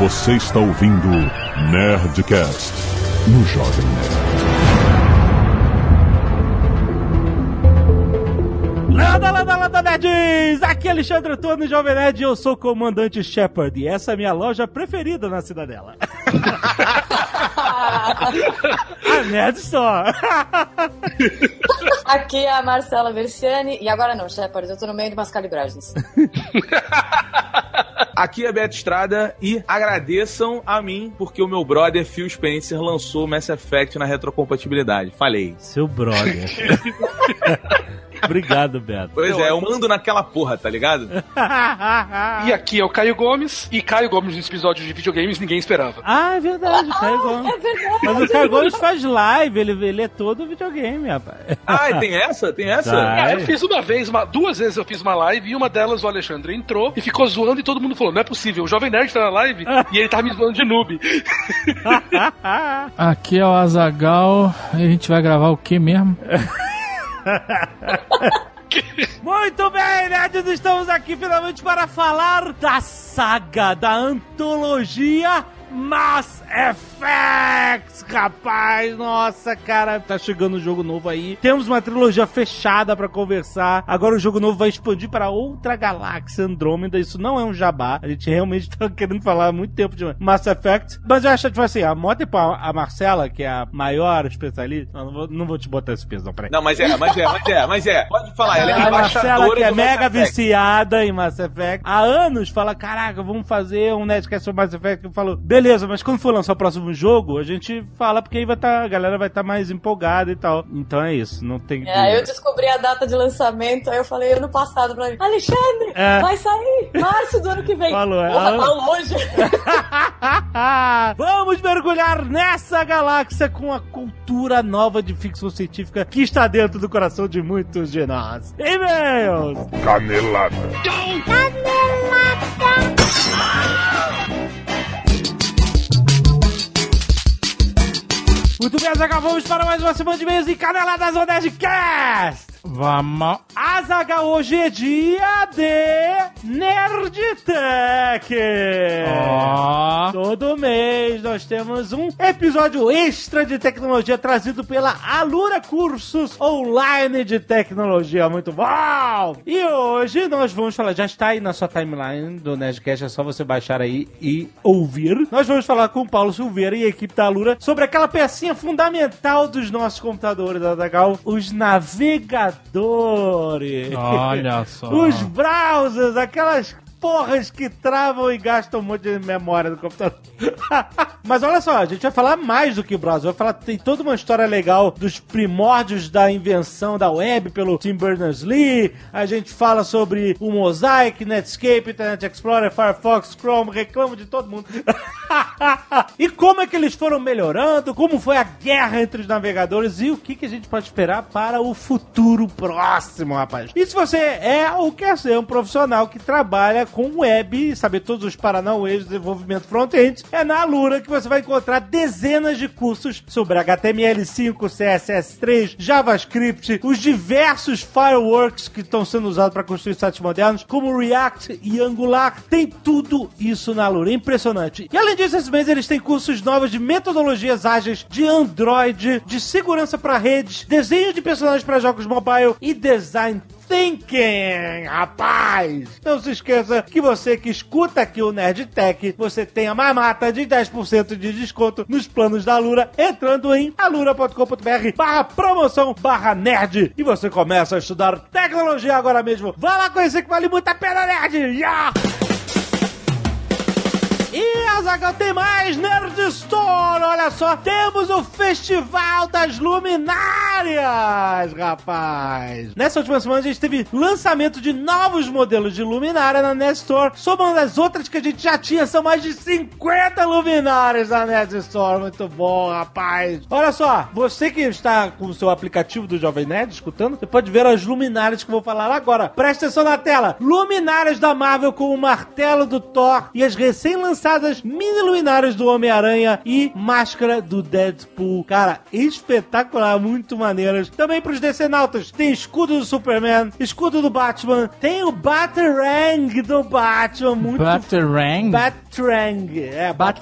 Você está ouvindo Nerdcast no Jovem Nerd. Landa, landa, landa, nerds! Aqui é Alexandre Antônio, Jovem Nerd, e eu sou o comandante Shepard, e essa é a minha loja preferida na cidadela. a Nerd só. Aqui é a Marcela Versiani, e agora não, Shepard, eu tô no meio de umas calibragens. Aqui é Beto Estrada e agradeçam a mim porque o meu brother Phil Spencer lançou Mass Effect na retrocompatibilidade. Falei. Seu brother. Obrigado, Beto. Pois é, eu mando naquela porra, tá ligado? e aqui é o Caio Gomes, e Caio Gomes nos episódios de videogames ninguém esperava. Ah, é verdade, Caio Gomes. É verdade. Mas o Caio Gomes faz live, ele, ele é todo videogame, rapaz. Ah, tem essa? Tem essa? Ah, eu fiz uma vez, uma, duas vezes eu fiz uma live, e uma delas o Alexandre entrou e ficou zoando, e todo mundo falou: não é possível, o Jovem Nerd tá na live e ele tá me zoando de noob. Aqui é o Azagal, a gente vai gravar o que mesmo? Muito bem, nerds, estamos aqui finalmente para falar da saga, da antologia Mass Effect, rapaz, nossa, cara, tá chegando um jogo novo aí. Temos uma trilogia fechada para conversar. Agora o jogo novo vai expandir para outra galáxia, Andrômeda. Isso não é um jabá. A gente realmente tá querendo falar há muito tempo de Mass Effect. Mas eu acho que, tipo assim, a moto a Marcela, que é a maior especialista. Não, não, vou, não vou te botar esse peso, não, peraí. Não, mas é, mas é, mas é, mas é. Pode falar, ela é a Marcela, que é mega viciada em Mass Effect, há anos fala: caraca, vamos fazer um Nerdcast sobre Mass Effect. Eu falo, beleza, mas quando for lançar o próximo jogo, a gente fala, porque aí vai tá, a galera vai estar tá mais empolgada e tal. Então é isso, não tem. É, eu descobri a data de lançamento, aí eu falei ano passado pra ele: Alexandre, É. vai sair março do ano que vem. Falou, é. Porra, tá longe. Vamos mergulhar nessa galáxia com a cultura nova de ficção científica que está dentro do coração de muitos de nós. E-mails! Canelada. Muito bem, Azaghal, vamos para mais uma semana de e-mails e caneladas do Nerdcast! Vamos. Azaghal, hoje é dia de Nerdtech! Ó. Todo mês nós temos um episódio extra de tecnologia trazido pela Alura Cursos Online de Tecnologia. Muito bom! E hoje nós vamos falar, já está aí na sua timeline do Nerdcast, é só você baixar aí e ouvir. Nós vamos falar com o Paulo Silveira e a equipe da Alura sobre aquela pecinha fundamental dos nossos computadores, Azaghal, os navegadores. Olha só. Os browsers, aquelas porras que travam e gastam um monte de memória do computador. Mas olha só, a gente vai falar mais do que o browser. Vai falar, tem toda uma história legal dos primórdios da invenção da web pelo Tim Berners-Lee. A gente fala sobre o Mosaic, Netscape, Internet Explorer, Firefox, Chrome, reclamo de todo mundo. e como é que eles foram melhorando, como foi a guerra entre os navegadores e o que, que a gente pode esperar para o futuro próximo, rapaz. E se você é ou quer ser um profissional que trabalha com web, saber todos os paranauês de desenvolvimento front-end, é na Alura que você vai encontrar dezenas de cursos sobre HTML5, CSS3, JavaScript, os diversos fireworks que estão sendo usados para construir sites modernos, como React e Angular. Tem tudo isso na Alura. É impressionante. E além disso, esse mês eles têm cursos novos de metodologias ágeis de Android, de segurança para redes, desenho de personagens para jogos mobile e design thinking, rapaz! Não se esqueça que você que escuta aqui o Nerd Tech, você tem a mamata de 10% de desconto nos planos da Alura, entrando em alura.com.br barra promoção barra nerd. E você começa a estudar tecnologia agora mesmo. Vá lá conhecer que vale muito a pena, nerd! Yeah! E Azaghal tem mais Nerd Store! Olha só, temos o Festival das Luminárias, rapaz! Nessa última semana a gente teve lançamento de novos modelos de luminária na Nerd Store, somando as outras que a gente já tinha, são mais de 50 luminárias na Nerd Store. Muito bom, rapaz! Olha só, você que está com o seu aplicativo do Jovem Nerd escutando, você pode ver as luminárias que eu vou falar agora. Presta atenção na tela! Luminárias da Marvel com o martelo do Thor e as recém-lançadas lançadas mini luminárias do Homem-Aranha e máscara do Deadpool. Cara, espetacular, muito maneiras. Também pros decenautas, tem escudo do Superman, escudo do Batman, tem o Batarang do Batman, muito Batarang? Batarang, é, Bat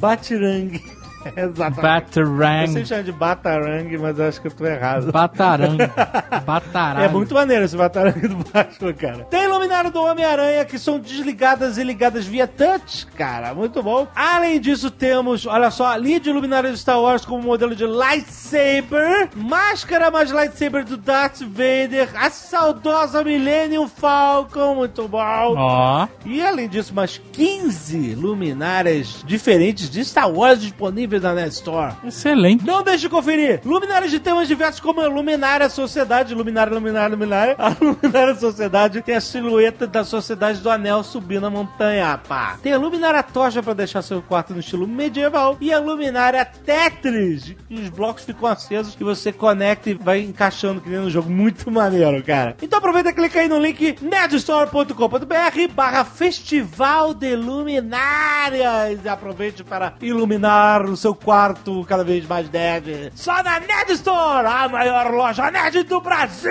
Batirang. Batarang. Exatamente. Batarang. sempre chamo de Batarang, mas eu acho que eu tô errado. Batarang. Batarang. É muito maneiro esse Batarang do Batman, cara. Tem luminária do Homem-Aranha que são desligadas e ligadas via touch, cara. Muito bom. Além disso, temos, olha só, linha de luminária de Star Wars como modelo de lightsaber, máscara mais lightsaber do Darth Vader, a saudosa Millennium Falcon, muito bom. Ó. E além disso, mais 15 luminárias diferentes de Star Wars disponíveis na Net Store. Excelente. Não deixe de conferir. Luminárias de temas diversos como a Luminária Sociedade, Luminária, Luminária, Luminária. A Luminária Sociedade tem a silhueta da Sociedade do Anel subindo a montanha, pá. Tem a Luminária Tocha pra deixar seu quarto no estilo medieval e a Luminária Tetris. E os blocos ficam acesos e você conecta e vai encaixando que nem no jogo. Muito maneiro, cara. Então aproveita e clica aí no link nerdstore.com.br barra Festival de Luminárias. E aproveite para iluminar o seu quarto cada vez mais nerd. Só na Nerd Store, a maior loja nerd do Brasil!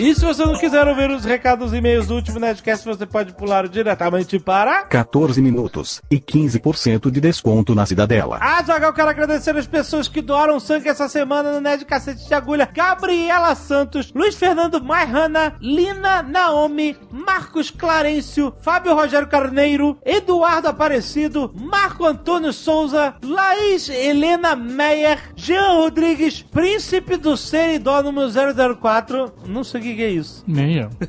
E se você não quiser ouvir os recados e e-mails do último Nerdcast, você pode pular diretamente para... 14 minutos e 15% de desconto na Cidadela. Ah, Zagal, eu quero agradecer as pessoas que doaram sangue essa semana no Nerd Cacete de Agulha. Gabriela Santos, Luiz Fernando Maihana, Lina Naomi, Marcos Clarencio, Fábio Rogério Carneiro, Eduardo Aparecido, Marco Antônio Souza, Laís Helena Meyer, Jean Rodrigues, Príncipe do Seridó número 004, não sei o que é isso. Nem eu.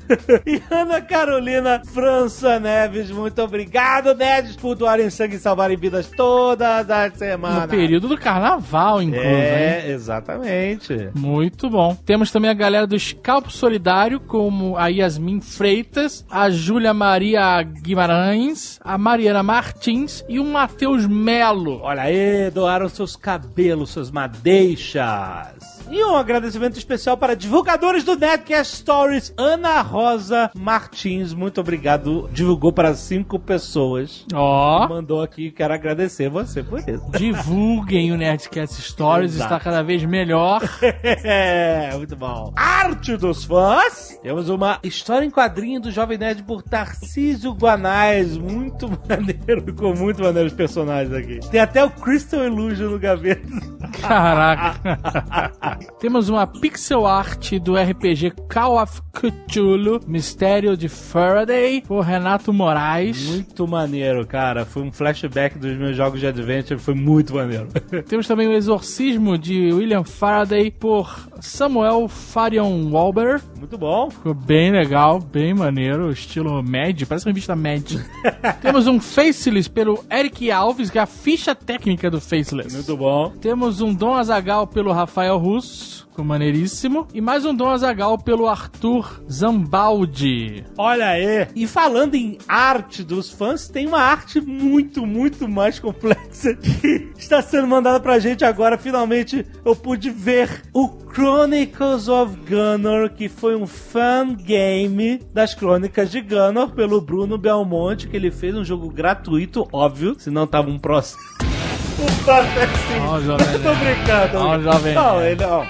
E Ana Carolina França Neves, muito obrigado, Nerds, por doarem sangue e salvarem vidas todas as semanas. No período do carnaval, inclusive. hein? É, exatamente. Muito bom. Temos também a galera do Scalpo Solidário, como a Yasmin Freitas, a Júlia Maria Guimarães, a Mariana Martins e o Matheus Melo. Olha aí, doaram seus cabelos, suas madeixas. E um agradecimento especial para divulgadores do Nerdcast Stories, Ana Rosa Martins, muito obrigado. Divulgou para cinco pessoas. Ó. Mandou aqui, quero agradecer você por isso. Divulguem o Nerdcast Stories, Exato. está cada vez melhor. É, muito bom. Arte dos fãs. Temos uma história em quadrinho do Jovem Nerd por Tarcísio Guanais. Muito maneiro, ficou muito maneiro os personagens aqui. Tem até o Crystal Illusion no gaveta. Caraca. Temos uma pixel art do RPG Call of Cthulhu, Mistério de Faraday, por Renato Moraes. Muito maneiro, cara. Foi um flashback dos meus jogos de adventure. Foi muito maneiro. Temos também o Exorcismo de William Faraday por Samuel Farion Walber. muito bom. Ficou bem legal, bem maneiro, estilo Mad, parece uma revista Mad. Temos um Faceless pelo Eric Alves, que é a ficha técnica do Faceless. Muito bom. Temos um Dom Azagal pelo Rafael Russo, ficou maneiríssimo. E mais um Dom Azagal pelo Arthur Zambaldi. Olha aí. E falando em arte dos fãs, tem uma arte muito, muito mais complexa que está sendo mandada pra gente agora. Finalmente eu pude ver o Chronicles of Gunner, que foi um fan game das Crônicas de Gunner pelo Bruno Belmonte, que ele fez um jogo gratuito, óbvio, senão tava um processo. Um processo Ó, o Jovem Eu tô brincando. Ó, Jovem Não, ele ó,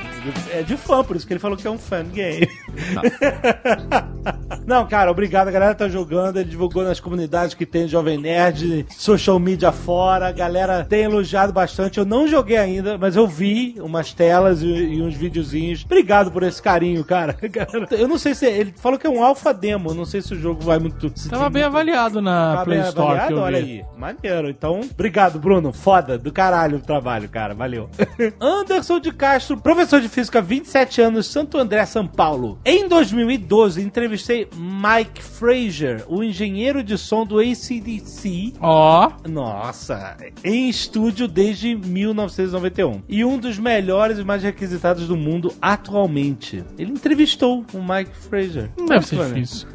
é de fã, por isso que ele falou que é um fan game. Não, cara, obrigado. A galera tá jogando, ele divulgou nas comunidades que tem Jovem Nerd, social media fora. A galera tem elogiado bastante. Eu não joguei ainda, mas eu vi umas telas e, e uns videozinhos. Obrigado por esse carinho, cara. Eu não sei se. Ele falou que é um alpha demo. Eu não sei se o jogo vai muito. Tava bem muito- avaliado na Tá Play Store avaliado? que eu Olha aí. Maneiro. Então, obrigado, Bruno. Foda. Do caralho o trabalho, cara. Valeu. Anderson de Castro, professor de física, 27 anos, Santo André, São Paulo. Em 2012, entrevistei Mike Fraser, o engenheiro de som do ACDC. Ó, Nossa, em estúdio desde 1991. E um dos melhores e mais requisitados do mundo atualmente. Ele entrevistou o Mike Fraser. não deve ser difícil.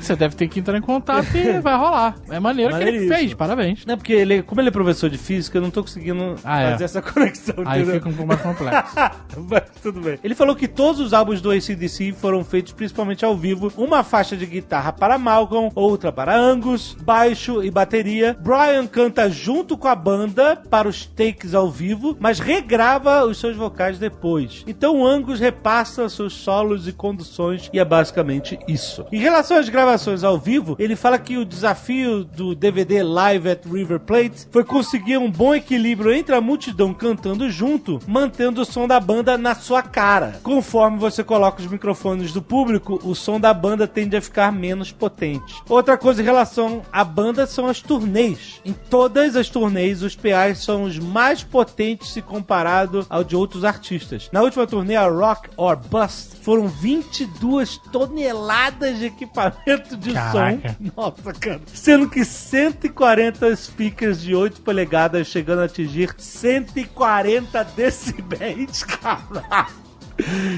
Você deve ter que entrar em contato e vai rolar. É maneiro que ele fez, parabéns. Não, porque ele, como ele é professor de física, eu não tô conseguindo Ah, é. fazer essa conexão. Aí entendeu? fica um pouco mais complexo. Mas tudo bem. Ele falou que todos os álbuns do ACDC foram feitos principalmente ao vivo uma faixa de guitarra para Malcolm, outra para Angus, baixo e bateria. Brian canta junto com a banda para os takes ao vivo, mas regrava os seus vocais depois. Então Angus repassa seus solos e conduções e é basicamente isso. Em relação às gravações ao vivo, ele fala que o desafio do DVD Live at River Plate foi conseguir um bom equilíbrio entre a multidão cantando junto, mantendo o som da banda na sua cara. Conforme você coloca os microfones do público, o som da banda tende a ficar menos potente. Outra coisa em relação à banda são as turnês. Em todas as turnês, os PAs são os mais potentes se comparado ao de outros artistas. Na última turnê, a Rock or Bust, foram 22 toneladas de equipamento de Caraca. som. Nossa, cara. Sendo que 140 speakers de 8 polegadas chegando a atingir 140 decibéis, cara. 啊，啊。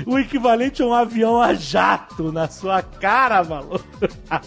O equivalente a um avião a jato na sua cara, maluco.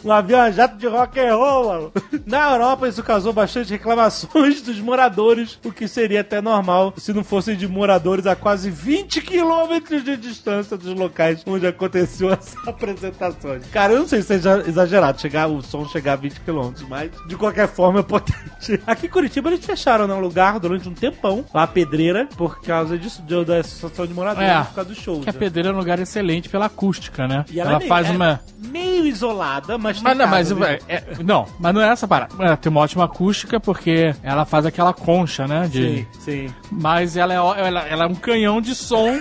Um avião a jato de rock and roll, maluco. Na Europa, isso causou bastante reclamações dos moradores, o que seria até normal se não fossem de moradores a quase 20 quilômetros de distância dos locais onde aconteceu essa apresentação. Cara, eu não sei se seja exagerado chegar, o som chegar a 20 quilômetros, mas de qualquer forma é potente. Aqui em Curitiba eles fecharam né, um lugar durante um tempão, lá a pedreira, por causa disso, da associação de moradores, É. por causa dos shows. Que a né? pedreira é um lugar excelente pela acústica, né? E ela é meio- faz é uma. meio isolada, mas Mas não, mas, é- é- não, mas não é essa parada. Ela tem uma ótima acústica porque ela faz aquela concha, né? De, Sim, sim. Mas ela é, ela, ela é um canhão de som.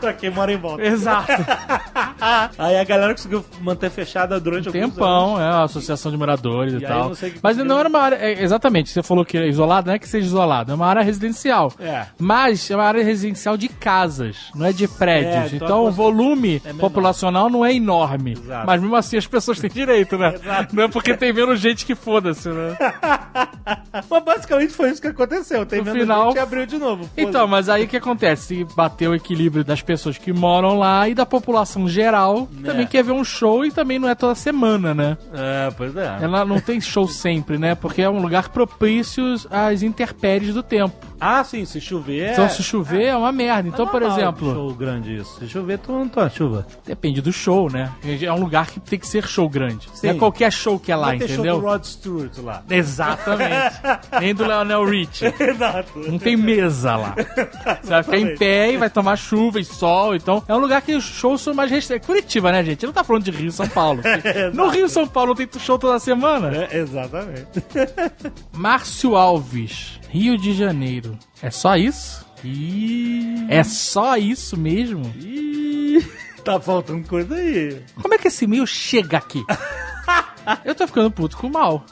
Pra quem mora em volta. Exato. Aí a galera conseguiu manter fechada durante anos. Tempão, é, a associação de moradores e, E tal. que Mas problema- não era uma área. é, exatamente, você falou que é isolada, não é que seja isolada, é uma área residencial. É. Mas é uma área residencial de casas, não é de prédios. É, então então o volume é populacional não é enorme. Exato. Mas mesmo assim as pessoas têm direito, né? Exato. Não é porque tem menos gente que foda-se, né? Mas basicamente foi isso que aconteceu. Tem No menos final- gente abriu de novo. Então, mas aí o que acontece? Bateu o equilíbrio das pessoas que moram lá e da população geral É. também quer ver um show e também não é toda semana, né? É, pois é. Ela não tem show sempre, né? Porque é um lugar propício às intempéries do tempo. Ah, sim, se chover. Então, se chover, é uma merda. é Então, por normal exemplo, Show grande isso. Se chover, tu não toma chuva. depende do show, né? É um lugar que tem que ser show grande. Sim. Não é qualquer show que é lá, Vai ter show entendeu? do Rod Stewart lá. Exatamente. Nem do Leonel Richie. Exato. Não tem mesa lá. Você vai ficar em pé e vai tomar chuva e sol. Então, é um lugar que os shows são mais restritos. Curitiba, né, gente? Não tá falando de Rio São Paulo. no Rio São Paulo tem show toda semana. É, exatamente. Márcio Alves, Rio de Janeiro. É só isso? Ih, É só isso mesmo? ih, tá faltando coisa aí. Como é que esse e-mail chega aqui? Eu tô ficando puto com o mal.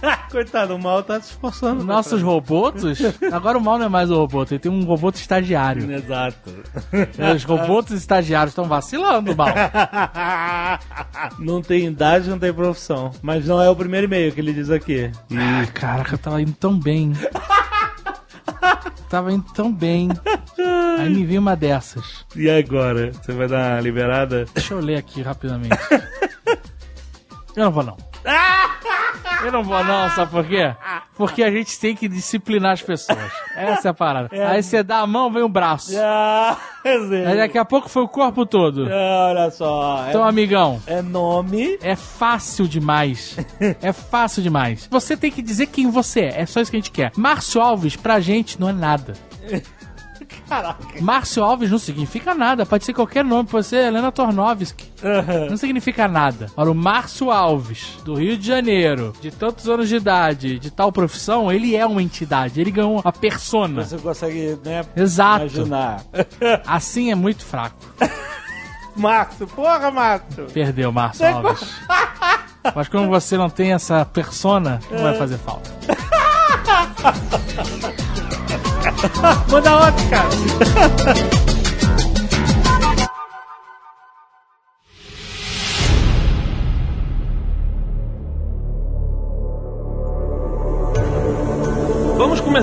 Coitado, o mal tá se esforçando. Nossos robotos. Agora o mal não é mais o robô, ele tem um robô estagiário. Exato. Os robôs estagiários estão vacilando, mal. Não tem idade, não tem profissão. Mas não é o primeiro e-mail que ele diz aqui. Ah, caraca, eu tava indo tão bem. Tava indo tão bem. Aí me veio uma dessas. E agora? Você vai dar uma liberada? Deixa eu ler aqui rapidamente. Eu não vou não. Eu não vou não, sabe por quê? Porque a gente tem que disciplinar as pessoas. Essa é a parada. Aí você dá a mão, vem o braço. Ah, Aí daqui a pouco foi o corpo todo. Olha só. Então, é, amigão, é nome. é fácil demais. É fácil demais. Você tem que dizer quem você é. É só isso que a gente quer. Márcio Alves, pra gente, não é nada. Caraca. Márcio Alves não significa nada. Pode ser qualquer nome. Pode ser Helena Tornovski. Não significa nada. Ora, o Márcio Alves, do Rio de Janeiro, de tantos anos de idade, de tal profissão, ele é uma entidade. Ele ganhou uma persona. Você consegue, né? Exato. Imaginar. Assim é muito fraco. Márcio, porra, Márcio. Perdeu, Márcio Alves. Mas como você não tem essa persona, não vai fazer falta. Manda outro, cara.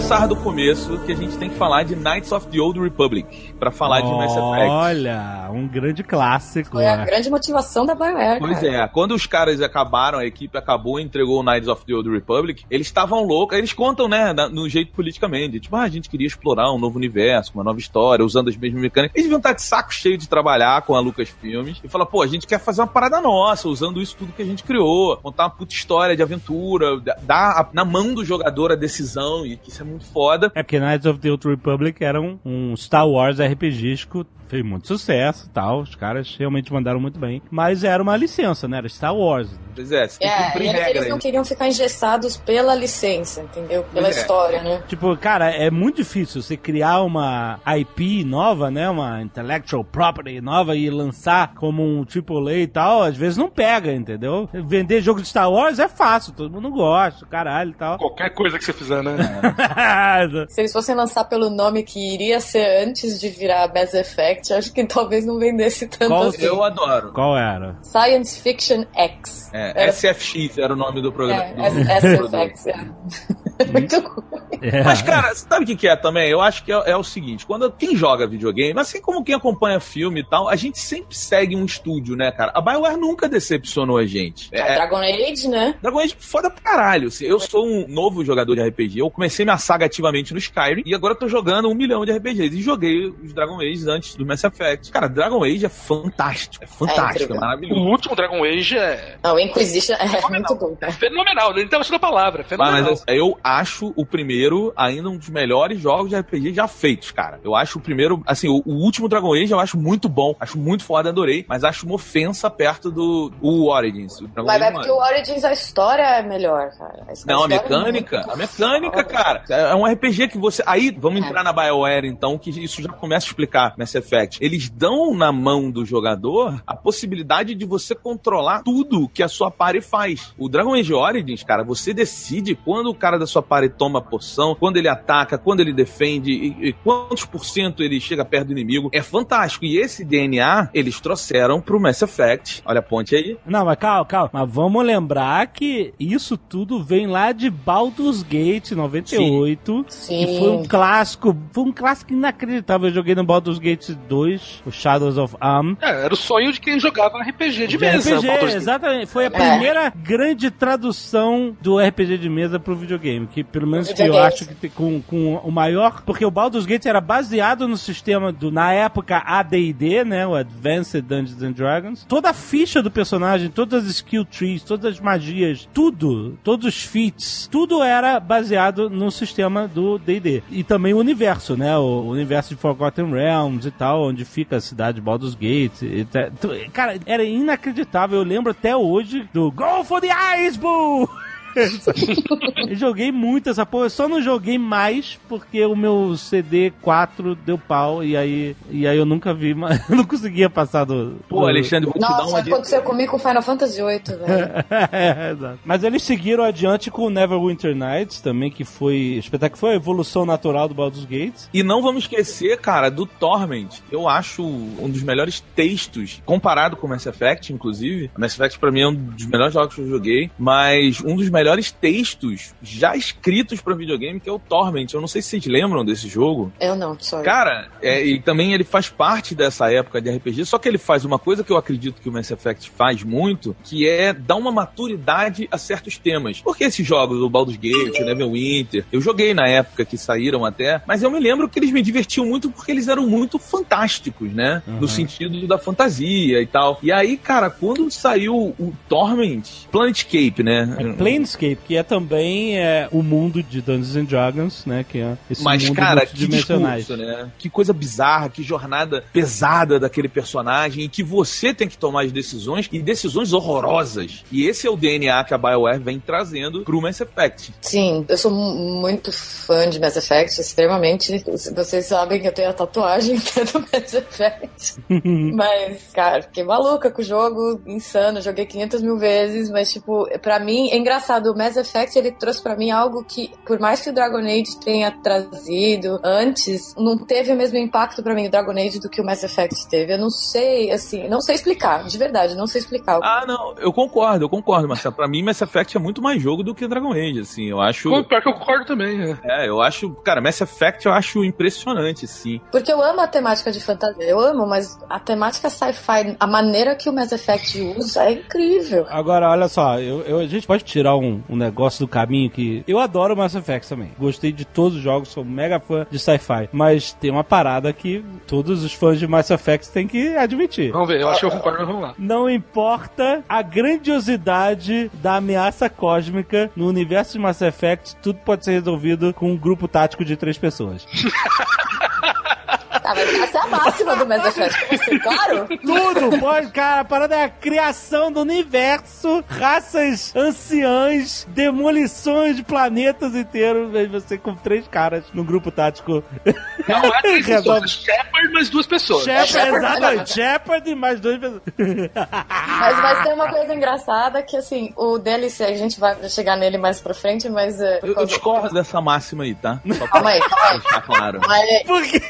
começar do começo, que a gente tem que falar de Knights of the Old Republic, pra falar de Mass Effect. Olha, um grande clássico. Foi a é. grande motivação da BioWare, Pois cara. é, quando os caras acabaram, a equipe acabou e entregou o Knights of the Old Republic, eles estavam loucos, eles contam, né, na- no jeito politicamente, tipo, ah, a gente queria explorar um novo universo, uma nova história, usando as mesmas mecânicas. Eles deviam estar de saco cheio de trabalhar com a Lucasfilmes e falar, pô, a gente quer fazer uma parada nossa, usando isso tudo que a gente criou, contar uma puta história de aventura, da- dar a- na mão do jogador a decisão, e que isso é muito foda. É porque Knights of the Old Republic era um, um Star Wars RPGístico, fez muito sucesso e tal, os caras realmente mandaram muito bem. Mas era uma licença, né? Era Star Wars. Pois é, você tem que É, cumprir e eles não queriam ficar engessados pela licença, entendeu? Pela Pois é. história, né? Tipo, cara, é muito difícil você criar uma IP nova, né? Uma intellectual property nova e lançar como um AAA e tal. Às vezes não pega, entendeu? Vender jogo de Star Wars é fácil, todo mundo gosta, caralho e tal. Qualquer coisa que você fizer, né? Se eles fossem lançar pelo nome que iria ser antes de virar Mass Effect, acho que talvez não vendesse tanto Qual assim. Eu adoro. Qual era? Science Fiction X. É, Era- SFX era o nome do programa. É, do-. SFX, é. Muito ruim. É. Mas, cara, sabe o que, que é também? Eu acho que é, é o seguinte: quando quem joga videogame, assim como quem acompanha filme e tal, a gente sempre segue um estúdio, né, cara? A Bioware nunca decepcionou a gente. A É, Dragon Age, né? Dragon Age foda pra caralho. assim, eu sou um novo jogador de RPG. Eu comecei minha saga ativamente no Skyrim e agora eu tô jogando um milhão de RPGs. E joguei os Dragon Age antes do Mass Effect. Cara, Dragon Age é fantástico. É fantástico, é. O maravilhoso. último Dragon Age é Não, o Inquisition é muito bom, cara. fenomenal. Ele tava achando a palavra. Ah, Fenomenal. mas assim, eu acho o primeiro ainda um dos melhores jogos de RPG já feitos, cara. Eu acho o primeiro, assim, o, o último Dragon Age eu acho muito bom, acho muito foda, adorei, mas acho uma ofensa perto do o Origins. O Dragon Mas é Age porque o Origins, a história é melhor, cara. A Não, a é mecânica, muito- a mecânica, cara. É um RPG que você. Aí, vamos É. entrar na BioWare, então, que isso já começa a explicar Mass Effect. Eles dão na mão do jogador a possibilidade de você controlar tudo que a sua party faz. O Dragon Age Origins, cara, você decide quando o cara da sua party toma poção, quando ele ataca, quando ele defende, e, e quantos por cento ele chega perto do inimigo. É fantástico. E esse DNA, eles trouxeram pro Mass Effect. Olha a ponte aí. Não, mas calma, calma. Mas vamos lembrar que isso tudo vem lá de Baldur's Gate 98. Sim. E foi um clássico, foi um clássico inacreditável. Eu joguei no Baldur's Gate 2, o Shadows of Am. É, era o sonho de quem jogava RPG de mesa. RPG, Baldur's Gate. exatamente. Foi a É. primeira grande tradução do RPG de mesa pro videogame. Que pelo menos que eu acho que tem- com, com o maior. Porque o Baldur's Gate era baseado no sistema do, na época ADD, né? O Advanced Dungeons and Dragons. Toda a ficha do personagem, todas as skill trees, todas as magias, tudo, todos os feats, tudo era baseado no sistema do D&D. E também o universo, né? O universo de Forgotten Realms e tal, onde fica a cidade de Baldur's Gate. e Cara, era inacreditável. Eu lembro até hoje do Go for the Ice Bull! Eu joguei muito essa porra, eu só não joguei mais porque o meu CD 4 deu pau e aí, e aí eu nunca vi, mas eu não conseguia passar do. Pô, do- Alexandre, vou te dar Nossa, uma dica. aconteceu comigo com Final Fantasy VIII, velho. É, exato. Mas eles seguiram adiante com o Neverwinter Nights também, que foi espetáculo, foi a evolução natural do Baldur's Gate. E não vamos esquecer, cara, do Torment. Eu acho um dos melhores textos, comparado com Mass Effect, inclusive. Mass Effect, pra mim, é um dos melhores jogos que eu joguei. Mas um dos melhores textos já escritos pra videogame, que é o Torment. Eu não sei se vocês lembram desse jogo. Eu não, sorry. Cara, é, e também ele faz parte dessa época de RPG, só que ele faz uma coisa que eu acredito que o Mass Effect faz muito, que é dar uma maturidade a certos temas. Porque esses jogos, o Baldur's Gate, o Neverwinter, eu joguei na época que saíram até, mas eu me lembro que eles me divertiam muito porque eles eram muito fantásticos, né? No sentido da fantasia e tal. E aí, cara, quando saiu o Torment, Planetscape, né? É Planescape, que é também é, o mundo de Dungeons and Dragons, né? Que é esse Mas, mundo cara, que discurso, né? Que coisa bizarra, que jornada pesada daquele personagem, e que você tem que tomar as decisões, e decisões horrorosas. E esse é o DNA que a BioWare vem trazendo pro Mass Effect. Sim, eu sou mu- muito fã de Mass Effect, extremamente. Vocês sabem que eu tenho a tatuagem que é do Mass Effect. mas, cara, fiquei maluca com o jogo, insano. Joguei 500 mil vezes, mas, tipo, pra mim é engraçado engraçado, o Mass Effect ele trouxe pra mim algo que, por mais que o Dragon Age tenha trazido antes, não teve o mesmo impacto pra mim o Dragon Age do que o Mass Effect teve. Eu não sei, assim, não sei explicar, de verdade, não sei explicar. Ah, não, eu concordo, eu concordo, Marcelo. Pra mim, Mass Effect é muito mais jogo do que Dragon Age, assim. Eu acho. Pior que eu concordo também, é. É, eu acho. Cara, Mass Effect eu acho impressionante, sim. Porque eu amo a temática de fantasia, eu amo, mas a temática sci-fi, a maneira que o Mass Effect usa é incrível. Agora, olha só, eu, eu- a gente pode tirar um, um negócio do caminho que. Eu adoro Mass Effect também. Gostei de todos os jogos, sou mega fã de sci-fi. Mas tem uma parada que todos os fãs de Mass Effect têm que admitir. Vamos ver, eu acho que eu concordo, mas vamos lá. Não importa a grandiosidade da ameaça cósmica no universo de Mass Effect, tudo pode ser resolvido com um grupo tático de três pessoas. Tá, mas essa é a máxima do como assim, claro? Tudo pode, cara. A parada é a criação do universo, raças anciãs, demolições de planetas inteiros. E você com três caras no grupo tático. Não é três pessoas, é Shepard mais duas pessoas. Shepard, Shepard, exatamente. Shepard e mais dois pessoas. Mas, mas tem uma coisa engraçada que, assim, o DLC, a gente vai chegar nele mais pra frente, mas... é, Eu, eu discordo dessa máxima aí, tá? Só pra Calma aí, calma aí. deixar claro. Mas- Por quê?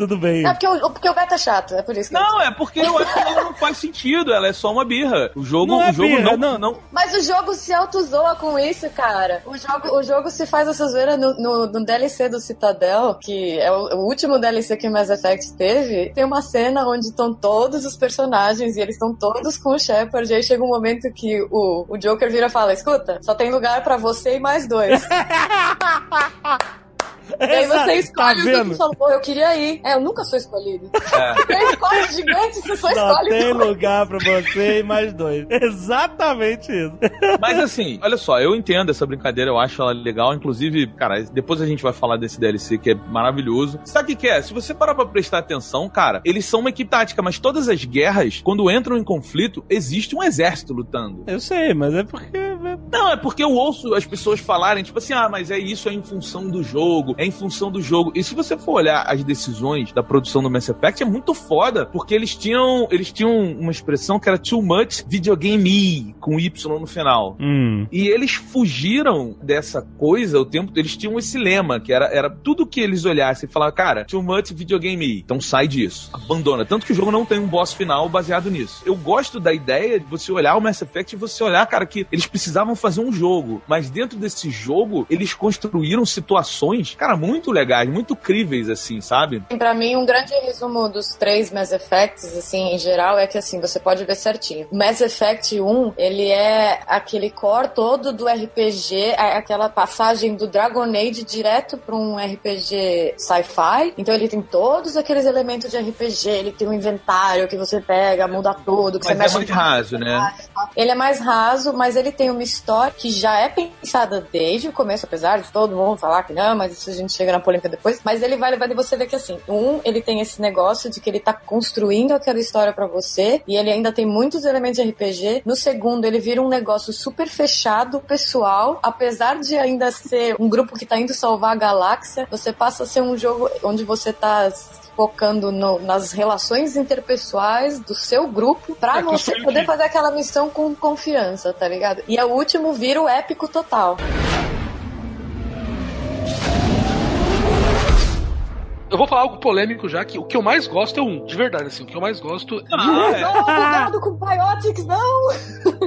Tudo bem. É porque o, porque o beta é chato, é por isso que eu Não, é porque eu acho que ela não faz sentido, ela é só uma birra. O jogo, Não é o jogo birra, não, não. não, Mas o jogo se auto-zoa com isso, cara. O jogo, o jogo se faz essa zoeira no, no, no DLC do Citadel, que é o, o último DLC que o Mass Effect teve. Tem uma cena onde estão todos os personagens e eles estão todos com o Shepard. E aí chega um momento que o, o Joker vira e fala: Escuta, só tem lugar pra você e mais dois. E aí você escolhe tá o vendo? tu falou, pô, eu queria ir. É, eu nunca sou escolhido. É. Três corpos gigantes, você só Só escolhe tem dois. lugar pra você e mais dois. Exatamente isso. Mas assim, olha só, eu entendo essa brincadeira, eu acho ela legal. Inclusive, cara, depois a gente vai falar desse DLC que é maravilhoso. Sabe o que, que é? Se você parar pra prestar atenção, cara, eles são uma equipe tática, mas todas as guerras, quando entram em conflito, existe um exército lutando. Eu sei, mas é porque. Não, é porque eu ouço as pessoas falarem, tipo assim, ah, mas é isso, é em função do jogo, é em função do jogo. E se você for olhar as decisões da produção do Mass Effect, é muito foda, porque eles tinham, eles tinham uma expressão que era too much videogame, com Y no final. Hum. E eles fugiram dessa coisa o tempo eles tinham esse lema, que era, era tudo que eles olhassem e falavam, cara, too much videogame, então sai disso, abandona. Tanto que o jogo não tem um boss final baseado nisso. Eu gosto da ideia de você olhar o Mass Effect e você olhar, cara, que eles precisavam fazer um jogo, mas dentro desse jogo, eles construíram situações, cara, muito legais, muito críveis, assim, sabe? Pra mim, um grande resumo dos três Mass Effects, assim, em geral, é que, assim, você pode ver certinho. Mass Effect 1, ele é aquele core todo do RPG, é aquela passagem do Dragon Age direto pra um RPG sci-fi. Então, ele tem todos aqueles elementos de RPG, ele tem um inventário que você pega, muda tudo, que Mas você é mexe mais em raso, né? ele é mais raso, mas ele tem uma história que já é pensada desde o começo, apesar de todo mundo falar que não, mas isso a gente chega na polêmica depois. Mas ele vai levar de você ver que assim, um, ele tem esse negócio de que ele tá construindo aquela história pra você e ele ainda tem muitos elementos de RPG. No segundo, ele vira um negócio super fechado, pessoal, apesar de ainda ser um grupo que tá indo salvar a galáxia, você passa a ser um jogo onde você tá focando no- nas relações interpessoais do seu grupo pra É, você poder fazer aquela missão com confiança, tá ligado? E o último vira o épico total. Eu vou falar algo polêmico já, que o que eu mais gosto é um, de verdade, assim, o que eu mais gosto. Ah, é. Não, cuidado com o Biotics, não!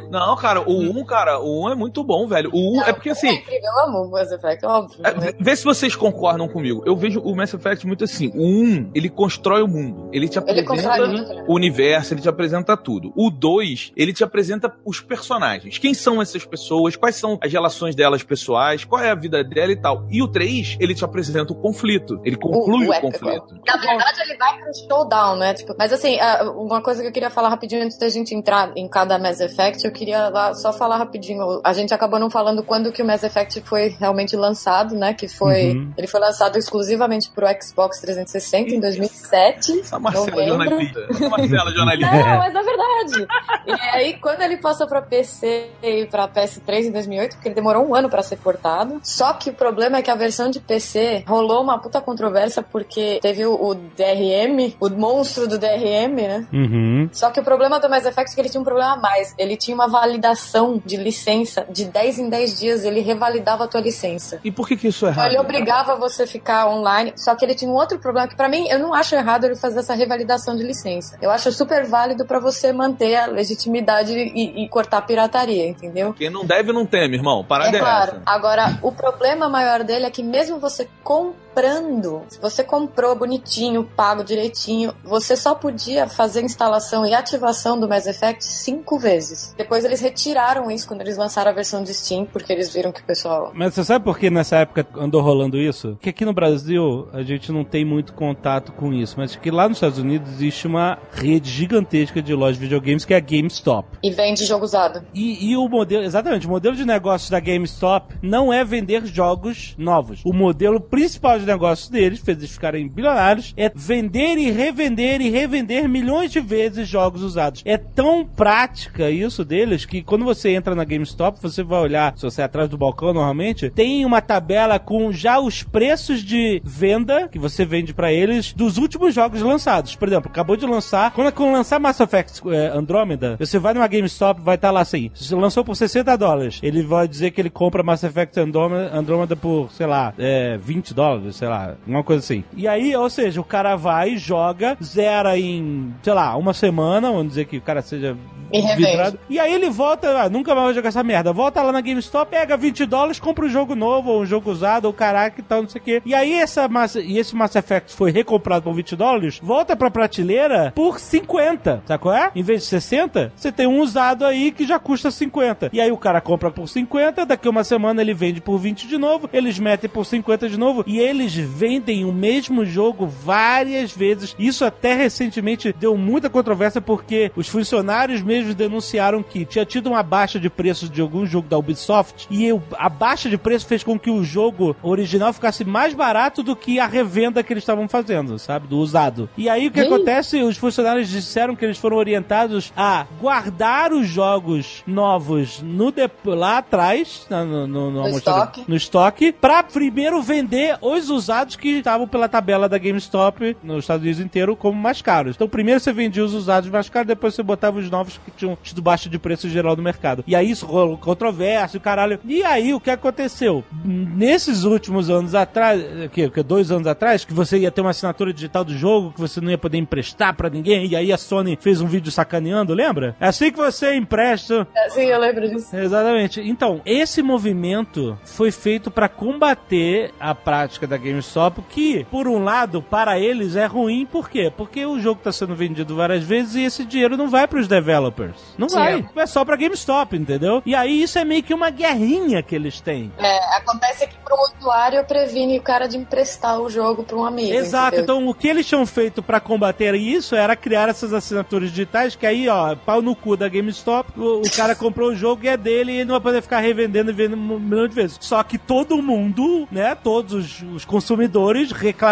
Não, cara, o 1, cara, o 1 é muito bom, velho. O 1 é porque É assim, incrível, eu amo o Mass Effect, óbvio. É, né? vê se vocês concordam comigo. Eu vejo o Mass Effect muito assim. O 1, ele constrói o mundo. Ele te Ele apresenta muito, né? o universo, ele te apresenta tudo. O 2, ele te apresenta os personagens. Quem são essas pessoas? Quais são as relações delas pessoais? Qual é a vida dela e tal. E o 3, ele te apresenta o conflito. Ele conclui O- o, o conflito. Na verdade, ele vai pro showdown, né? Tipo, mas assim, ah, uma coisa que eu queria falar rapidinho antes da gente entrar em cada Mass Effect, eu queria lá só falar rapidinho. A gente acabou não falando quando que o Mass Effect foi realmente lançado, né? Que foi. Uhum. Ele foi lançado exclusivamente pro Xbox 360 em 2007. Essa Marcela novembro. jornalista. Essa Marcela jornalista. Não, mas é verdade. E aí, quando ele passou pra PC e pra PS3 em 2008, porque ele demorou um ano pra ser portado. Só que o problema é que a versão de PC rolou uma puta controvérsia porque teve o, o DRM, o monstro do DRM, né? Uhum. Só que o problema do Mass Effect é que ele tinha um problema a mais. Ele tinha uma validação de licença de 10 em 10 dias, ele revalidava a tua licença. E por que, que isso é Então errado? ele obrigava você a ficar online, só que ele tinha um outro problema que pra mim eu não acho errado ele fazer essa revalidação de licença. Eu acho super válido pra você manter a legitimidade e, e cortar a pirataria, entendeu? Quem não deve não teme, irmão. Parada É é, claro. essa. Agora, o problema maior dele é que mesmo você comprando, se você comprou bonitinho, pago direitinho, você só podia fazer instalação e ativação do Mass Effect cinco vezes. Depois eles retiraram isso quando eles lançaram a versão de Steam, porque eles viram que o pessoal Mas você sabe por que nessa época andou rolando isso? Porque aqui no Brasil a gente não tem muito contato com isso, mas que lá nos Estados Unidos existe uma rede gigantesca de lojas de videogames que é a GameStop. e vende jogo usado. E, e o modelo, exatamente, o modelo de negócios da GameStop não é vender jogos novos. O modelo principal de negócios deles, fez ficarem bilionários, é vender e revender e revender milhões de vezes jogos usados. É tão prática isso deles que quando você entra na GameStop, você vai olhar, se você é atrás do balcão normalmente, tem uma tabela com já os preços de venda que você vende pra eles dos últimos jogos lançados. Por exemplo, acabou de lançar, quando, quando lançar Mass Effect é, Andromeda, você vai numa GameStop, vai estar lá assim, lançou por 60 dólares, ele vai dizer que ele compra Mass Effect Andromeda, Andromeda por, sei lá, é, 20 dólares, sei lá, uma coisa assim. E aí, ou seja, o cara vai, joga, zera em, sei lá, uma semana, vamos dizer que o cara seja E revende. vidrado. E aí ele volta, ah, nunca mais vai jogar essa merda. Volta lá na GameStop, pega 20 dólares, compra um jogo novo, ou um jogo usado, ou caraca e tal, não sei o quê. E aí essa massa, e esse Mass Effect foi recomprado por 20 dólares, volta pra prateleira por 50. Sabe qual é? Em vez de 60, você tem um usado aí que já custa 50. E aí o cara compra por 50, daqui uma semana ele vende por 20 de novo, eles metem por 50 de novo, e eles vendem o mesmo jogo várias vezes. Isso até recentemente deu muita controvérsia porque os funcionários mesmos denunciaram que tinha tido uma baixa de preço de algum jogo da Ubisoft e a baixa de preço fez com que o jogo original ficasse mais barato do que a revenda que eles estavam fazendo, sabe? Do usado. E aí o que acontece? Os funcionários disseram que eles foram orientados a guardar os jogos novos no lá atrás, na- no, no, no, estoque. no estoque, pra primeiro vender os usados que estavam pela tabela da GameStop nos Estados Unidos inteiro como mais caros. Então primeiro você vendia os usados mais caros, depois você botava os novos que tinham tido baixa de preço geral no mercado. E aí isso rolou controvérsia, caralho. E aí o que aconteceu? Nesses últimos anos atrás, que, que dois anos atrás, que você ia ter uma assinatura digital do jogo, que você não ia poder emprestar pra ninguém, e aí a Sony fez um vídeo sacaneando, lembra? É assim que você empresta Sim, eu lembro disso. Exatamente. Então, esse movimento foi feito para combater a prática da GameStop, que, por um lado, para eles é ruim, por quê? Porque o jogo está sendo vendido várias vezes e esse dinheiro não vai para os developers. Não Sim. vai. É só para GameStop, entendeu? E aí isso é meio que uma guerrinha que eles têm. É, acontece que pro usuário previne o cara de emprestar o jogo pra um amigo. Exato, entendeu? então o que eles tinham feito pra combater isso era criar essas assinaturas digitais que aí, ó, pau no cu da GameStop, o, o cara comprou o jogo e é dele e ele não vai poder ficar revendendo e vendendo um milhão de vezes. Só que todo mundo, né, todos os, os consumidores reclamaram,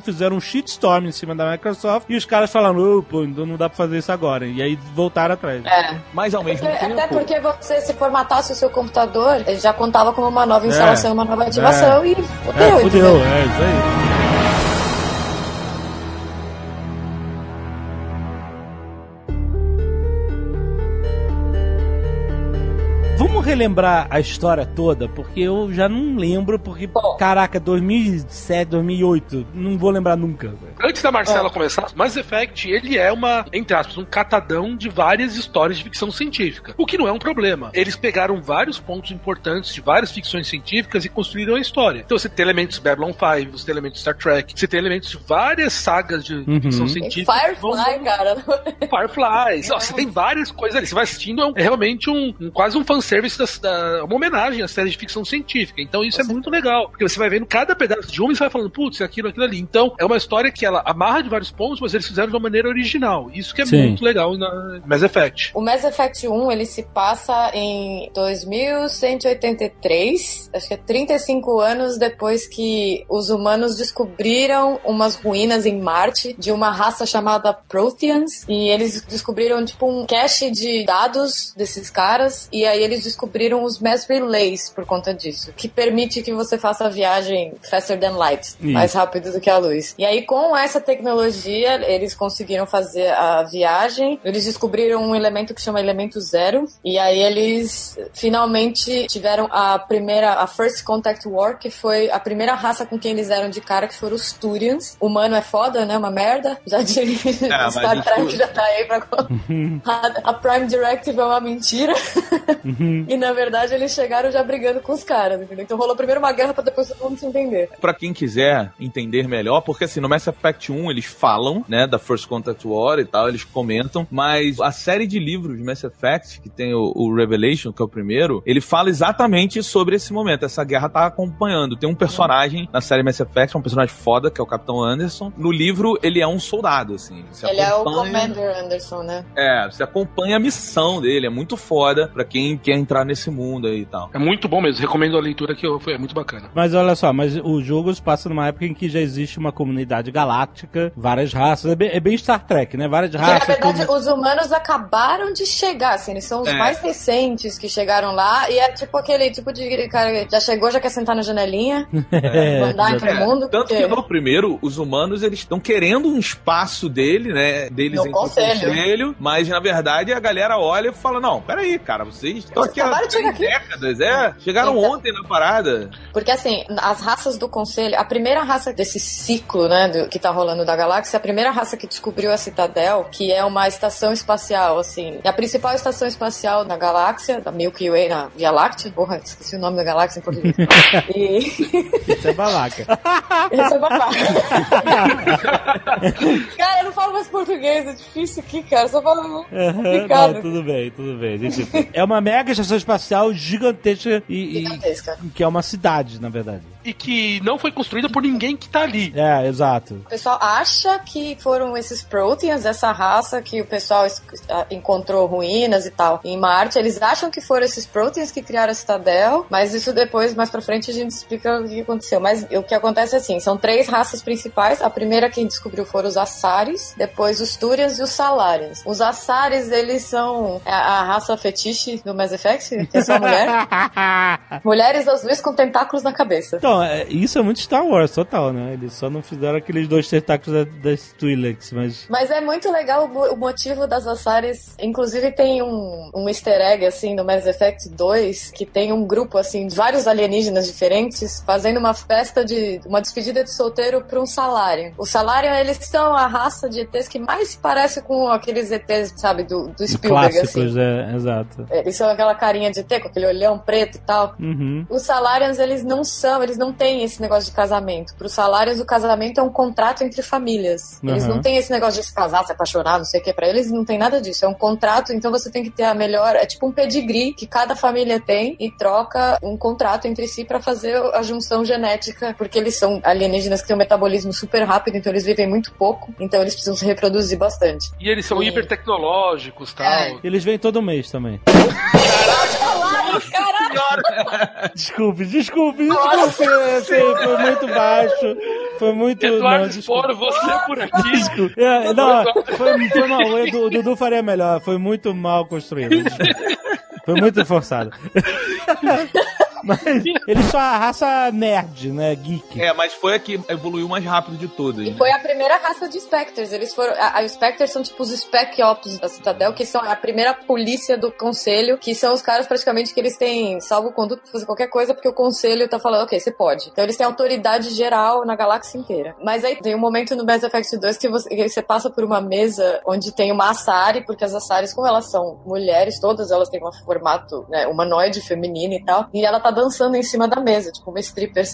fizeram um shitstorm em cima da Microsoft e os caras falaram, "Ô, pô, então não dá pra fazer isso agora. E aí voltaram atrás. É. Mas ao mesmo Porque- tempo. até porque você, se formatasse o seu computador, ele já contava como uma nova instalação e uma nova ativação e É, fudeu, fudeu, entendeu? é isso aí. Vamos relembrar a história toda, porque eu já não lembro, porque, Bom. caraca, 2007, 2008, não vou lembrar nunca. Antes da Marcela É. começar, Mass Effect, ele é uma, entre aspas, um catadão de várias histórias de ficção científica. O que não é um problema. Eles pegaram vários pontos importantes de várias ficções científicas e construíram a história. Então você tem elementos de Babylon 5, você tem elementos de Star Trek, você tem elementos de várias sagas de Uhum. ficção E científica. que vão- Firefly, cara. Fireflies. Ó, Você tem várias coisas ali. Você vai assistindo, é um- é realmente um, um- quase um fanservice, da, da, uma homenagem à série de ficção científica. Então isso é muito legal. Porque você vai vendo cada pedaço de uma e você vai falando, putz, aquilo, aquilo ali. Então é uma história que ela amarra de vários pontos, mas eles fizeram de uma maneira original. Isso que é Sim. muito legal na Mass Effect. O Mass Effect 1, ele se passa em 2183, acho que é 35 anos depois que os humanos descobriram umas ruínas em Marte de uma raça chamada Protheans, e eles descobriram tipo um cache de dados desses caras, e aí eles eles descobriram os mass relays por conta disso, que permite que você faça a viagem faster than light, Isso. mais rápido do que a luz. E aí, com essa tecnologia, eles conseguiram fazer a viagem. Eles descobriram um elemento que chama elemento zero. E aí eles finalmente tiveram a primeira, a First Contact War, que foi a primeira raça com quem eles eram de cara, que foram os Turians. Humano é foda, né? Uma merda. Já diria. mas Star Trek já tá aí pra. a, a Prime Directive é uma mentira. E na verdade eles chegaram já brigando com os caras, entendeu? Então rolou primeiro uma guerra pra depois todo mundo se entender. Pra quem quiser entender melhor, porque assim, no Mass Effect 1 eles falam, né, da First Contact War e tal, eles comentam, mas a série de livros de Mass Effect, que tem o, o Revelation, que é o primeiro, ele fala exatamente sobre esse momento. Essa guerra tá acompanhando. Tem um personagem na série Mass Effect, um personagem foda, que é o Capitão Anderson. No livro, ele é um soldado, assim. Você Ele é o acompanha- Commander Anderson, né? É, você acompanha a missão dele, é muito foda pra quem quer entrar nesse mundo aí e tal. É muito bom mesmo, recomendo a leitura que foi é muito bacana. Mas olha só, mas o jogo se passa numa época em que já existe uma comunidade galáctica, várias raças. É bem, é bem Star Trek, né? Várias Porque, na raças. verdade, como- os humanos acabaram de chegar, assim, eles são os É. mais recentes que chegaram lá, e é tipo aquele tipo de cara que já chegou, já quer sentar na janelinha, É, mandar em todo mundo. Tanto porque- que no primeiro, os humanos eles estão querendo um espaço dele, né? Deles No entre o conselho. conselho, mas na verdade a galera olha e fala: Não, peraí, cara, vocês estão aqui há acabaram de chegar aqui." décadas, é? Chegaram Então. ontem na parada. Porque assim, as raças do conselho, a primeira raça desse ciclo, né, do- que tá rolando da galáxia, a primeira raça que descobriu a Citadel, que é uma estação espacial, assim, é a principal estação espacial na galáxia, da Milky Way, na Via Láctea, porra, esqueci o nome da galáxia em português. e Isso é balaca. esse é babaca. cara, eu não falo mais português, é difícil aqui, cara, só falo complicado. Não, tudo bem, tudo bem. Gente, É uma mega estação espacial gigantesca e, e- Gigantesca. que é uma cidade, na verdade. E que não foi construída por ninguém que tá ali. É, exato. O pessoal acha que foram esses proteins dessa raça que o pessoal es- ah, encontrou ruínas e tal em Marte. Eles acham que foram esses proteins que criaram a Citadel, mas isso depois, mais pra frente, a gente explica o que aconteceu. Mas o que acontece é assim: são três raças principais. A primeira quem descobriu foram os Assares, depois os Turians e os Salarians. Os Assares, eles são a, a raça fetiche do Mass Effect, que é só mulher. Mulheres azuis com tentáculos na cabeça. Então, é, isso é muito Star Wars, total, né? Eles só não fizeram aqueles dois tentáculos da- das Twi'leks, mas... Mas é muito legal o, mo- o motivo das Assares. Inclusive tem um, um easter egg, assim, no Mass Effect 2, que tem um grupo, assim, de vários alienígenas diferentes fazendo uma festa de... uma despedida de solteiro pra um salário. O salário, eles são a raça de ETs que mais se parece com aqueles ETs, sabe, do, do Spielberg, Clássicos, assim. é, exato. Eles são aquela carinha de ET, com aquele olhão preto e tal. Uhum. Os Salarians, eles não são, eles não têm esse negócio de casamento. Para os Salarians, o casamento é um contrato entre famílias. Eles Uhum. não têm esse negócio de se casar, se apaixonar, não sei o que. Para eles não tem nada disso. É um contrato, então você tem que ter a melhor. É tipo um pedigree que cada família tem e troca um contrato entre si para fazer a junção genética, porque eles são alienígenas que têm um metabolismo super rápido, então eles vivem muito pouco, então eles precisam se reproduzir bastante. E eles são Sim. hipertecnológicos e tal. É. Eles vêm todo mês também. Salarians, caralho! Desculpe, desculpe, desculpe. Foi muito baixo. Foi muito. Eduardo não, desculpe. Sporo, você por aqui. É, não, foi, foi mal. O Edu- o Dudu faria melhor. Foi muito mal construído. Foi muito forçado. Mas eles são a raça nerd, né? Geek. É, mas foi a que evoluiu mais rápido de todas. E né? foi a primeira raça de Spectres. Eles foram. A, a- Spectres são tipo os Spec Ops da Citadel, que são a primeira polícia do conselho, que são os caras praticamente que eles têm salvo conduto pra fazer qualquer coisa, porque o conselho tá falando, ok, você pode. Então eles têm autoridade geral na galáxia inteira. Mas aí tem um momento no Mass Effect 2 que você, que você passa por uma mesa onde tem uma Asari, porque as Asaris, como elas são mulheres, todas elas têm um formato né, humanoide, feminino e tal, e ela tá dançando em cima da mesa, tipo uma stripper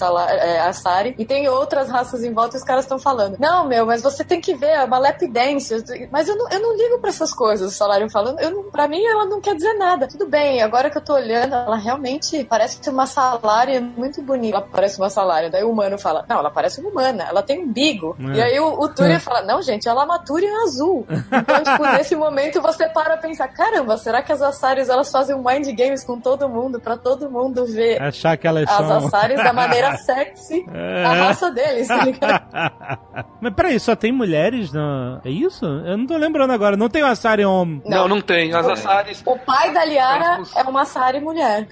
é, Asari, e tem outras raças em volta e os caras estão falando, não, meu, mas você tem que ver, é uma lap dance, mas eu não, eu não ligo pra essas coisas, o salário falando, eu não, pra mim ela não quer dizer nada, tudo bem, agora que eu tô olhando, ela realmente parece uma salária muito bonita, ela parece uma salária, daí o humano fala, não, ela parece uma humana, ela tem um bigo, É. e aí o, o Túria fala, não, gente, ela é uma Túria azul, então, tipo, nesse momento você para a pensar, caramba, será que as Assaris elas fazem um mind games com todo mundo, pra todo mundo ver Achar que elas as são. Assaris da maneira sexy É. a raça deles, tá ligado? Mas peraí, só tem mulheres na. É isso? Eu não tô lembrando agora. Não tem o Asari homem. Não, não tem. As Assaris. O pai da Liara é uma Assari mulher.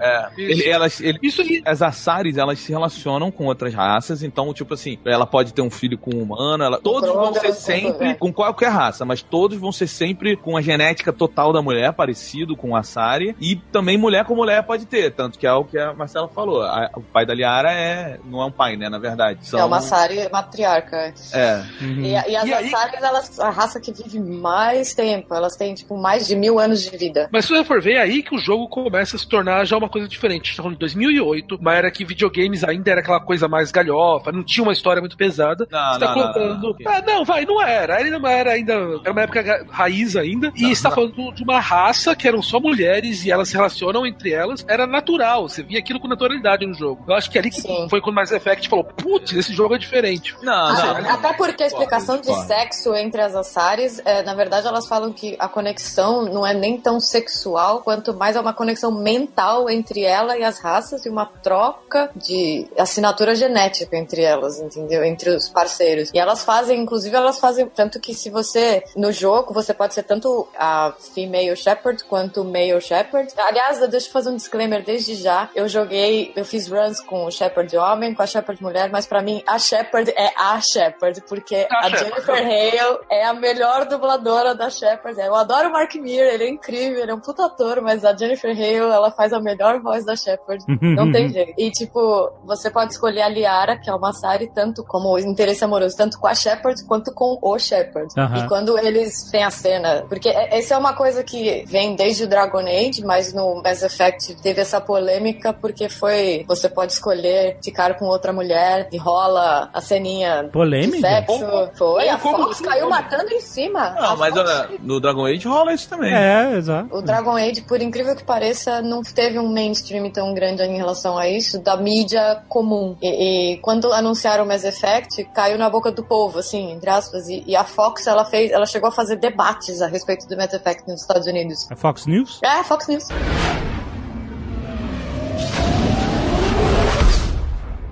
É, ele- elas, ele- Isso aí. as Assaris, elas se relacionam com outras raças, então, tipo assim, ela pode ter um filho com um humano, ela, todos vão ser sempre é. com qualquer raça, mas todos vão ser sempre com a genética total da mulher, parecido com a Assari, e também mulher com mulher pode ter, tanto que é o que a Marcela falou, a- o pai da Liara é, não é um pai, né, na verdade. São, É uma Assari matriarca. É, E, a- e as E aí- Assaris, elas, a raça que vive mais tempo. Elas têm, tipo, mais de mil anos de vida. Mas se você for ver, é aí que o jogo começa a se tornar já uma coisa diferente. A gente tá falando de 2008, uma era que videogames ainda era aquela coisa mais galhofa, não tinha uma história muito pesada. Não, você tá não, não, colocando. não, não. Ah, não, vai, não era. Ainda não era ainda. Era uma época raiz ainda. E você tá falando de uma raça que eram só mulheres e elas se relacionam entre elas. Era natural. Você via aquilo com naturalidade no jogo. Eu acho que ali que Sim. foi quando Mass Effect falou: putz, esse jogo é diferente. não, Ah, não, Até porque a explicação de sexo entre as Assaris, é, na verdade, elas falam que a conexão não é nem tão sexual, quanto mais é uma conexão mental entre ela e as raças e uma troca de assinatura genética entre elas, entendeu? Entre os parceiros. E elas fazem, inclusive, elas fazem tanto que se você, no jogo, você pode ser tanto a female shepherd quanto o male shepherd. Aliás, deixa eu fazer um disclaimer desde já. Eu joguei, eu fiz runs com o shepherd homem, com a shepherd mulher, mas pra mim a shepherd é a shepherd, porque A a, Shepherd. Jennifer Hale é a melhor dubladora da shepherd. Eu adoro o Mark Mir, ele é incrível, ele é um puta ator, mas a Jennifer Hale, ela faz a melhor voz da shepherd. Não tem jeito. E tipo, você pode escolher a Liara, que é uma Sari, tanto como interesse amoroso, tanto com a shepherd quanto com o shepherd. Aham. E quando eles têm a cena, porque é- essa é uma coisa que vem desde o Dragon Age, mas no Mass Effect teve essa polêmica porque foi você pode escolher ficar com outra mulher e rola a ceninha Polêmica? de sexo. Foi, a Como- Fox caiu matando em cima. Não, A mas Fox- olha, no Dragon Age rola isso também. É, exato. o Dragon Age, por incrível que pareça, não teve um mainstream tão grande em relação a isso, da mídia comum. E, e quando anunciaram o Mass Effect, caiu na boca do povo, assim, entre aspas. E, e a Fox, ela fez, ela chegou a fazer debates a respeito do Mass Effect nos Estados Unidos. A Fox News? É, a Fox News.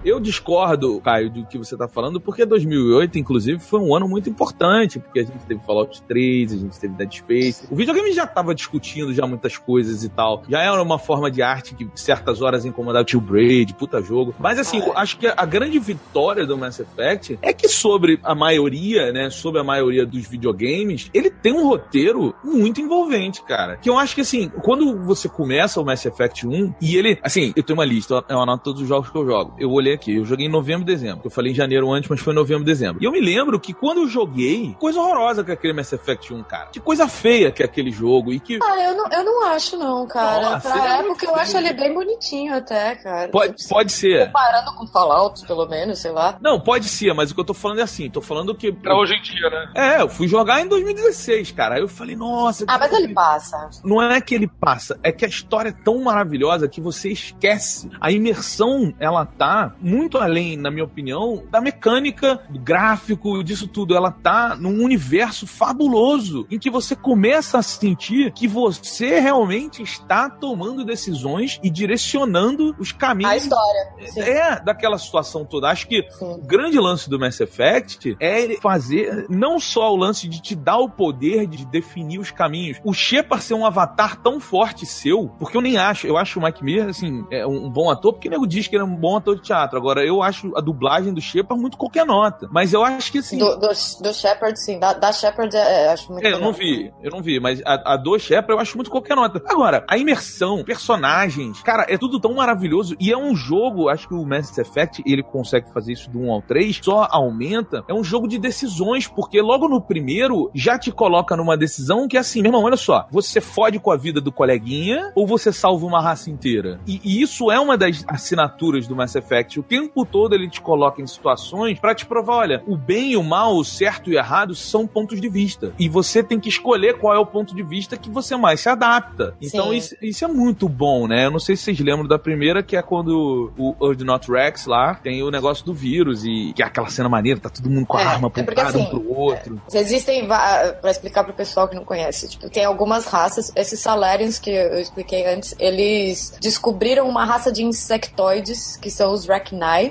Eu discordo, Caio, do que você tá falando, porque 2008, inclusive, foi um ano muito importante, porque a gente teve Fallout 3, a gente teve Dead Space. O videogame já tava discutindo já muitas coisas e tal. Já era uma forma de arte que certas horas incomodava o Tio Braid, puta jogo. Mas assim, acho que a grande vitória do Mass Effect é que sobre a maioria, né, sobre a maioria dos videogames, ele tem um roteiro muito envolvente, cara. Que eu acho que assim, quando você começa o Mass Effect 1, e ele, assim, eu tenho uma lista, eu anoto todos os jogos que eu jogo. Eu olhei aqui, eu joguei em novembro e dezembro. Eu falei em janeiro antes, mas foi em novembro e dezembro. E eu me lembro que quando eu joguei, coisa horrorosa que é aquele Mass Effect 1, cara. Que coisa feia que é aquele jogo e que Ah, eu não, eu não acho, não, cara. Nossa, pra é época, eu acho ele bem bonitinho até, cara. pode, pode ser. Comparando com Fallout, pelo menos, sei lá. Não, pode ser, mas o que eu tô falando é assim, tô falando que Pra hoje em dia, né? É, eu fui jogar em 2016, cara. Aí eu falei, nossa, Ah, mas ele passa. não é que ele passa, é que a história é tão maravilhosa que você esquece. A imersão, ela tá muito além, na minha opinião, da mecânica, do gráfico, disso tudo. Ela tá num universo fabuloso em que você começa a sentir que você realmente está tomando decisões e direcionando os caminhos A história. Sim. é daquela situação toda. Acho que Sim. o grande lance do Mass Effect é fazer não só o lance de te dar o poder de definir os caminhos. O Shepard ser um avatar tão forte seu, porque eu nem acho, eu acho o Mike Mir, assim, é um um bom ator, porque o nego diz que ele é um bom ator de teatro. Agora, eu acho a dublagem do Shepard muito qualquer nota. Mas eu acho que, assim... Do, do, do Shepard, sim. Da, da Shepard, é, é, acho muito É, eu não vi, eu não vi, mas a, a do Shepard eu acho muito qualquer nota. Agora, a imersão, personagens, cara, é tudo tão maravilhoso e é um jogo, acho que o Mass Effect, ele consegue fazer isso do 1 ao 3, só aumenta, é um jogo de decisões, porque logo no primeiro já te coloca numa decisão que é assim, meu irmão, olha só, você fode com a vida do coleguinha ou você salva uma raça inteira? E, e isso é uma das assinaturas do Mass Effect O tempo todo ele te coloca em situações pra te provar, olha, o bem e o mal, o certo e o errado são pontos de vista. E você tem que escolher qual é o ponto de vista que você mais se adapta. Então isso, isso é muito bom, né? Eu não sei se vocês lembram da primeira, que é quando o Ordinot Rex lá tem o negócio do vírus e que é aquela cena maneira, tá todo mundo com a É, arma é apontada um assim, pro outro. Existem, va- pra explicar pro pessoal que não conhece, tipo, tem algumas raças, esses Salarians que eu expliquei antes, eles descobriram uma raça de insectoides, que são os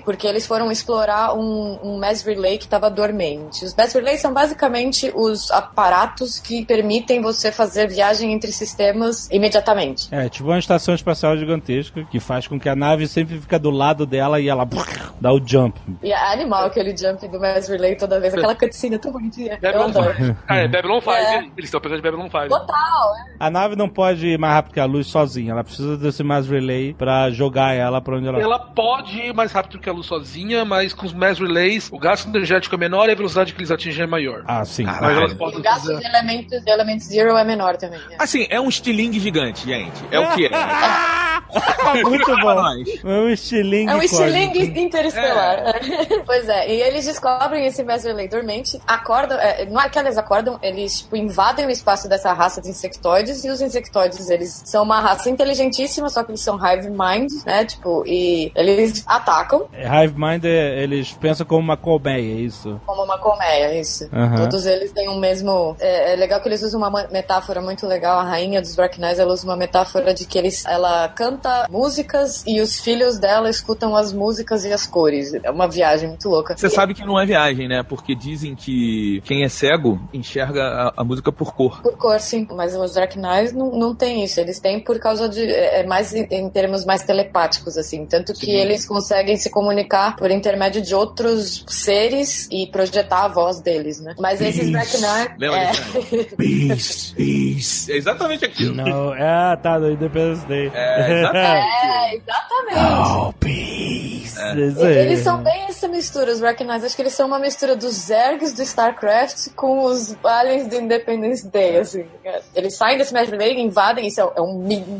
Porque eles foram explorar um, um mass relay que estava dormente. Os mass relays são basicamente os aparatos que permitem você fazer viagem entre sistemas imediatamente. É, tipo uma estação espacial gigantesca que faz com que a nave sempre fica do lado dela e ela dá o jump. E é animal aquele jump do mass relay toda vez, aquela cutscene tão bonitinha. Eu Babylon adoro. 5. Ah, é Babylon 5. É. Eles estão pegando de Babylon 5. Total, é. A nave não pode ir mais rápido que a luz sozinha. Ela precisa desse mass relay pra jogar ela pra onde ela Ela pode ir mais rápido que a luz sozinha, mas com os mass relays, o gasto energético é menor e a velocidade que eles atingem é maior. Ah, sim. Mas Caralho. elas podem o gasto fazer. de elementos, de Element Zero é menor também. é. Assim, é um estilingue gigante, gente. É o que é. Muito bom. É um estilingue É um estilingue interestelar. pois é, e eles descobrem esse Mass Relay dormente, acordam, é, não é que eles acordam, eles tipo, invadem o espaço dessa raça de insectoides, e os insectoides, eles são uma raça inteligentíssima, só que eles são hive mind, né, tipo, e eles atacam Hive Mind, é- eles pensam como uma colmeia, é isso? como uma colmeia, isso. Aham. Todos eles têm um mesmo... É, é legal que eles usam uma ma- metáfora muito legal, a rainha dos Bracknais, ela usa uma metáfora de que eles, ela canta músicas e os filhos dela escutam as músicas e as cores. É uma viagem muito louca. Você sabe que não é viagem, né? Porque dizem que quem é cego enxerga a, a música por cor. Por cor, sim. Mas os Drakenais não, não tem isso. Eles têm por causa de. É é mais em, em termos mais telepáticos, assim. Tanto que eles conseguem se comunicar por intermédio de outros seres e projetar a voz deles, né? Mas esses Drakenai. Lembra É, Peace, peace. É exatamente aquilo. Não, é, tá, do Independence Day. É, exatamente. é, exatamente. Isso aí. Eles são bem essa mistura, os Drakenais. Acho que eles são uma mistura dos Zergs do StarCraft com os aliens do Independence Day, assim. Eles saem desse Mass Relay, invadem, isso é um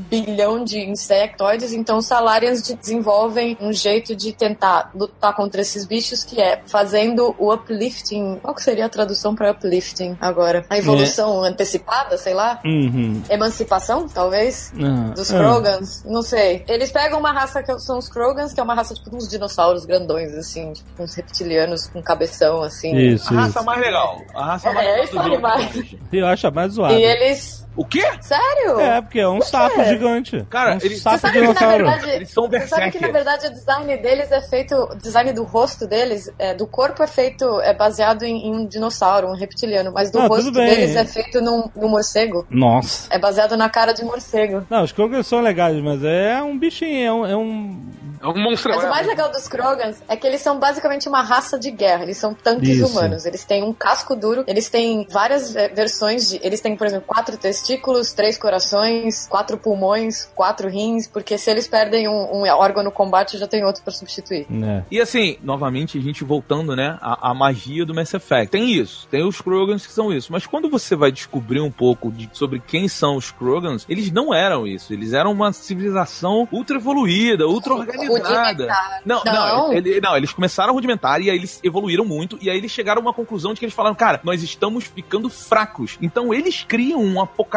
bilhão de insectoides, então os Salarians de- desenvolvem um jeito de tentar lutar contra esses bichos, que é fazendo o uplifting. Qual que seria a tradução para uplifting agora? A evolução antecipada, sei lá? Uhum. Emancipação, talvez? Ah, Dos ah. Krogans? Não sei. Eles pegam uma raça que são os Krogans, que é uma raça tipo uns dinossauros grandões, assim, tipo uns reptilianos com cabeção, assim. Isso, A raça isso. mais legal. A raça É, mais legal é. Eu acho a mais zoada. E eles. O quê? Sério? É, porque é um sapo gigante. Cara, é um eles- sapo Você sabe que na dinossauro. verdade. Eles são Você sabe que na verdade o design deles é feito. O design do rosto deles, é, do corpo é feito. É baseado em, em um dinossauro, um reptiliano, mas do Ah, rosto deles é feito num, num morcego. Nossa. É baseado na cara de morcego. Não, os Krogans são legais, mas é um bichinho, é um. É um... É um monstro. Mas o mais legal dos Krogans é que eles são basicamente uma raça de guerra. Eles são tanques Isso. humanos. Eles têm um casco duro. Eles têm várias eh, versões de. Eles têm, por exemplo, quatro testículos, três corações, quatro pulmões, quatro rins. Porque se eles perdem um, um órgão no combate, já tem outro pra substituir. É. E assim, novamente, a gente voltando, né, à, à magia do Mass Effect. Tem isso, tem os Krogans que são isso. Mas quando você vai descobrir um pouco de- sobre quem são os Krogans, eles não eram isso. Eles eram uma civilização ultra evoluída, ultra organizada. Não, não, Não. ele- não, eles começaram rudimentar e aí eles evoluíram muito. E aí eles chegaram a uma conclusão de que eles falaram, cara, nós estamos ficando fracos. Então eles criam um apocalipse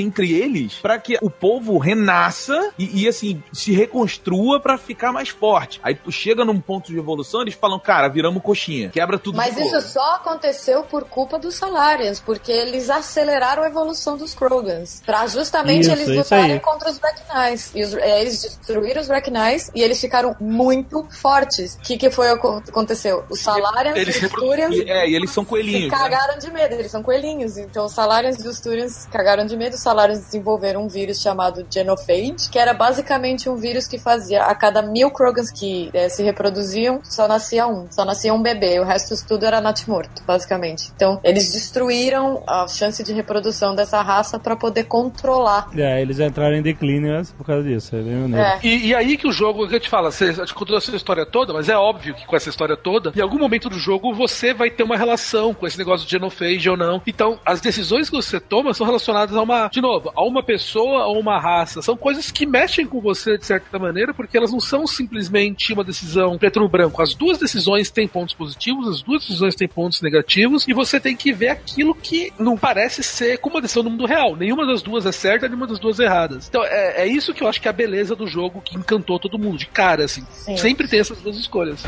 entre eles para que o povo renasça e, e, assim, se reconstrua para ficar mais forte. Aí tu chega num ponto de evolução, eles falam, cara, viramos coxinha, quebra tudo Mas isso só aconteceu por culpa dos Salarians, porque eles aceleraram a evolução dos Krogans. Pra justamente Isso, eles lutarem contra os Bracknais. E os- eh, eles destruíram os Bracknais e eles ficaram muito fortes. O que, que foi o que aconteceu? Os Salarians Eles e os Turians E, é, e eles são se coelhinhos. né? cagaram de medo, eles são coelhinhos. Então os Salarians e os Turians cagaram de medo. Os Salarians desenvolveram um vírus chamado Genophage, que era basicamente um vírus que fazia a cada mil Krogans que eh, se reproduziam, só nascia um. Só nascia um bebê. O resto tudo era natimorto, basicamente. Então eles destruíram a chance de reprodução dessa raça para poder controlar. É, eles entraram em Cleaners por causa disso. É bem. É. E, e aí que o jogo, que eu te falo, você contou essa história toda, mas é óbvio que com essa história toda, em algum momento do jogo você vai ter uma relação com esse negócio de genophage ou não. Então, as decisões que você toma são relacionadas a uma, de novo, a uma pessoa ou uma raça. São coisas que mexem com você de certa maneira, porque elas não são simplesmente uma decisão preto no branco. As duas decisões têm pontos positivos, as duas decisões têm pontos negativos, e você tem que ver aquilo que não parece ser como uma decisão no mundo real. Nenhuma das duas é certa, nenhuma das duas é erradas. Então, é, é isso que eu acho que é a beleza do jogo que encantou todo mundo, de cara, assim. Sim. Sempre tem essas duas escolhas.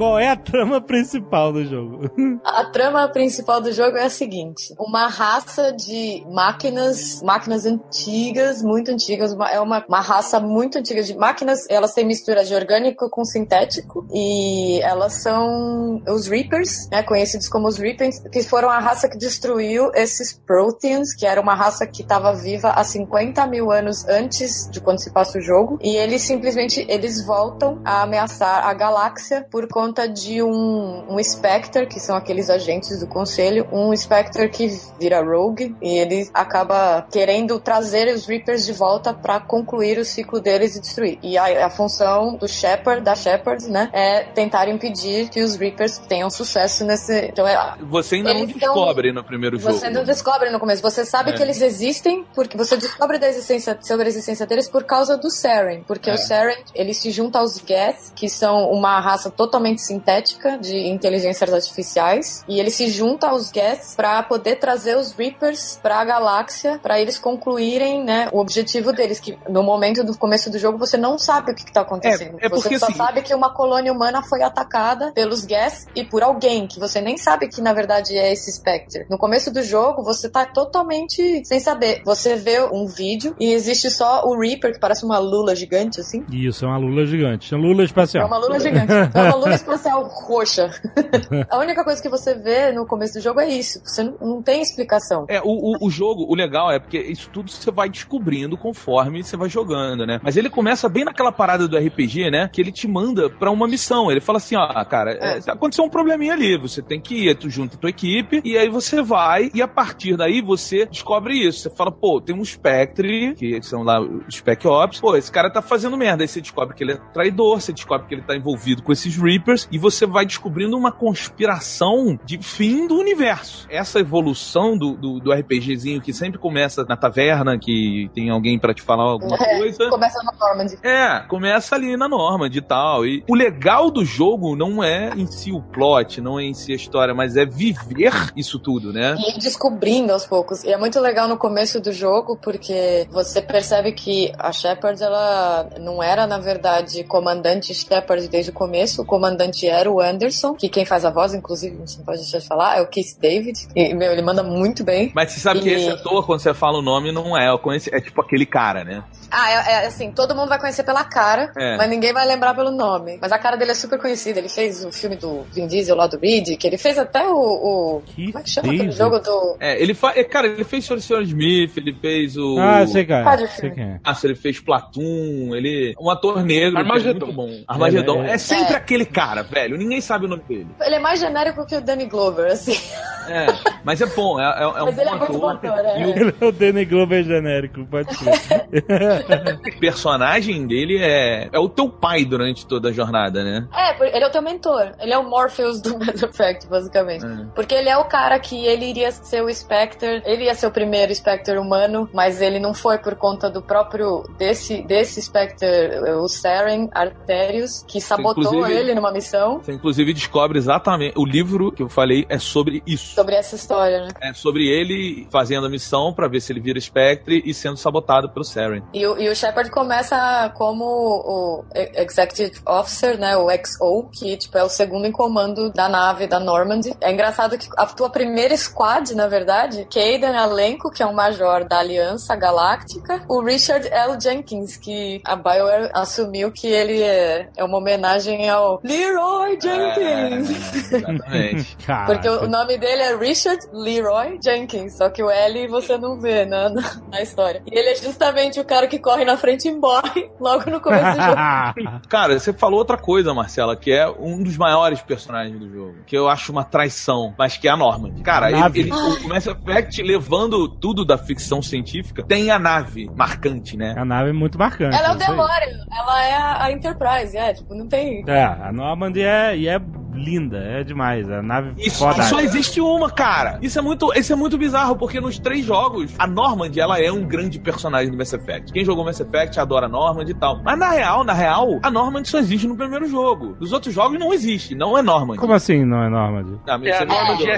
Qual é a trama principal do jogo? A trama principal do jogo é a seguinte: uma raça de máquinas, máquinas antigas, muito antigas, é uma, uma raça muito antiga de máquinas. Elas têm mistura de orgânico com sintético e elas são os Reapers, né, conhecidos como os Reapers, que foram a raça que destruiu esses Proteans, que era uma raça que estava viva há 50 mil anos antes de quando se passa o jogo. E eles simplesmente eles voltam a ameaçar a galáxia por conta de um, um Spectre, que são aqueles agentes do conselho, um Spectre que vira Rogue e ele acaba querendo trazer os Reapers de volta para concluir o ciclo deles e destruir. E a, a função do Shepard, da Shepard, né, é tentar impedir que os Reapers tenham sucesso nesse. Então é, Você ainda não são- descobre no primeiro jogo. você não descobre no começo. Você sabe É. que eles existem porque você descobre da existência, sobre a existência deles por causa do Saren. Porque É. o Saren, ele se junta aos Geth, que são uma raça totalmente sintética de inteligências artificiais. E ele se junta aos Geth para poder trazer os Reapers pra galáxia, para eles concluírem, né, o objetivo deles. Que no momento do começo do jogo você não sabe o que, que tá acontecendo. É- é porque, você só assim- sabe que uma colônia humana foi atacada pelos Geth e por alguém que você nem sabe que na verdade é esse Spectre. No começo do jogo, você tá totalmente sem saber. Você vê um vídeo e existe só o Reaper, que parece uma lula gigante, assim. Isso, é uma lula gigante. É uma lula É espacial. uma lula gigante. É uma lula espacial roxa. A única coisa que você vê no começo do jogo é isso. Você não, não tem explicação. É, o, o, o jogo, o legal é porque isso tudo você vai descobrindo conforme você vai jogando, né? Mas ele começa bem naquela parada do RPG, né? Que ele te manda pra uma missão. Ele fala assim, ó, cara, é, aconteceu um probleminha ali, você tem que ir, tu junta a tua equipe, e aí você vai, e a partir daí você descobre isso. Você fala, pô, tem um Spectre, que são lá os Spec Ops, pô, esse cara tá fazendo merda. Aí você descobre que ele é traidor, você descobre que ele tá envolvido com esses Reapers, e você vai descobrindo uma conspiração de fim do universo. Essa evolução do, do, do RPGzinho que sempre começa na taverna, que tem alguém pra te falar alguma É, coisa. Começa na Normandy. É, começa ali na Normand e tal. E o legal do jogo não é em si o plot, não é em si a história, mas é viver isso tudo, né? E ir descobrindo aos poucos. E é muito legal no começo do jogo, porque você percebe que a Shepard, ela não era, na verdade, comandante Shepard desde o começo. O comandante era o Anderson, que quem faz a voz, inclusive, você não pode deixar de falar, é o Keith David. E, meu, ele manda muito bem. Mas você sabe que E- esse ator, quando você fala o nome, não é. Eu conheci, é tipo aquele cara, né? Ah, é, é assim, todo mundo vai conhecer pela cara, É. mas ninguém vai lembrar pelo nome. Mas a cara dele é super conhecida. Ele fez o filme do Vin Diesel lá do Reed, que ele fez até o. o Keith como é que chama aquele David? jogo do. É, ele faz. Cara, ele fez Sr. Sr. Smith, ele fez o. Ah, sei, sei quem é. Ah, se ele fez Platoon, ele. Um ator negro. que é Armagedon. muito bom. Armagedon. É, É, é. sempre É. aquele cara, velho. Ninguém sabe o nome dele. Ele é mais genérico que o Danny Glover, assim. É, mas é bom, é, é, é um Mas ele é bom muito bom ator. é. E o Ele é o Danny Glover genérico, pode ser. personagem dele é, é o teu pai durante toda a jornada, né? É, ele é o teu mentor. Ele é o Morpheus do Mass Effect, basicamente. É. Porque ele é o cara que ele iria ser o Spectre, ele ia ser o primeiro Spectre humano, mas ele não foi por conta do próprio desse desse Spectre, o Saren Arterius, que sabotou inclusive- ele numa missão Você inclusive descobre exatamente. O livro que eu falei é sobre isso. sobre essa história, né? É sobre ele fazendo a missão pra ver se ele vira Spectre e sendo sabotado pelo Saren. E, o- e o Shepard começa como o Executive Officer, né, o XO, que tipo, é o segundo em comando da nave da Normandy. É engraçado que a tua primeira squad, na verdade, Caden Alenco, que é um major da Aliança Galáctica, o Richard L. Jenkins, que a BioWare assumiu que ele é, é uma homenagem ao Lear Leroy Jenkins. É, exatamente. Caraca. Porque o nome dele é Richard Leroy Jenkins, só que o L você não vê na, na, na história. E ele é justamente o cara que corre na frente e morre logo no começo do jogo. Cara, você falou outra coisa, Marcela, que é um dos maiores personagens do jogo, que eu acho uma traição, mas que é a Norman. Cara, A ele, ele- o Mass Effect, levando tudo da ficção científica, tem a nave marcante, né? A nave é muito marcante. Ela é o. DeLorean, ela é a, a Enterprise, é, tipo, não tem... É, a Normandy é, e é linda, é demais. A nave Isso, foda. só existe uma, cara. Isso é muito, isso é muito bizarro, porque nos três jogos, a Normand, ela é um grande personagem do Mass Effect. Quem jogou Mass Effect adora a Normand e tal. Mas na real, na real, a Normand só existe no primeiro jogo. Nos outros jogos não existe, não é Normand. Como assim não é Normandy? Ah, É a você não norma de jogou.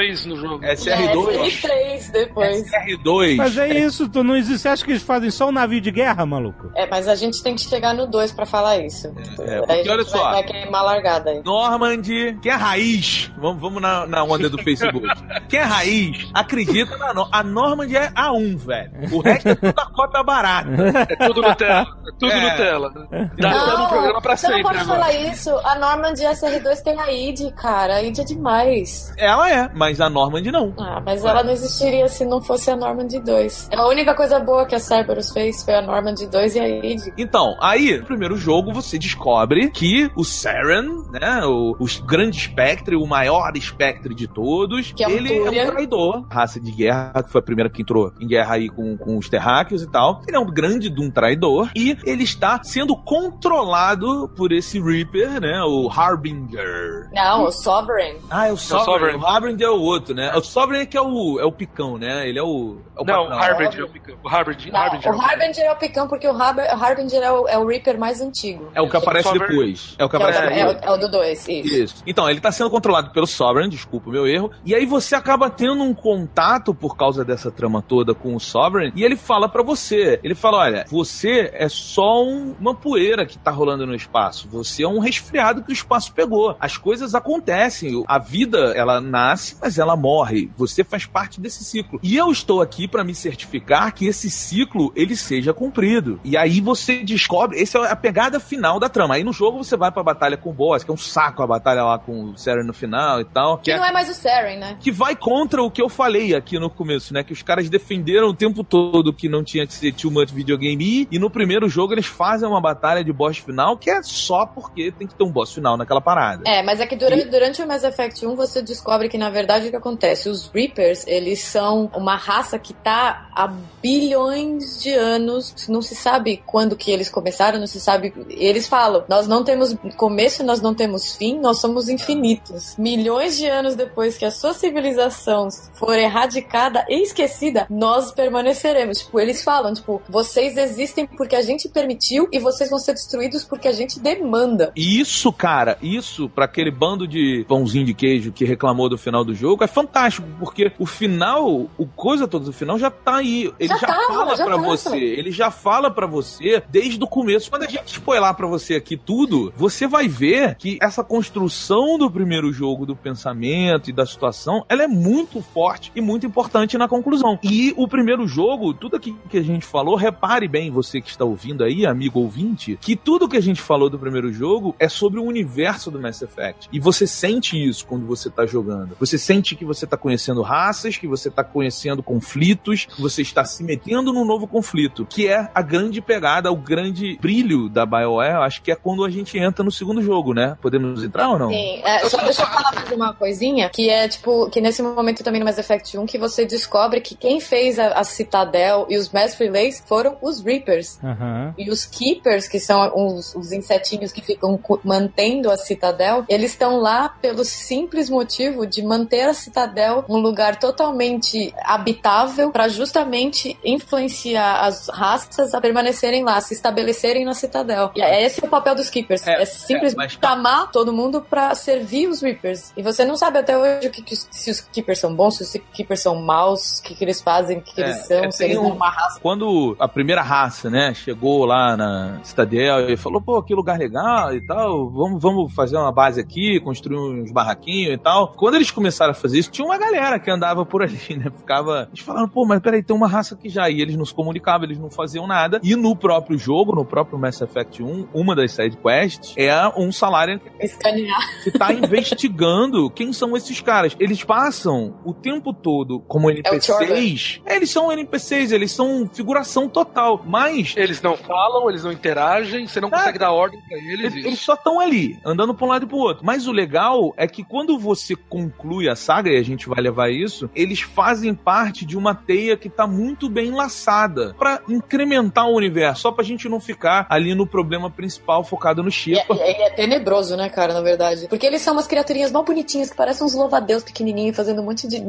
SR2 no jogo. É SR2. É, SR3 depois. SR2. Mas é isso, tu não existe. Você acha que eles fazem só um navio de guerra, maluco? É, mas a gente tem que chegar no 2 pra falar isso. É, Aí porque a gente olha vai- só. Vai queimar a largada aí. Normand, quem é raiz? Vamos, vamos na, na onda do Facebook. Quem é raiz acredita na no a Normand é A1, velho. O resto é tudo a cópia barata. É tudo Nutella. É tudo É. Nutella. Dá um programa pra você não sempre pode agora. falar isso. A Norman de SR2 tem a ID, cara. A ID é demais. Ela é, mas a Normand não. Ah, mas ela não existiria se não fosse a Norman de 2. A única coisa boa que a Cerberus fez foi a Norman de 2 e a ID. Então, aí, no primeiro jogo, você descobre que o Saren, né, o, o grande espectre, o maior espectre de todos, Que é um ele é um traidor. Raça de guerra, que foi a primeira que entrou em guerra aí com, com os terráqueos e tal. Ele é um grande de um traidor e ele está sendo controlado por esse Reaper, né, o Harbinger. Não, o Sovereign. Ah, é o Sovereign. Sovereign. O Harbinger é o outro, né? O Sovereign é que é o, é o picão, né? Ele é o... É o Não, o. Harbinger. O Harbinger. Não, Harbinger. o Harbinger é o picão porque o Har- Harbinger é o, é o Reaper mais antigo. É o que aparece Sovereign. depois. É o que Que é, o, aparece é, depois. o, é o do 2, isso. Isso. Então, ele tá sendo controlado pelo Sovereign, desculpa o meu erro. E aí você acaba tendo um contato por causa dessa trama toda com o Sovereign. E ele fala pra você: ele fala, olha, você é só um- uma poeira que tá rolando no espaço. Você é um resfriado que o espaço pegou. As coisas acontecem. A vida, ela nasce, mas ela morre. Você faz parte desse ciclo. E eu estou aqui pra me certificar que esse ciclo ele seja cumprido. E aí você descobre, essa é a pegada final da trama. Aí no jogo você vai pra batalha com o boss, que é um saco a batalha lá com o Seren no final e tal. Que não é mais o Saren, né? que vai contra o que eu falei aqui no começo, né? Que os caras defenderam o tempo todo que não tinha que ser too much videogame e no primeiro jogo eles fazem uma batalha de boss final que é só porque tem que ter um boss final naquela parada. É, mas é que durante, durante o Mass Effect 1 você descobre que na verdade o que acontece? Os Reapers, eles são uma raça que tá há bilhões de anos, não se sabe quando que eles começaram, não se sabe. Eles falam, nós não temos começo, nós não temos fim, nós somos infinitos. Milhões de anos depois que a sua civilização for erradicada e esquecida, nós permaneceremos. Tipo, eles falam, tipo, vocês existem porque a gente permitiu e vocês vão ser destruídos porque a gente demanda. E Isso, cara, isso pra aquele bando de pãozinho de queijo que reclamou do final do jogo é fantástico, porque o final, o coisa toda do final já tá aí. Ele Já já, tava, fala tava. você, ele já fala pra você desde o começo. Quando a gente spoiler pra você aqui tudo, você vai ver que essa construção do primeiro jogo, do pensamento e da situação, ela é muito forte e muito importante na conclusão. E o primeiro jogo, tudo aqui que a gente falou, repare bem, você que está ouvindo aí, amigo ouvinte, que tudo que a gente falou do primeiro jogo é sobre o universo do Mass Effect. E você sente isso quando você tá jogando. Você sente que você tá conhecendo raças, que você tá conhecendo conflitos, que você está se metendo num novo conflito, que é a grande pegada, o grande brilho da BioWare, acho que é quando a gente entra no segundo jogo, né? Podemos entrar ou não? Sim, é, só deixa eu falar mais uma coisinha, que é tipo, que nesse momento também no Mass Effect 1, que você descobre que quem fez a, a Citadel e os Mass Relays foram os Reapers. Aham. E os Keepers, que são os, os insetinhos que ficam mantendo a Citadel, eles estão lá pelo simples motivo de manter a Citadel um lugar totalmente habitável para justamente influenciar as raças a permanecerem lá, se estabelecerem na Citadel. E é esse é o papel dos Keepers. É, É, simplesmente é, mas- chamar todo mundo para servir os Reapers. E você não sabe até hoje o que, que se os Keepers são bons, se os Keepers são maus, o que, que eles fazem, o que, que É, eles são, é, se eles um- uma raça. Quando a primeira raça, né, chegou lá na Citadel e falou, pô, que lugar legal e tal, vamos, vamos fazer uma base aqui, construir uns barraquinhos e tal. Quando eles começaram a fazer isso, tinha uma galera que andava por ali, né? Ficava. Eles falaram, pô, mas peraí, tem uma raça aqui já. E eles não se comunicavam, eles não faziam nada. E no próprio jogo, no próprio Mass Effect 1, uma das side quests é um salário Escanear. Que tá investigando quem são esses caras. Eles passam o tempo todo como NPCs. eles são NPCs, eles são figuração total. Mas Eles não falam, eles não interagem, você não É. consegue dar ordem pra eles. eles, eles só estão ali, andando pra um lado e pro outro. Mas o legal é que quando você conclui a saga, e a gente vai levar isso, eles fazem parte de uma teia que tá muito bem enlaçada pra incrementar o universo, só pra gente não ficar ali no problema principal focado no E Shepard. é, e é tenebroso, né, cara, na verdade. Porque eles são umas criaturinhas mal bonitinhas que parecem uns louvadeus pequenininhos fazendo um monte de,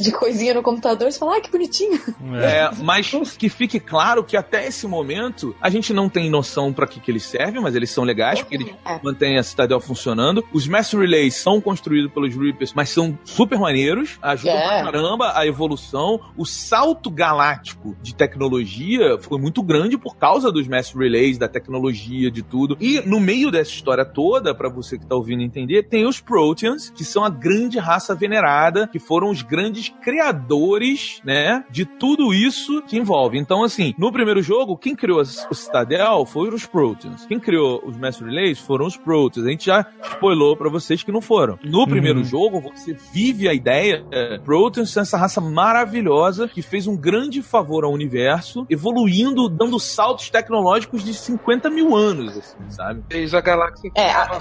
de coisinha no computador. Você fala, ai, que bonitinho. É, mas que fique claro que até esse momento a gente não tem noção pra que, que eles servem, mas eles são legais, porque eles É. mantêm a Citadel funcionando. Os Mass Relays são construídos pelos Reapers, mas são super maneiros, ajudam É. pra caramba a evolução. O salto galáctico de tecnologia foi muito grande por causa dos Mass Relays, da tecnologia, de tudo. E no meio dessa história toda, pra você que tá ouvindo entender, tem os Proteans, que são a grande raça venerada, que foram os grandes criadores, né, de tudo isso que envolve. Então, assim, no primeiro jogo, quem criou o Citadel foram os Proteans. Quem criou os Mass Relays foram os Proteans. A gente já spoilou pra vocês que não foram. No primeiro jogo, você vive a ideia é, Proteans são essa raça maravilhosa que fez um grande favor ao universo, evoluindo, dando saltos tecnológicos de 50 mil anos, assim, sabe? Fez a galáxia É, a-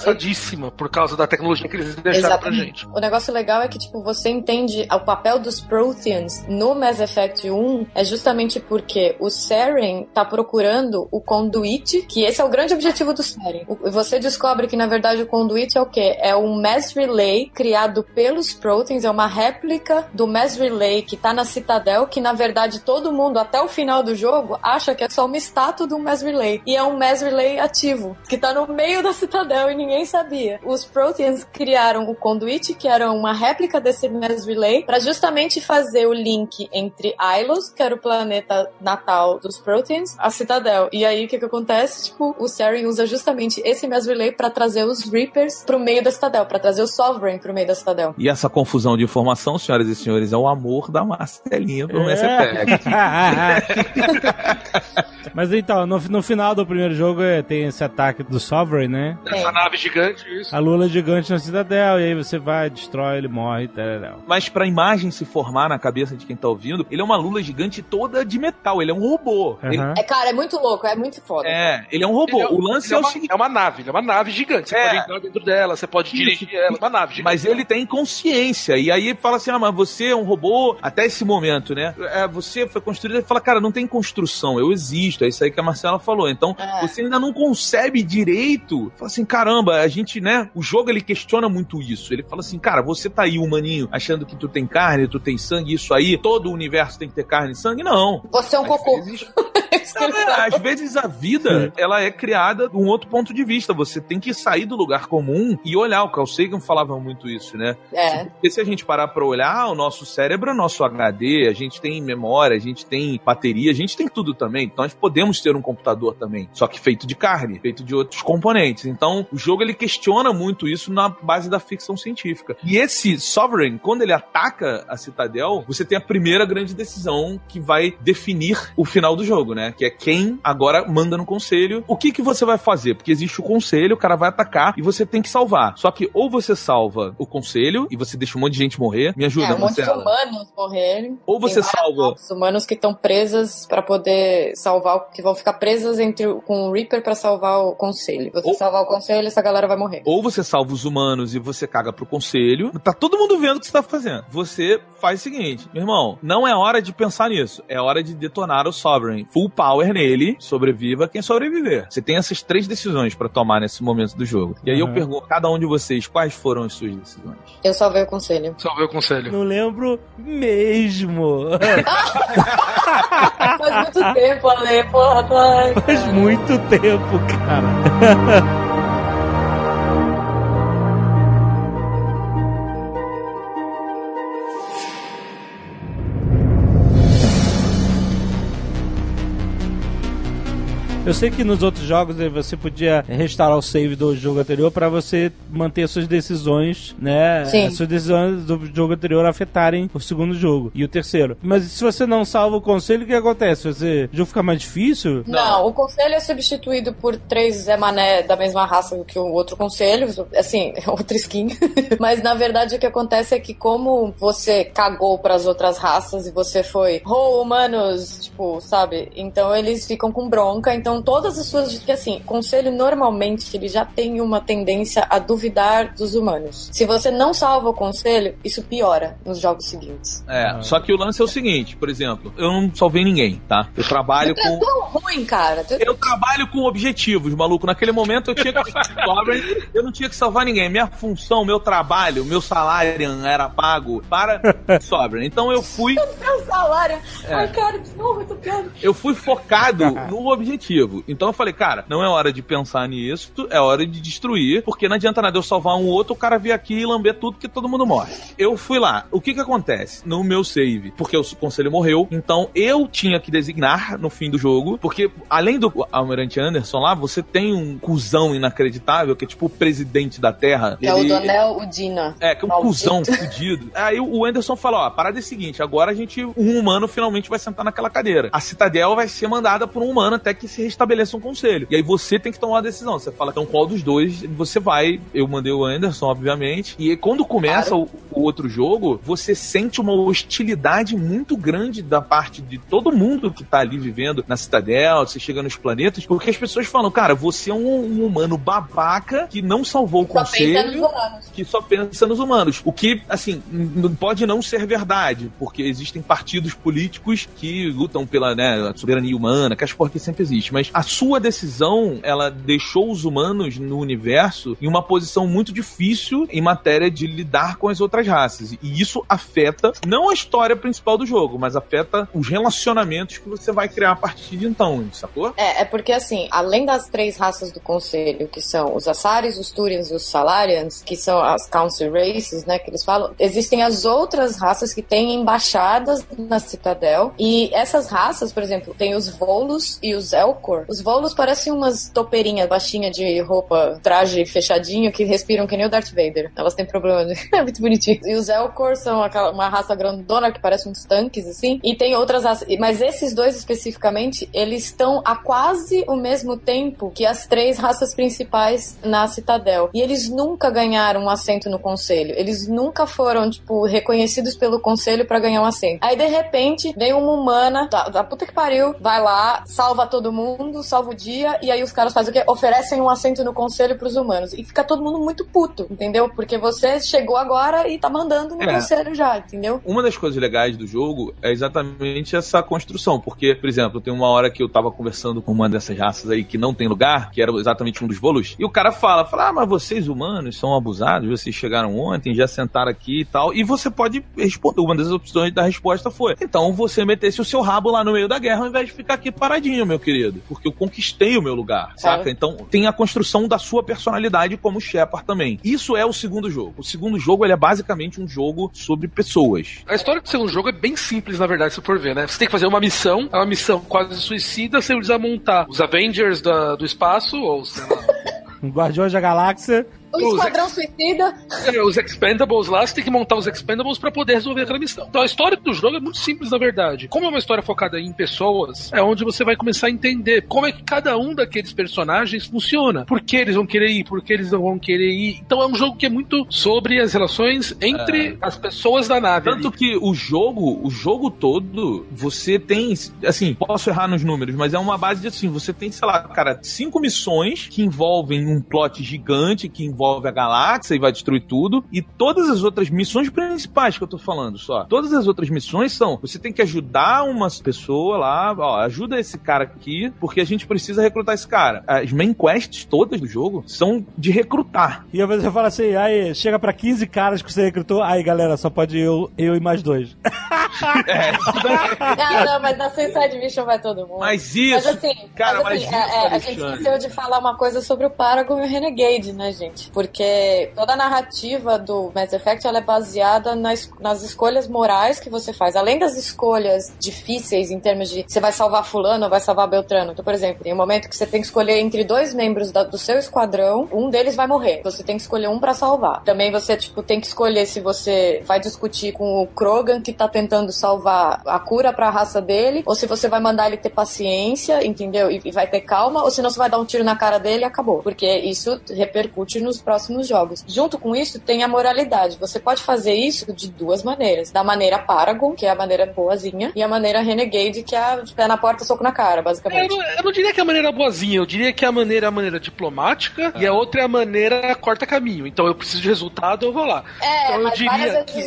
por causa da tecnologia que eles deixaram pra gente. O negócio legal é que, tipo, você entende o papel dos Protheans no Mass Effect 1 é justamente porque o Saren tá procurando o Conduit, que esse é o grande objetivo do Saren. O- Você descobre que, na verdade, o Conduit é o quê? É um Mass Relay criado pelos Protheans, é uma réplica do Mass Relay que tá na Citadel, que, na verdade, todo mundo, até o final do jogo, acha que é só uma estátua do Mass Relay. E é um Mass Relay ativo, que tá no meio da Citadel e ninguém sabia. Os Protheans criaram o Conduit, que era uma réplica desse Mass Relay, para justamente fazer o link entre Ilos, que era o planeta natal dos Protheans, a Citadel. E aí, o que que acontece? Tipo, o Saren usa justamente esse Mass Relay para trazer os Reapers pro meio da Citadel, para trazer o Sovereign pro meio da Citadel. E essa confusão de informação, senhoras e senhores, é o amor da Marcelinha pro Mass É. Effect. Mas então, no, no final do primeiro jogo é, tem esse ataque do Sovereign, né? Essa nave gigante, isso. A Lula gigante na Cidadel, e aí você vai, destrói, ele morre, tal. Mas pra imagem se formar na cabeça de quem tá ouvindo, ele é uma lula gigante toda de metal, ele é um robô. Ele- Aham. É, cara, é muito louco, é muito foda. é, ele é um robô. Ele é- o lance ele é, é, o uma, seguinte. é uma nave, ele é uma nave gigante. Você É. pode entrar dentro dela, você pode dirigir ela, uma nave gigante. Mas ele tem consciência. E aí fala assim: ah, mas você é um robô até esse momento, né? É, você foi construído. Ele fala, cara, não tem construção, eu existo. É isso aí que a Marcela falou. Então, É. você ainda não concebe direito. Fala assim, caramba, a gente, né? O jogo ele questiona muito isso. Ele fala assim, cara, você tá aí, humaninho, achando que tu tem carne, tu tem sangue, isso aí, todo o universo tem que ter carne e sangue? Não. Você é um Às cocô. vezes- Não, é, às vezes a vida, ela é criada de um outro ponto de vista. Você tem que sair do lugar comum e olhar. O Carl Sagan falava muito isso, né? É. Porque se a gente parar pra olhar, o nosso cérebro é nosso HD, a gente tem memória, a gente tem bateria, a gente tem tudo também. Então nós podemos ter um computador também, só que feito de carne, feito de outros componentes. Então o jogo ele questiona muito isso na base da ficção científica. E esse Sovereign, quando ele ataca a Citadel, você tem a primeira grande decisão que vai definir o final do jogo, né? Que é quem agora manda no conselho. O que que você vai fazer? Porque existe o conselho, o cara vai atacar e você tem que salvar. Só que ou você salva o conselho e você deixa um monte de gente morrer. Me ajuda, É, um monte de Marcela. humanos morrerem. Ou você salva novas humanos que estão presas pra poder salvar, que vão ficar presas entre com o Reaper pra salvar o conselho. Você Ou- salvar o conselho, essa galera vai morrer. Ou você salva os humanos e você caga pro conselho. Tá todo mundo vendo o que você tá fazendo. Você faz o seguinte, meu irmão, não é hora de pensar nisso. É hora de detonar o Sovereign. Full power nele, sobreviva quem sobreviver. Você tem essas três decisões pra tomar nesse momento do jogo. E aí eu Uhum. pergunto, cada um de vocês, quais foram as suas decisões? Eu salvei o conselho. Salvei o conselho. Não lembro mesmo. Faz muito tempo, Ale, porra. Faz muito tempo, cara. Eu sei que nos outros jogos eh, você podia restaurar o save do jogo anterior pra você manter suas decisões, né? Sim. As suas decisões do jogo anterior afetarem o segundo jogo e o terceiro. Mas se você não salva o conselho, o que acontece? Você, o jogo fica mais difícil? Não, o conselho é substituído por três Zé Mané da mesma raça que o outro conselho, assim, outra skin. Mas na verdade o que acontece é que como você cagou pras outras raças e você foi, oh, humanos, tipo, sabe? Então eles ficam com bronca. Então todas as suas, que assim, conselho normalmente ele já tem uma tendência a duvidar dos humanos. Se você não salva o conselho, isso piora nos jogos seguintes. É, só que o lance é o seguinte, por exemplo, eu não salvei ninguém, tá? Eu trabalho é com. tão ruim, cara. Tu- Eu trabalho com objetivos, maluco. Naquele momento eu tinha que eu não tinha que salvar ninguém. Minha função, meu trabalho, meu salário era pago para Sovereign. Então eu fui, Seu salário. É. Ai, cara, de novo essa piada. eu fui focado no objetivo. Então eu falei, cara, não é hora de pensar nisso, é hora de destruir, porque não adianta nada eu salvar um outro, o cara vir aqui e lamber tudo que todo mundo morre. Eu fui lá. O que que acontece? No meu save, porque o conselho morreu, então eu tinha que designar no fim do jogo, porque além do Almirante Anderson lá, você tem um cuzão inacreditável, que é tipo o presidente da Terra. É o Ele- Donel Udina. é, que é um Maldito. cuzão fudido. Aí o Anderson falou: ó, a parada é a seguinte: agora a gente, um humano finalmente vai sentar naquela cadeira. A citadel vai ser mandada por um humano até que se restabeleça um conselho. E aí você tem que tomar uma decisão. Você fala, então qual dos dois você vai? Eu mandei o Anderson, obviamente. E quando começa o, o outro jogo, você sente uma hostilidade muito grande da parte de todo mundo que tá ali vivendo na citadel. Você chega nos planetas, porque as pessoas falam, cara, você é um, um humano babaca que não salvou o conselho que só pensa nos humanos. O que, assim, pode não ser verdade, porque existem partidos políticos que lutam pela né, soberania humana, que as porra que sempre existe. Mas a sua decisão, ela deixou os humanos no universo em uma posição muito difícil em matéria de lidar com as outras raças. E isso afeta não a história principal do jogo, mas afeta os relacionamentos que você vai criar a partir de então, sacou? É, é porque assim, além das três raças do conselho, que são os Assaris, os Turians e os Salarians, que são as Council Races, né, que eles falam, existem as outras raças que têm embaixadas na Citadel, e essas raças, por exemplo, tem os Volos e os Elcor. Os Volos parecem umas topeirinhas baixinhas de roupa, traje fechadinho, que respiram que nem o Darth Vader. Elas têm problema de... é muito bonitinho. E os Elcor são aquela, uma raça grandona que parece uns tanques, assim, e tem outras raças. Mas esses dois especificamente, eles estão há quase o mesmo tempo que as três raças principais na Citadel. E eles nunca ganharam um assento no conselho. Eles nunca foram, tipo, reconhecidos pelo conselho pra ganhar um assento. Aí, de repente, vem uma humana, da, da puta que pariu, vai lá, salva todo mundo, salva o dia, e aí os caras fazem o quê? Oferecem um assento no conselho pros humanos. E fica todo mundo muito puto, entendeu? Porque você chegou agora e tá mandando no É. conselho já, entendeu? Uma das coisas legais do jogo é exatamente essa construção, porque, por exemplo, tem uma hora que eu tava conversando com uma dessas raças aí que não tem lugar, que era exatamente um dos volos, e o cara fala, fala, ah, mas vocês humanos são abusados, vocês chegaram ontem, já sentaram aqui e tal, e você pode responder, uma das opções da resposta foi, então você metesse o seu rabo lá no meio da guerra ao invés de ficar aqui paradinho, meu querido, porque eu conquistei o meu lugar, saca? Então tem a construção da sua personalidade como Shepard também. Isso é o segundo jogo. O segundo jogo, ele é basicamente um jogo sobre pessoas. A história do segundo jogo é bem simples, na verdade, se for ver, né? Você tem que fazer uma missão, é uma missão quase suicida, você precisa montar os Avengers da- do espaço, ou sei lá, Guardiões da Galáxia. O Esquadrão Suicida. é, os Expendables lá, você tem que montar os Expendables pra poder resolver aquela missão. Então a história do jogo é muito simples, na verdade. Como é uma história focada em pessoas, é onde você vai começar a entender como é que cada um daqueles personagens funciona. Por que eles vão querer ir, por que eles não vão querer ir. Então é um jogo que é muito sobre as relações entre as pessoas da nave. Tanto ali. que o jogo, o jogo todo, você tem, assim, posso errar nos números, mas é uma base de assim, você tem, sei lá, cara, cinco missões que envolvem um plot gigante, que envolve a galáxia e vai destruir tudo, e todas as outras missões principais que eu tô falando só, todas as outras missões são, você tem que ajudar uma pessoa lá, ó, ajuda esse cara aqui, porque a gente precisa recrutar esse cara. As main quests todas do jogo são de recrutar. E às vezes você fala assim, aí chega pra 15 caras que você recrutou, aí galera, só pode eu, eu e mais dois. Ah, não, mas na Suicide Mission vai todo mundo. Mas isso, Mas assim, cara, mas, assim mas isso, é, é, a gente esqueceu de falar uma coisa sobre o Paragon e o Renegade, né, gente? Porque toda a narrativa do Mass Effect ela é baseada nas, nas escolhas morais que você faz. Além das escolhas difíceis em termos de você vai salvar fulano ou vai salvar Beltrano. Então, por exemplo, tem um momento que você tem que escolher entre dois membros da- do seu esquadrão, um deles vai morrer. Você tem que escolher um pra salvar. Também você, tipo, tem que escolher se você vai discutir com o Krogan que tá tentando salvar a cura pra raça dele, ou se você vai mandar ele ter paciência, entendeu? E, e vai ter calma, ou senão você vai dar um tiro na cara dele e acabou. Porque isso repercute nos próximos jogos. Junto com isso, tem a moralidade. Você pode fazer isso de duas maneiras. Da maneira Paragon, que é a maneira boazinha, e a maneira Renegade, que é a pé na porta, soco na cara, Eu basicamente. não, eu não diria que é a maneira boazinha, eu diria que é a maneira, a maneira diplomática e a outra é a maneira corta caminho. Então eu preciso de resultado, eu vou lá. É, Então eu diria vezes que.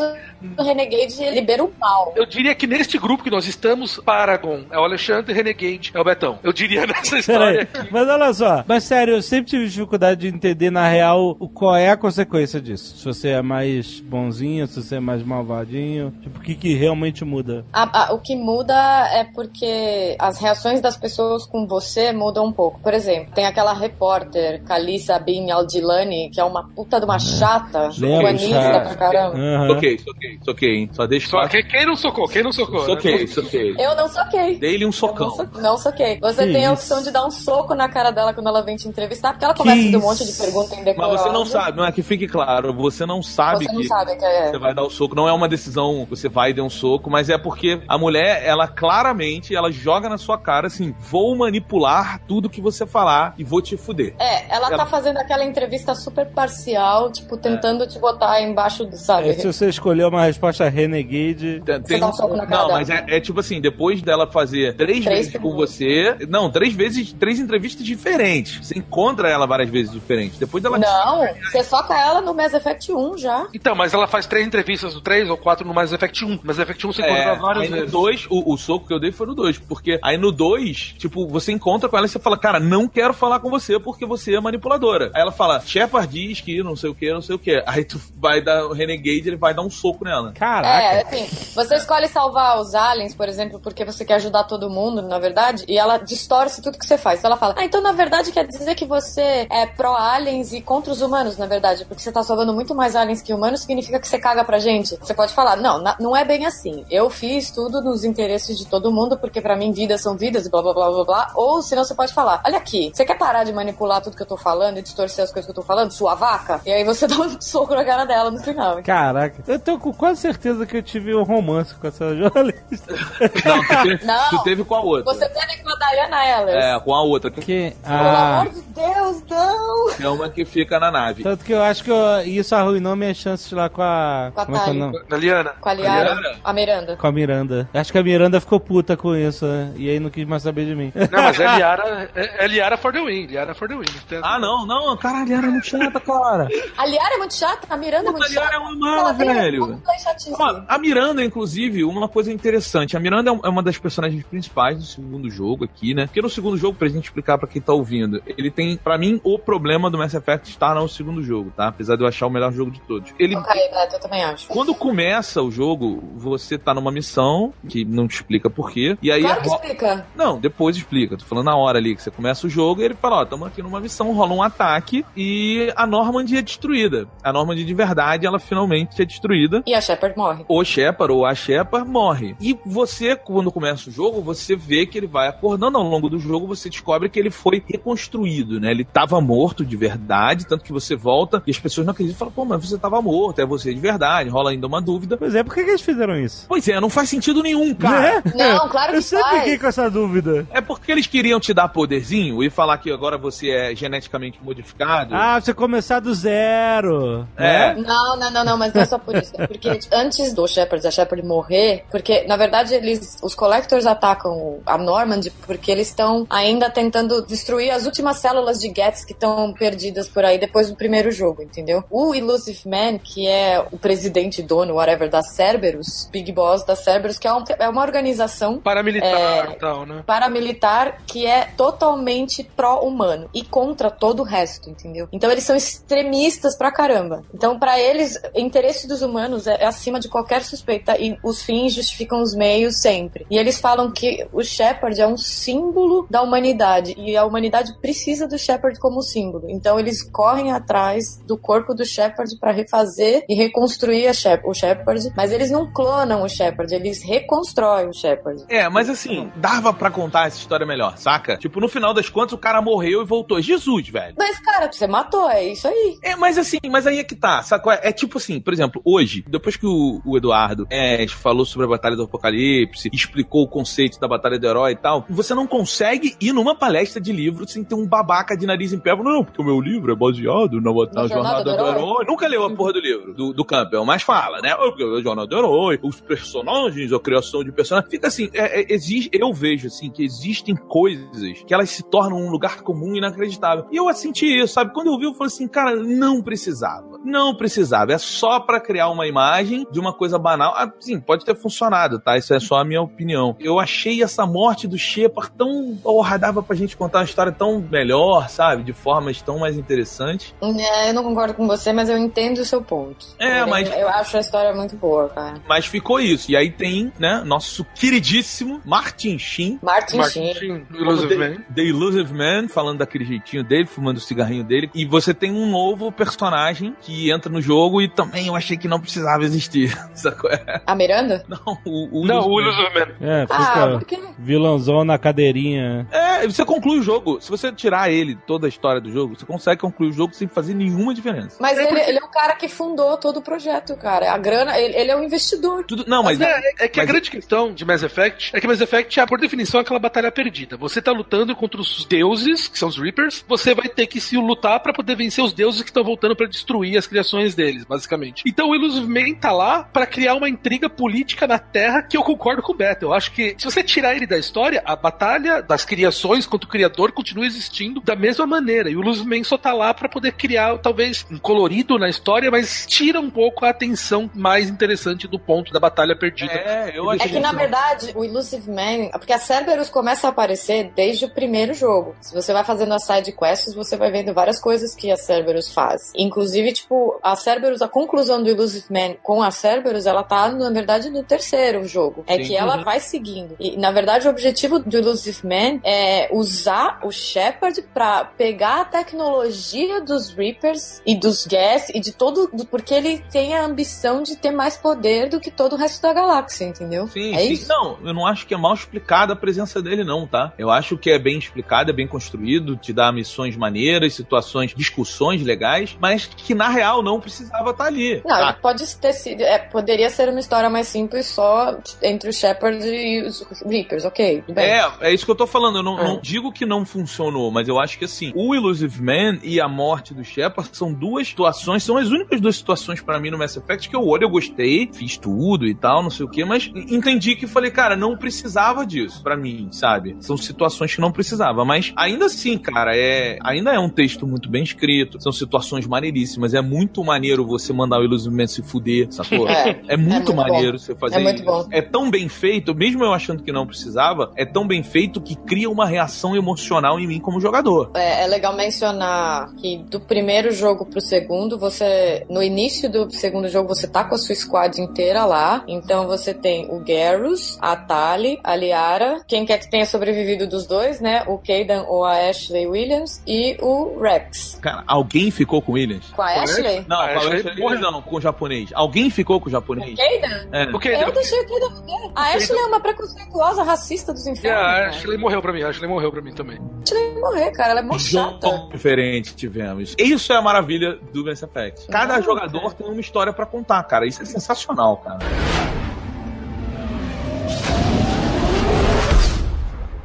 O Renegade libera o mal. Eu diria que neste grupo que nós estamos, Paragon é o Alexandre, Renegade é o Betão. Eu diria nessa história mas olha só, mas sério, eu sempre tive dificuldade de entender na real o qual é a consequência disso. Se você é mais bonzinho, se você é mais malvadinho, tipo, o que, que realmente muda? A- a- o que muda é porque as reações das pessoas com você mudam um pouco. Por exemplo, tem aquela repórter, Kalissa Bin Aldilani, que é uma puta de uma chata, Lembro, humanista chata. pra caramba. Aham. Soquei, soquei, soquei, hein? Só deixa Só claro. que quem não socou? Quem não socou? né? Soquei, soquei. Eu não soquei. Dei-lhe um Eu socão. Não, so- não soquei. Você Que tem a isso? opção de dar um soco na cara dela quando ela vem te entrevistar, porque ela começa a fazer um monte de pergunta Mas indecorosa. você não sabe, não é que fique claro, você não sabe Você não que sabe que é. você vai dar o soco, não é uma decisão, você vai e dê um soco, mas é porque a mulher, ela claramente, ela joga na sua cara assim, vou manipular tudo que você falar e vou te fuder. É, ela É. tá fazendo aquela entrevista super parcial, tipo, tentando te botar embaixo do, sabe? É, se você escolher uma resposta renegade, Tem- tem dá um um- soco na cara não, dela. mas é, é tipo assim, depois dela fazer três, Três vezes com você. Não, três vezes, três entrevistas diferentes. Você encontra ela várias vezes diferentes. Depois dela. Não, você soca ela no Mass Effect 1 já. Então, mas ela faz três entrevistas no 3 ou quatro no Mass Effect 1. Mass Effect 1 você É, encontra várias aí no vezes. 2, o, o soco que eu dei foi no 2. Porque aí no 2, tipo, você encontra com ela e você fala, cara, não quero falar com você porque você é manipuladora. Aí ela fala, Shepard diz que não sei o que, não sei o que. Aí tu vai dar o Renegade, ele vai dar um soco nela. caraca. É, assim, você escolhe salvar os aliens, por exemplo, porque você quer ajudar todo mundo, na verdade, e ela distorce tudo que você faz. Então ela fala, ah, então na verdade quer dizer que você é pró-aliens e contra os humanos, na verdade, porque você tá salvando muito mais aliens que humanos, significa que você caga pra gente. Você pode falar, não, na- não é bem assim. Eu fiz tudo nos interesses de todo mundo, porque pra mim vidas são vidas e blá blá blá blá blá. Ou senão você pode falar, olha aqui, você quer parar de manipular tudo que eu tô falando e distorcer as coisas que eu tô falando, sua vaca? E aí você dá um soco na cara dela no final. Caraca, eu tô com quase certeza que eu tive um romance com essa jornalista. Não, tu teve, Não. tu teve com a outra. Você teve com a Diana Ellis. É, com a outra, que Que, Pelo ah, amor de Deus, não! é uma que fica na nave. tanto que eu acho que eu- isso arruinou minhas chances lá com a. Com a como é que é o nome? Da Liana. Com a Liara, Liara? a Miranda. Com a Miranda. Acho que a Miranda ficou puta com isso, né? E aí não quis mais saber de mim. Não, mas é Liara, é, é Liara for the win. Liara for the win. Então, Ah, não, não, caralho, era muito chata, cara. A Liara é muito chata, a Miranda é Puta, muito a Liara chata. é uma mala, velho. Uma. Ó, A Miranda, inclusive, uma coisa interessante. A Miranda é uma das personagens principais do segundo jogo aqui, né? Porque no segundo jogo, pra gente explicar pra quem tá ouvindo, ele tem, pra mim, o problema do Mass Effect estar no segundo jogo, tá? Apesar de eu achar o melhor jogo de todos. Ele. Ok, Beto, eu também acho. Quando começa o jogo, você tá numa missão, que não te explica porquê, e aí Claro que explica. não, depois explica. Tô falando na hora ali que você começa o jogo e ele fala, ó, estamos aqui numa missão, rola um ataque e a Normandy é destruída. A Normandy de verdade, ela finalmente é destruída. E a Shepard morre. O Shepard ou a Shepard morre. E você, quando começa o jogo, você vê que ele vai acordando ao longo do jogo, você descobre que ele foi reconstruído, né? Ele tava morto de verdade, tanto que você volta e as pessoas não acreditam. Falam, pô, mas você tava morto, é você de verdade. Rola ainda uma dúvida. Pois é, por que, que eles fizeram isso? Pois é, não faz sentido nenhum, cara. Né? Não, claro que Eu sempre faz. fiquei com essa dúvida. É porque eles queriam te dar poderzinho e falar que agora você é geneticamente modificado. Ah, você começar do zero. É. né? Não, não, não, não, mas não é só por isso. É porque antes do Shepard, da Shepard morrer, porque na verdade eles, os Collectors atacam a Normandy porque eles estão ainda tentando destruir as últimas células de Gets que estão perdidas por aí depois do primeiro jogo, entendeu? O Illusive Man, que é o presidente, dono, whatever, da Cerberus, Big Boss da Cerberus, que é, um- é uma organização Paramilitar É. tal, né? paramilitar que é totalmente pró-humano e contra todo o resto, entendeu? Então eles são extremistas pra caramba. Então, pra eles, o interesse dos humanos é, é acima de qualquer suspeita e os fins justificam os meios sempre. E eles falam que o Shepard é um símbolo da humanidade. E a humanidade precisa do Shepard como símbolo. Então eles correm atrás do corpo do Shepard para refazer e reconstruir Shep o Shepard. Mas eles não clonam o Shepard, eles reconstroem o Shepard. É, mas assim, dava para contar essa história melhor, saca? Tipo, no final das contas, o cara morreu e voltou. Jesus, velho. Mas, cara, você matou, é isso aí. É, mas assim, mas aí é que tá, saca? É tipo assim, por exemplo, hoje, depois que o, o Eduardo é, falou sobre a Batalha do Apocalipse, explicou o conceito da Batalha do Herói e tal, você não consegue ir numa palestra de livro sem ter um babaca de nariz em pé. Não, porque o meu livro é baseado na, na Jornada, do, do herói. herói. Nunca leu a porra do livro, do, do Campbell, mas fala, né? Porque a Jornada do Herói, os personagens, a criação de personagens. Fica assim, é, é, existe, eu vejo assim, que existem coisas que elas se tornam um lugar comum e inacreditável. E eu senti isso, sabe? Quando eu vi, eu falei assim, cara, não precisava. Não precisava. É só para criar uma imagem de uma coisa banal. Ah, sim, pode ter funcionado, tá? Isso é só a minha opinião. Eu achei essa morte do Shepard tão. Porra, dava pra gente contar uma história tão melhor, sabe? De formas tão mais interessantes. É, eu não concordo com você, mas eu entendo o seu ponto. É, eu, mas. Eu acho a história muito boa, cara. Mas ficou isso. E aí tem, né, nosso queridíssimo Martin Sheen. Martin, Martin Sheen. Sheen, Illusive Man. The Illusive Man, falando daquele jeitinho dele, fumando o cigarrinho dele. E você tem um novo personagem que entra no jogo e também eu achei que não precisava existir. Sacou? A Miranda? Não, o, o Não, o Man. É, Ah, fica por quê? vilãozão na cadeirinha. É, você conclui o jogo. Se você tirar ele, toda a história do jogo, você consegue concluir o jogo sem fazer nenhuma diferença. Mas ele, ele é o cara que fundou todo o projeto, cara. A grana, ele, ele é o investidor. Tudo, não, mas. Mas é, é que a mas- grande questão de Mass Effect é que Mass Effect é, por definição, aquela batalha perdida. Você tá lutando contra os deuses, que são os Reapers, você vai ter que se lutar pra poder vencer os deuses que estão voltando pra destruir as criações deles, basicamente. Então o Illusive Tá lá pra criar uma intriga política na Terra que eu concordo com o Beto. Eu acho que se você tirar ele da história, a batalha das criações contra o criador continua existindo da mesma maneira. E o Illusive Man só tá lá pra poder criar, talvez, um colorido na história, mas tira um pouco a atenção mais interessante do ponto da batalha perdida. É, eu É achei. que, na verdade, o Illusive Man... Porque a Cerberus começa a aparecer desde o primeiro jogo. Se você vai fazendo as side quests, você vai vendo várias coisas que a Cerberus faz. Inclusive, tipo, a Cerberus, a conclusão do Illusive Man com a Cerberus, ela tá, na verdade, no terceiro jogo. É Sim. que ela vai seguindo. E, na verdade, o objetivo do Illusive Man é usar o Shepard pra pegar a tecnologia dos Reapers e dos Gas e de todo... do- Porque ele tem a ambição de ter mais poder do que todo o resto da galáxia, entendeu? Sim, é sim. isso? Não, eu não acho que é mal explicada a presença dele, não, tá? Eu acho que é bem explicado, é bem construído, te dá missões maneiras, situações, discussões legais, mas que na real não precisava estar ali. Não, tá? ele pode ter sido. É, poderia ser uma história mais simples só entre o Shepard e os Reapers, ok. É, é isso que eu tô falando. Eu não, É. não digo que não funcionou, mas eu acho que assim, o Illusive Man e a morte do Shepard são duas situações, são as únicas duas situações pra mim no Mass Effect que eu olho, eu gostei, fiz tudo e tal, não sei o que, mas entendi que falei, cara, não precisava disso pra mim, sabe? São situações que não precisava, mas ainda assim, cara, é ainda é um texto muito bem escrito, são situações maneiríssimas, é muito maneiro você mandar o Illusive Man se fuder, sacou? É. É muito, muito maneiro você fazer É muito isso. bom. É tão bem feito, mesmo eu achando que não precisava, é tão bem feito que cria uma reação emocional em mim como jogador. É, é legal mencionar que do primeiro jogo pro segundo, você. No início do segundo jogo, você tá com a sua squad inteira lá. Então você tem o Garrus, a Tali, a Liara, quem quer que tenha sobrevivido dos dois, né? O Kaidan ou a Ashley Williams e o Rex. Cara, alguém ficou com Williams? Com a Ashley? Não, A com a Ashley Ashley morreu. não, com o japonês. Alguém ficou com o japonês? Kaidan? É. O que? Eu deixei o Kaidan morrer. A Ashley é uma preconceituosa racista dos É, infernos. a cara. Ashley morreu pra mim, a Ashley morreu pra mim também. Ashley morrer, cara. Ela é mó chata. Diferente tivemos. Isso é a maravilha do Mass Effect. Cada Não, jogador cara. tem uma história pra contar, cara. Isso é sensacional, cara.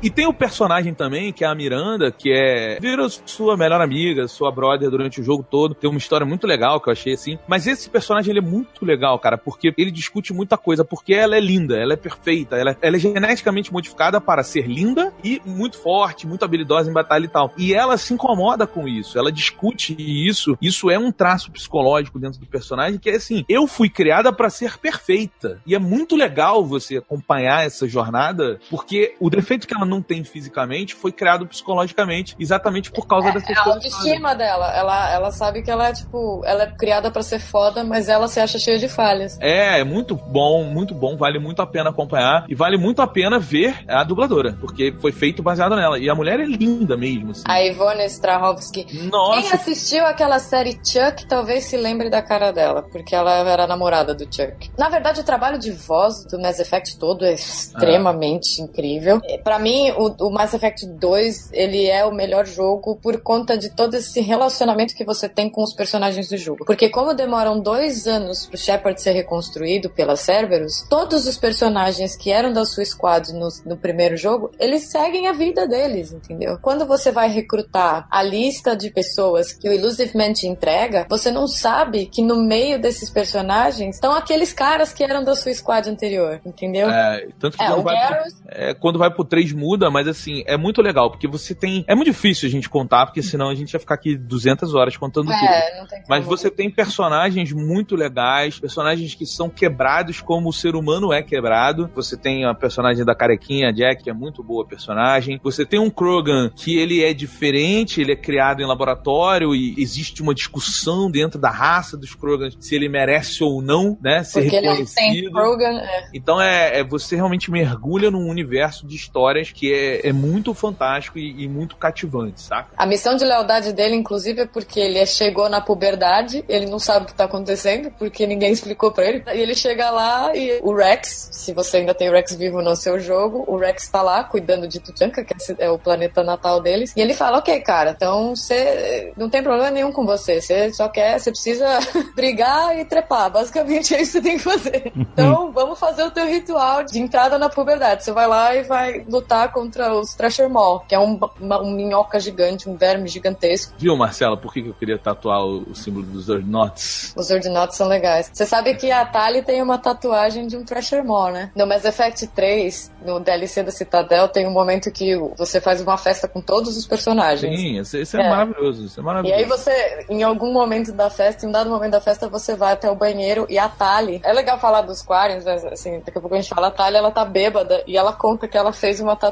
E tem o personagem também, que é a Miranda, que é. Vira sua melhor amiga, sua brother durante o jogo todo. Tem uma história muito legal que eu achei assim. Mas esse personagem ele é muito legal, cara, porque ele discute muita coisa. Porque ela é linda, ela é perfeita, ela, ela é geneticamente modificada para ser linda e muito forte, muito habilidosa em batalha e tal. E ela se incomoda com isso, ela discute isso. Isso é um traço psicológico dentro do personagem que é assim: eu fui criada para ser perfeita. E é muito legal você acompanhar essa jornada, porque o defeito que ela não tem fisicamente foi criado psicologicamente, exatamente por causa É, dessas a coisas. autoestima dela. Ela, ela sabe que ela é, tipo, ela é criada pra ser foda, mas ela se acha cheia de falhas. É, é muito bom, muito bom, vale muito a pena acompanhar e vale muito a pena ver a dubladora, porque foi feito baseado nela. E a mulher é linda mesmo, assim. A Ivone Strahovski. Quem Nossa, assistiu aquela série Chuck talvez se lembre da cara dela, porque ela era a namorada do Chuck. Na verdade, o trabalho de voz do Mass Effect todo é extremamente incrível. É, Pra mim, o, o Mass Effect 2, ele é o melhor jogo por conta de todo esse relacionamento que você tem com os personagens do jogo. Porque como demoram dois anos pro Shepard ser reconstruído pela Cerberus, todos os personagens que eram da sua squad no, no primeiro jogo, eles seguem a vida deles, entendeu? Quando você vai recrutar a lista de pessoas que o Illusive Man te entrega, você não sabe que no meio desses personagens estão aqueles caras que eram da sua squad anterior, entendeu? É, tanto que É, quando, vai pro, Garrus, é, quando vai pro 3 muda, mas assim, é muito legal, porque você tem. É muito difícil a gente contar, porque senão a gente ia ficar aqui 200 horas contando tudo. é, não tem Mas você tem personagens muito legais, personagens que são quebrados como o ser humano é quebrado. Você tem a personagem da carequinha, Jack, que é muito boa personagem. Você tem um Krogan que ele é diferente, ele é criado em laboratório e existe uma discussão dentro da raça dos Krogans se ele merece ou não, né, ser Porque ele é reconhecido. Saint Rogan, é. Então é, é- você realmente mergulha num universo de histórias que é, é muito fantástico e, e muito cativante, saca? A missão de lealdade dele, inclusive, é porque ele chegou na puberdade, ele não sabe o que tá acontecendo, porque ninguém explicou pra ele. E ele chega lá e o Rex, se você ainda tem o Rex vivo no seu jogo, o Rex tá lá cuidando de Tuchanka, que é o planeta natal deles. E ele fala: Ok, cara, então você não tem problema nenhum com você. Você só quer, você precisa brigar e trepar. Basicamente é isso que você tem que fazer. Então vamos fazer o teu ritual de entrada na puberdade. Você vai lá e vai lutar contra os Thrasher Maw, que é um, uma- um minhoca gigante, um verme gigantesco. Viu, Marcela, por que que eu queria tatuar o, o símbolo dos Ordnots? Os ordinatos são legais. Você sabe que a Tali tem uma tatuagem de um Thrasher Maw, né? No Mass Effect 3, no DLC da Citadel, tem um momento que você faz uma festa com todos os personagens. Sim, isso, é, É. maravilhoso, isso é E maravilhoso. aí você, em algum momento da festa, em um dado momento da festa, você vai até o banheiro e a Tali. É legal falar dos Quarians, mas assim, daqui a pouco a gente fala, a Tali ela tá bêbada e ela conta que ela fez uma tatuagem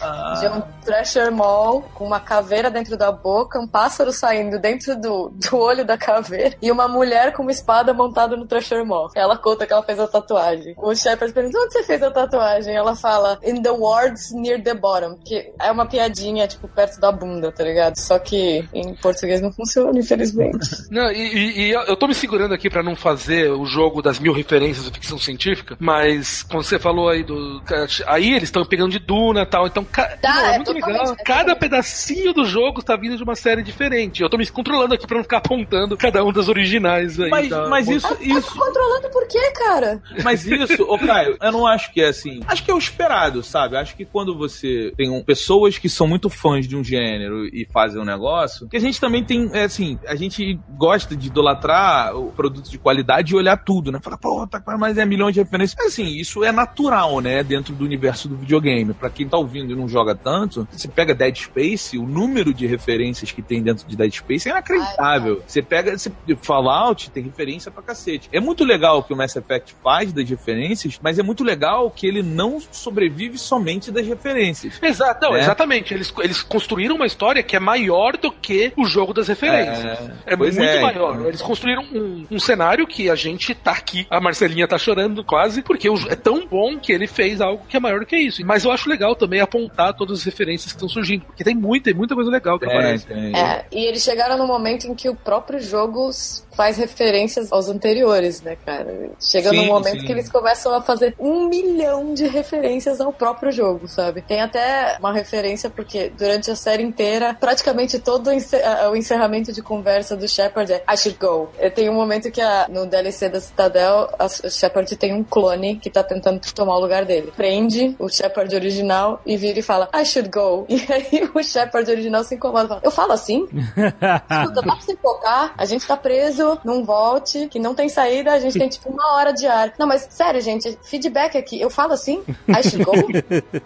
Ah. de um Thrasher Maw com uma caveira dentro da boca, um pássaro saindo dentro do, do olho da caveira e uma mulher com uma espada montada no Thrasher Maw. Ela conta que ela fez a tatuagem. O Shepard pergunta, onde você fez a tatuagem? Ela fala, in the wards near the bottom, que é uma piadinha, tipo, perto da bunda, tá ligado? Só que em português não funciona, infelizmente. Não, e, e- e eu tô me segurando aqui pra não fazer o jogo das mil referências da ficção científica, mas quando você falou aí do. Aí eles estão pegando de Duna e tal, então. ca- Tá, Não, é é muito legal. Cada pedacinho do jogo tá vindo de uma série diferente. Eu tô me controlando aqui pra não ficar apontando cada um das originais aí. Mas, da- mas isso, isso, Controlando por quê, cara? mas isso, ô Caio, eu não acho que é assim. Acho que é o esperado, sabe? Acho que quando você tem um- pessoas que são muito fãs de um gênero e fazem um negócio, que a gente também tem, é assim, a gente gosta de idolatrar o produto de qualidade e olhar tudo, né? Falar, pô, tá mais é milhões de referências. Mas, assim, isso é natural, né? Dentro do universo do videogame. Pra quem tá ouvindo e não joga tanto, você pega Dead Space, o número de referências que tem dentro de Dead Space é inacreditável. Você pega, você, Fallout tem referência pra cacete. É muito legal o que o Mass Effect faz das referências, mas é muito legal que ele não sobrevive somente das referências. Exato, não, É. exatamente. Eles, eles construíram uma história que é maior do que o jogo das referências. É, pois muito é, maior. então. Eles construíram um, um cenário que a gente tá aqui, a Marcelinha tá chorando quase, porque o é tão bom que ele fez algo que é maior do que isso. Mas eu acho legal também apontar todas as referências que estão surgindo, porque tem muita, tem muita coisa legal que É, aparece. tem. É, e eles chegaram no momento em que o próprio jogo faz referências aos anteriores, né, cara? Chega Sim, num momento sim. que eles começam a fazer um milhão de referências ao próprio jogo, sabe? Tem até uma referência, porque durante a série inteira, praticamente todo o encerramento de conversa do Shepard é I should go. Tem um momento que a- no DLC da Citadel, a o Shepard tem um clone que tá tentando tomar o lugar dele. Prende o Shepard original e vira e fala I should go. E aí o Shepard original se incomoda e fala, eu falo assim? Escuta, dá pra você focar, a gente tá preso num volte que não tem saída, a gente tem tipo uma hora de ar. Não, mas sério, gente, feedback aqui, eu falo assim? I should go?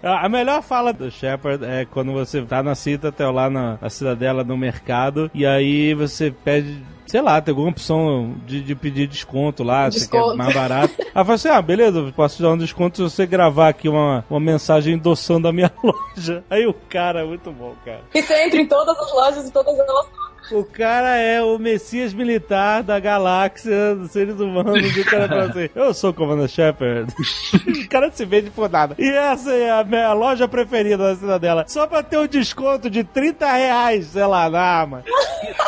A melhor fala do Shepard é quando você tá na Citadel lá na, na cidadela no mercado e aí você pede sei lá, tem alguma opção de, de pedir desconto lá, se quer Desconto. mais barato. Aí eu falei assim, ah, beleza, posso te dar um desconto se você gravar aqui uma, uma mensagem endossando a minha loja. Aí o cara, muito bom, cara. E você entra em todas as lojas e todas elas. O cara é o messias militar da galáxia dos seres humanos. E o cara fala assim: Eu sou o Commander Shepard. o cara se vende por nada. E essa é a minha loja preferida da cidadela. Só pra ter um desconto de 30 reais, sei lá, na arma.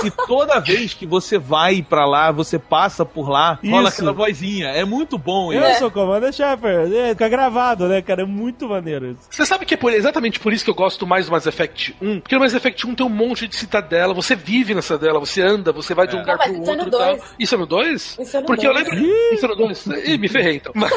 E toda vez que você vai pra lá, você passa por lá, rola Isso. aquela vozinha. É muito bom Eu isso. sou o Commander Shepard. É, fica gravado, né, cara? É muito maneiro isso. Você sabe que é por- exatamente por isso que eu gosto mais do Mass Effect 1? Porque no Mass Effect 1 tem um monte de citadela, você vive na cidadela, você anda, você vai de um É. lugar Não, pro é outro e tal. dois. Isso é no 2? Isso é no Porque eu dois. lembro. Isso é no 2? Ih, me ferrei então. Mas,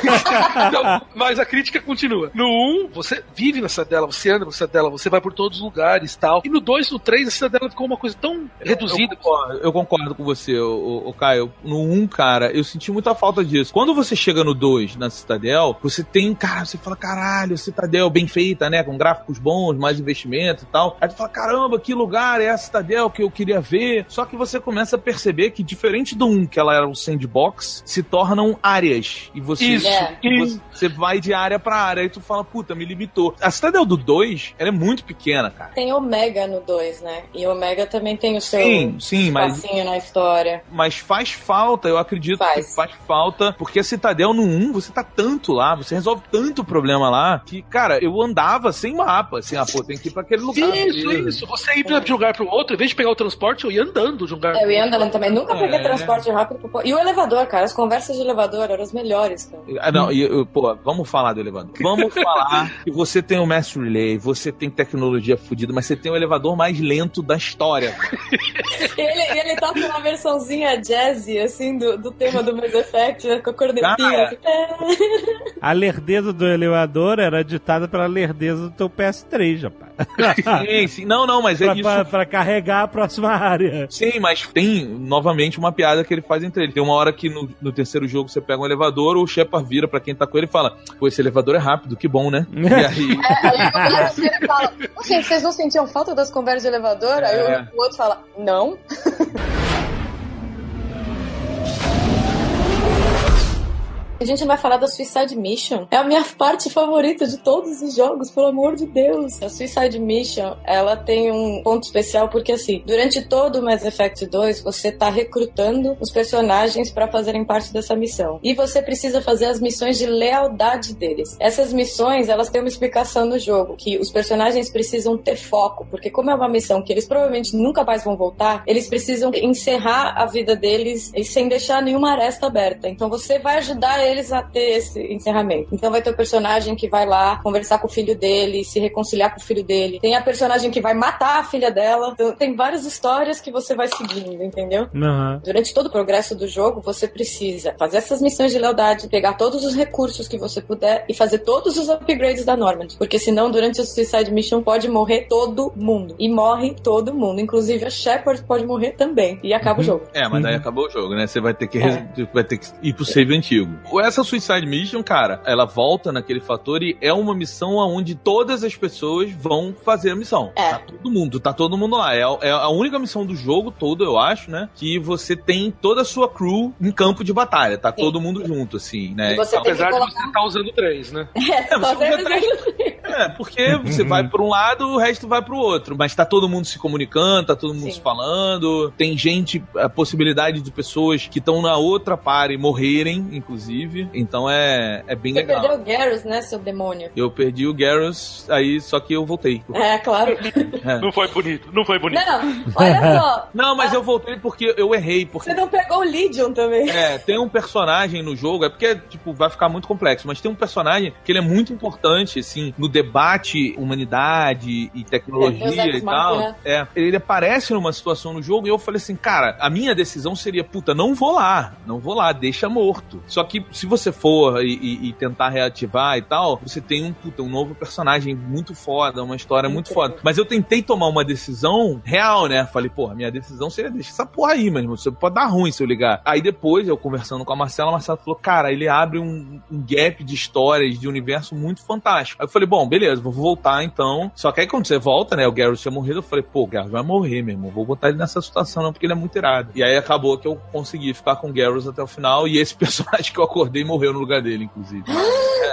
Não, mas a crítica continua. No 1, você vive na cidadela, você anda na cidadela, você vai por todos os lugares e tal. E no 2, no 3, a cidadela ficou uma coisa tão reduzida. Eu concordo, eu concordo com você, o, o, Caio. No 1, cara, eu senti muita falta disso. Quando você chega no 2, na Citadel, você tem, cara, você fala, caralho, Citadel bem feita, né? Com gráficos bons, mais investimento e tal. Aí tu fala, caramba, que lugar é a Citadel que eu queria ver. Só que você começa a perceber que, diferente do 1, que ela era um sandbox, se tornam áreas. E você, Isso. É. você, você vai de área pra área. Aí tu fala, puta, me limitou. A Citadel do 2, ela é muito pequena, cara. Tem Omega no 2, né? E Omega também tem o seu Sim, sim, mas espacinho na história. Mas faz falta, eu acredito Faz. que faz falta, porque a Citadel no 1, você tá tanto lá, você resolve tanto problema lá, que, cara, eu andava sem mapa, assim, ah, pô, tem que ir pra aquele lugar. Isso, isso. Você ir de um lugar pro outro, em vez de pegar o transporte, eu ia andando de um lugar É, Eu ia andando também. Nunca peguei É. transporte rápido. E o elevador, cara. As conversas de elevador eram as melhores, cara. Ah, não, e, eu- pô, vamos falar do elevador. Vamos falar que você tem o Mass Relay, você tem tecnologia fodida, mas você tem o elevador mais lento da história. Ele, ele toca uma versãozinha jazzy, assim, do, do tema do Mass Effect, né, com a cornetinha. Cara. assim. É. A lerdeza do elevador era ditada pela lerdeza do teu PS3, rapaz. sim, sim. Não, não, mas é pra, isso. pra- pra carregar a próxima área. Sim, mas tem novamente uma piada que ele faz entre eles. Tem uma hora que no, no terceiro jogo você pega um elevador, o Shepard vira pra quem tá com ele e fala: Pô, esse elevador é rápido, que bom, né? E aí. Aí o cara chega e fala: "Ô, gente, vocês não sentiam falta das conversas de elevador? Aí É. o, o outro fala: Não. A gente vai falar da Suicide Mission. É a minha parte favorita de todos os jogos, pelo amor de Deus. A Suicide Mission, ela tem um ponto especial porque assim, durante todo o Mass Effect 2, você tá recrutando os personagens para fazerem parte dessa missão. E você precisa fazer as missões de lealdade deles. Essas missões, elas têm uma explicação no jogo, que os personagens precisam ter foco, porque como é uma missão que eles provavelmente nunca mais vão voltar, eles precisam encerrar a vida deles e sem deixar nenhuma aresta aberta. Então você vai ajudar eles a ter esse encerramento. Então vai ter o personagem que vai lá conversar com o filho dele, se reconciliar com o filho dele. Tem a personagem que vai matar a filha dela. Então, tem várias histórias que você vai seguindo, entendeu? Aham. Durante todo o progresso do jogo, você precisa fazer essas missões de lealdade, pegar todos os recursos que você puder e fazer todos os upgrades da Normandy. Porque senão, durante a Suicide Mission, pode morrer todo mundo. E morre todo mundo. Inclusive a Shepard pode morrer também. E acaba o jogo. É, mas daí acabou o jogo, né? Você vai ter que, res- vai ter que ir pro save antigo. Essa Suicide Mission, cara, ela volta naquele fator e é uma missão onde todas as pessoas vão fazer a missão. É. Tá todo mundo, tá todo mundo lá. É, é a única missão do jogo todo, eu acho, né? Que você tem toda a sua crew em campo de batalha. Tá todo mundo junto, assim, né? Você Apesar de colocar- você estar usando três, né? É, você só usa três. É, porque você vai pra um lado, o resto vai pro outro. Mas tá todo mundo se comunicando, tá todo mundo Sim. se falando. Tem gente, a possibilidade de pessoas que estão na outra party morrerem, inclusive. Então é, é bem Você legal. perdeu o Garrus, né, seu demônio? Eu perdi o Garrus, aí só que eu voltei. É, claro. Não foi bonito, não foi bonito. Não, olha só. Não, mas eu voltei porque eu errei. Porque Você não pegou o Legion também. É, tem um personagem no jogo, é porque, tipo, vai ficar muito complexo, mas tem um personagem que ele é muito importante, assim, no debate humanidade e tecnologia É, e tal. É, ele aparece numa situação no jogo e eu falei assim, cara, a minha decisão seria, puta, não vou lá, não vou lá, deixa morto. Só que se você for e, e- e tentar reativar e tal, você tem um, puta, um novo personagem muito foda, uma história muito foda. Mas eu tentei tomar uma decisão real, né? Falei, porra, minha decisão seria deixa essa porra aí, mas você pode dar ruim se eu ligar. Aí depois, eu conversando com a Marcela, a Marcela falou, cara, ele abre um, um gap de histórias, de universo muito fantástico. Aí eu falei, bom, beleza, vou voltar então. Só que aí quando você volta, né, o Garrus tinha morrido, eu falei, pô, o Garrus vai morrer, meu irmão, vou botar ele nessa situação não, porque ele é muito irado. E aí acabou que eu consegui ficar com o Garrus até o final, e esse personagem que eu acordei morreu no lugar dele, inclusive.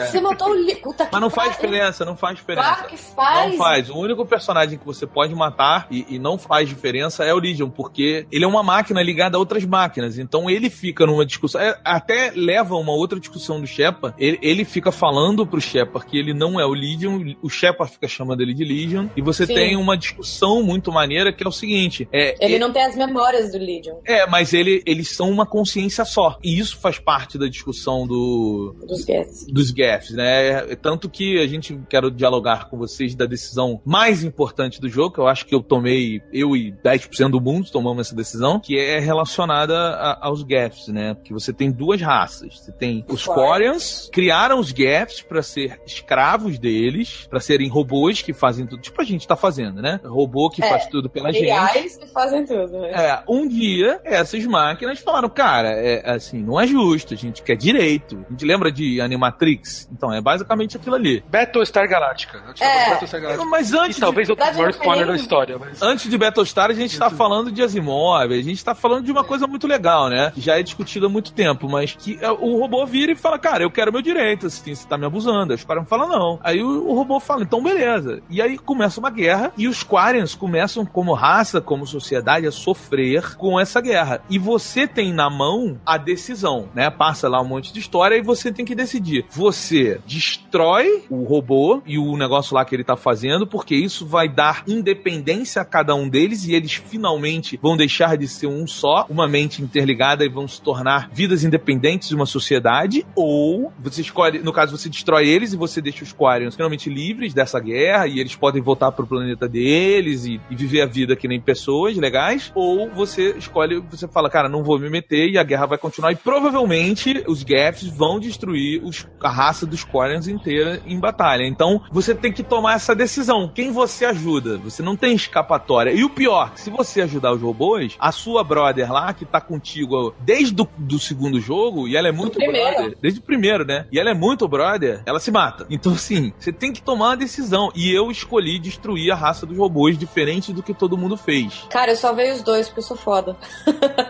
Você matou o Li... Puta que Mas não faz diferença, não faz diferença. Claro que faz. Não faz. O único personagem que você pode matar e, e não faz diferença é o Legion, porque ele é uma máquina ligada a outras máquinas. Então ele fica numa discussão. é, até leva uma outra discussão do Shepard. Ele, ele fica falando pro Shepard que ele não é o Legion, o Shepard fica chamando ele de Legion. E você Sim. tem uma discussão muito maneira que é o seguinte: é, Ele não tem as memórias do Legion, é, mas ele, eles são uma consciência só. E isso faz parte da discussão do, dos Guests. dos gaffes, né? Tanto que a gente quero dialogar com vocês da decisão mais importante do jogo, que eu acho que eu tomei, eu e 10% do mundo tomamos essa decisão, que é relacionada a- aos gaffes, né? Porque você tem duas raças. Você tem os Quarians, criaram os gaffes para ser escravos deles, para serem robôs que fazem tudo, tipo a gente tá fazendo, né? Robô que É, faz tudo pela gente. Reais que fazem tudo, né? É, um dia essas máquinas falaram, cara, é assim, não é justo, a gente quer direito. A gente lembra de Animatrix? Então, é basicamente aquilo ali. Battlestar Galactica. Eu te chamo É. de Battlestar Galactica. Mas antes E talvez de, outro maior não spoiler da história. Mas... antes de Battlestar, a gente tá falando de Asimov, a gente tá falando de uma coisa muito legal, né? Que já é discutida há muito tempo, mas que é, o robô vira e fala, cara, eu quero meu direito, assim, você tá me abusando. Aí os caras falam, não. Aí o, o robô fala, então beleza. E aí começa uma guerra e os Quarians começam, como raça, como sociedade, a sofrer com essa guerra. E você tem na mão a decisão, né? Passa lá um monte de história e você tem que decidir. Você destrói o robô e o negócio lá que ele tá fazendo, porque isso vai dar independência a cada um deles e eles finalmente vão deixar de ser um só, uma mente interligada e vão se tornar vidas independentes de uma sociedade, ou você escolhe, no caso, você destrói eles e você deixa os Quarians finalmente livres dessa guerra e eles podem voltar pro planeta deles e, e viver a vida que nem pessoas legais, ou você escolhe, você fala, cara, não vou me meter e a guerra vai continuar e provavelmente os Gaffs vão destruir os- a raça dos Quarians inteira em batalha. Então, você tem que tomar essa decisão. Quem você ajuda? Você não tem escapatória. E o pior, se você ajudar os robôs, a sua brother lá, que tá contigo desde o do segundo jogo, e ela é muito brother, desde o primeiro, né? E ela é muito brother, ela se mata. Então, assim, você tem que tomar uma decisão. E eu escolhi destruir a raça dos robôs, diferente do que todo mundo fez. Cara, eu salvei os dois porque eu sou foda.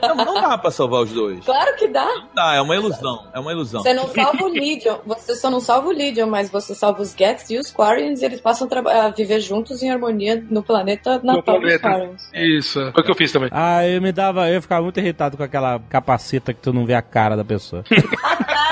Não, não dá pra salvar os dois. Claro que dá. Dá, é uma ilusão. É uma ilusão. Você não salva o Legion, você só não salva o Legion, mas você salva os Gets e os Quarians e eles passam a, viver juntos em harmonia no planeta natal dos planeta. Quarians. Isso, foi o que eu fiz também. Ah, eu me dava, eu ficava muito irritado com aquela capaceta que tu não vê a cara da pessoa.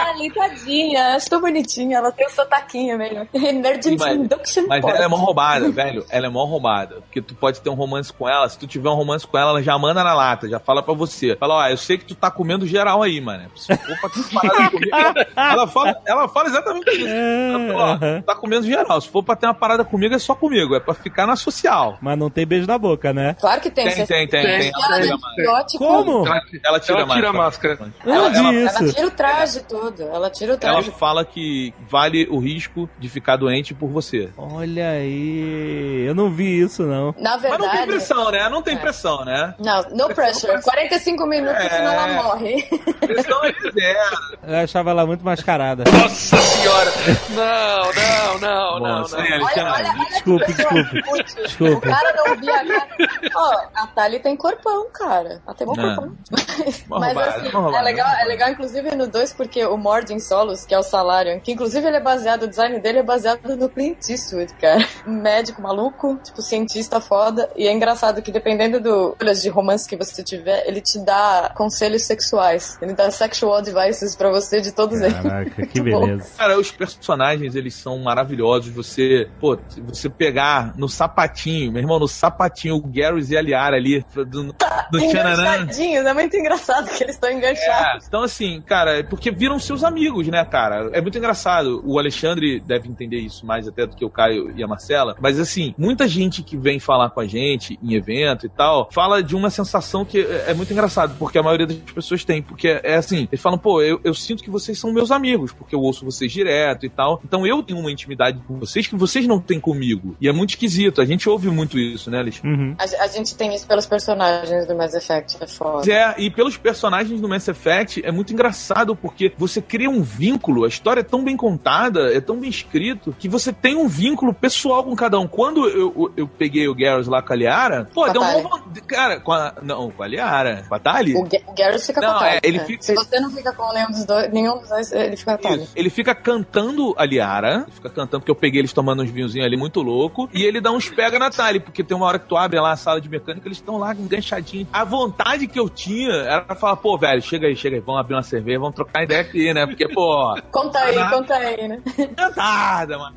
A Tali, tadinha, acho tão bonitinha, ela tem o sotaquinho meio. Emergency Mas- Induction Mas Port. ela é mó roubada, velho. Ela é mó roubada. Porque tu pode ter um romance com ela. Se tu tiver um romance com ela, ela já manda na lata, já fala pra você. Fala, ó, eu sei que tu tá comendo geral aí, mano. Ter uma parada comigo. Ela fala, ela fala exatamente isso. Ela fala, ó, tá comendo geral. Se for pra ter uma parada comigo, é só comigo. É pra ficar na social. Mas não tem beijo na boca, né? Claro que tem. Tem, tem, tem, Tem. tem. Ela Ela tira é a máscara. antibiótico. Como? Ela, Ela tira a ela tira a máscara. máscara. Eu não Ela- Ela isso. tira o traje todo. Ela tira o Ela traje. fala que vale o risco de ficar doente por você. Olha aí. Eu não vi isso, não. Na Mas não tem verdade. pressão, né? Não tem É. pressão, né? Não, no pressure. 45 minutos É. senão ela morre. Pressão é zero. Eu achava ela muito mascarada. Nossa senhora! Não, não, não, não, Nossa, não. hein, Olha, olha, olha Desculpe, desculpe. Desculpe. O cara não via a cara. Ó, a Tali tem corpão, cara. Ela tem um Não. corpão. Mas roubada, assim, é legal, é legal inclusive no 2 porque o Mordin Solos, que é o Salarian, que inclusive ele é baseado, o design dele é baseado no Clint Eastwood, cara. Um médico maluco, tipo cientista foda. E é engraçado que dependendo do de romance que você tiver, ele te dá conselhos sexuais. Ele dá sexual advices pra você de todos eles. Caraca, que bom. beleza. Cara, os personagens, eles são maravilhosos. Você, pô, você pegar no sapatinho, meu irmão, no sapatinho, o Garrus e a Liara ali, do, do Xananã. Enganchadinhos, é muito engraçado que eles estão enganchados. É, então assim, cara, é porque viram seus amigos, né, cara? É muito engraçado. O Alexandre deve entender isso mais até do que o Caio e a Marcela. Mas assim, muita gente que vem falar com a gente em evento e tal, fala de uma sensação que é é muito engraçado, porque a maioria das pessoas tem. Porque é assim, eles falam, pô, eu, eu sinto que vocês são meus amigos, porque eu ouço vocês direto e tal. Então eu tenho uma intimidade com vocês que vocês não têm comigo. E é muito esquisito. A gente ouve muito isso, né, Alexandre? Uhum. A, a gente tem isso pelos personagens do Mass Effect, é foda. É, e pelos personagens do Mass Effect é muito engraçado porque você cria um vínculo, a história é tão bem contada, é tão bem escrito, que você tem um vínculo pessoal com cada um. Quando eu, eu, eu peguei o Garrus lá com a Liara, pô, a deu uma Cara, com a. Não, com a Liara. Com a Tali? O, Ga- o Garrus fica Não, com a Tali. é, ele fica- Se você não fica com nenhum dos dois, nenhum dos dois, ele fica com a Tali. Isso. Ele fica cantando a Liara, ele fica cantando, porque eu peguei eles tomando uns vinhozinhos ali muito louco, e ele dá uns pega na Tali, porque tem uma hora que tu abre lá a sala de mecânica, eles estão lá enganchadinhos. A vontade que eu tinha era falar, pô, velho, chega aí, chega aí, vamos abrir uma cerveja, vamos trocar ideia aqui, né? Porque, pô, Conta aí, Ah. conta aí, né? cantada, mano.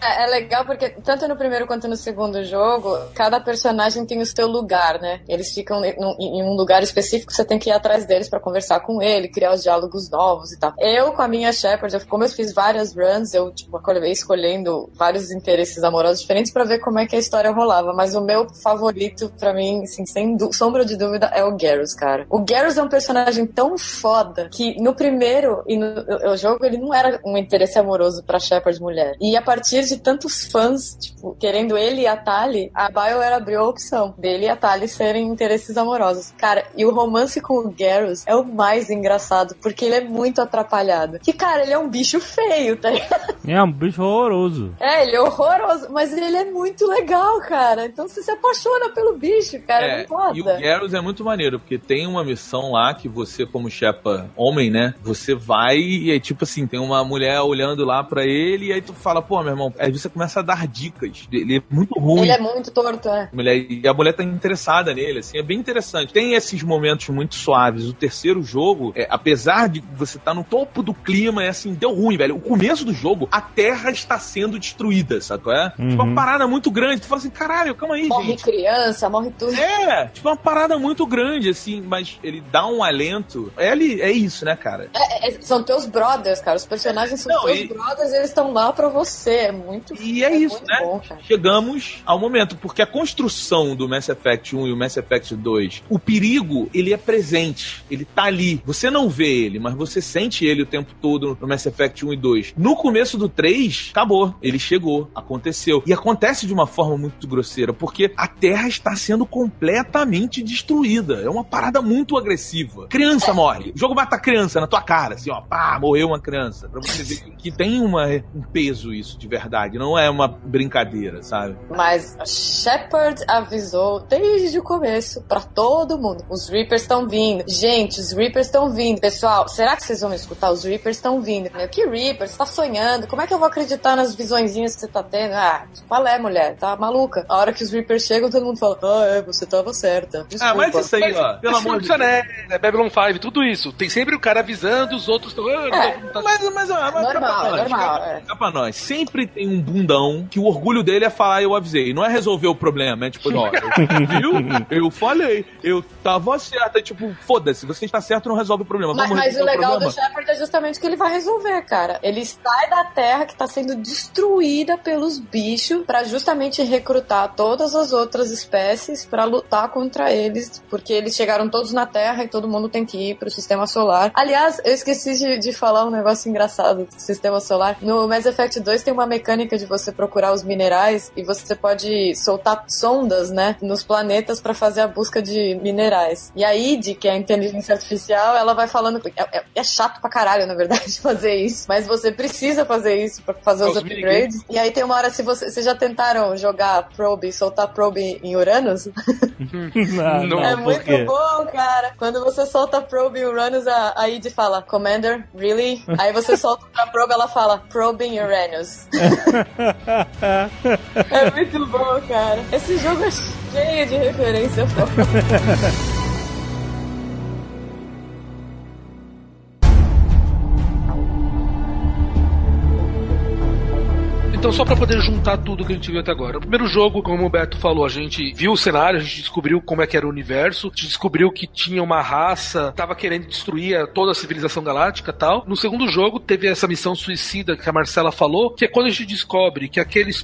É, é legal porque tanto no primeiro quanto no segundo jogo, cada personagem tem o seu lugar, né? Eles ficam em um- lugar específico, você tem que ir atrás deles pra conversar com ele, criar os diálogos novos e tal. Eu, com a minha Shepard, eu- como eu fiz várias runs, eu, tipo, acabei escolhendo vários interesses amorosos diferentes pra ver como é que a história rolava. Mas o meu favorito, pra mim, assim, sem sombra de dúvida, é o Garrus, cara. O Garrus é um personagem tão foda que no primeiro e no, no jogo ele não era um interesse amoroso pra Shepard mulher. E a partir de tantos fãs, tipo, querendo ele e a Tali, a BioWare abriu a opção dele e a Tali serem interesses amorosos. Cara, e o romance com o Garrus é o mais engraçado, porque ele é muito atrapalhado. Que, cara, ele é um bicho feio, tá ligado? É um bicho horroroso. É, ele é horroroso, mas ele é muito legal, cara. Então você se apaixona pelo bicho, cara. É, É, muito foda. e o Garrus é muito maneiro, porque tem uma missão lá que você, como Shepa homem, né? Você vai e aí, tipo assim, tem uma mulher olhando lá pra ele, e aí tu fala, pô, meu irmão, aí você começa a dar dicas. Ele é muito ruim. Ele é muito torto, né? mulher, e a mulher tá interessada nele, assim, é bem interessante. Tem esses momentos muito suaves. O terceiro jogo, é, apesar de você estar no topo do clima, é assim, deu ruim, velho. O começo do jogo, a Terra está sendo destruída, sabe qual é? Tipo, uma parada muito grande. Tu fala assim, caralho, calma aí, Morre gente. criança, morre tudo. É, tipo uma parada muito grande, assim, mas ele dá um alento. É, ele, é isso, né, cara? É, é, são teus brothers, cara. Os personagens são Não, teus e- brothers, eles estão lá pra você. É muito E é, isso, muito né? bom, cara. Chegamos ao momento, porque a construção do Mass Effect 1 e o Mass Effect 2, o perigo, ele é presente, ele tá ali. Você não vê ele, mas você sente ele o tempo todo no Mass Effect 1 e 2. No começo do 3, acabou, ele chegou, aconteceu. E acontece de uma forma muito grosseira, porque a Terra está sendo completamente destruída. É uma parada muito agressiva. Criança morre. O jogo mata a criança na tua cara, assim, ó, pá, morreu uma criança. Pra você ver que tem uma, um peso isso de verdade, não é uma brincadeira, sabe? Mas Shepard avisou desde o começo pra todo mundo. Os Reapers estão vindo. Gente, os Reapers estão vindo. Pessoal, será que vocês vão me escutar? Os Reapers estão vindo. Eu, que Reapers? Você tá sonhando? Como é que eu vou acreditar nas visõezinhas que você tá tendo? Ah, qual é, mulher? Tá maluca? A hora que os Reapers chegam, todo mundo fala: Ah, é, você tava certa. Desculpa. Ah, mas isso aí, Mas, ó, pelo amor de Deus. né, Babylon 5, tudo isso. Tem sempre o cara avisando, os outros estão. Ah, É. tá- Mas, mas, mas Normal, pra nós, normal, cá- é. cá pra nós. Sempre tem um bundão que o orgulho dele é falar eu avisei. Não é resolver o problema, é tipo, ó, eu, viu? Eu falei, eu tava certo. É tipo, foda-se, você está certo, não resolve o problema. Mas, mas o legal do Shepard é justamente que ele vai resolver, cara. Ele sai da Terra que tá sendo destruída pelos bichos pra justamente recrutar todas as outras espécies pra lutar contra eles, porque eles chegaram todos na Terra e todo mundo tem que ir pro sistema solar. Aliás, eu esqueci de, de falar um negócio engraçado do sistema solar. No Mass Effect 2 tem uma mecânica de você procurar os minerais e você pode soltar sondas, né, nos planetas pra fazer a busca de minerais. E a ID, que é a inteligência artificial, ela vai falando. É, é- é chato pra caralho, na verdade, fazer isso. Mas você precisa fazer isso pra fazer os Os upgrades. E aí tem uma hora, se você, vocês já tentaram jogar probe, soltar probe em Uranus? Não, Não, é muito bom, cara. Quando você solta probe em Uranus, a, a ID fala, Commander, really? Aí você solta a probe, ela fala, probe em Uranus. é muito bom, cara. Esse jogo é cheio de referência. Então, só pra poder juntar tudo que a gente viu até agora. O primeiro jogo, como o Beto falou, a gente viu o cenário, a gente descobriu como é que era o universo, a gente descobriu que tinha uma raça, tava querendo destruir toda a civilização galáctica tal. No segundo jogo, teve essa missão suicida que a Marcela falou, que é quando a gente descobre que aqueles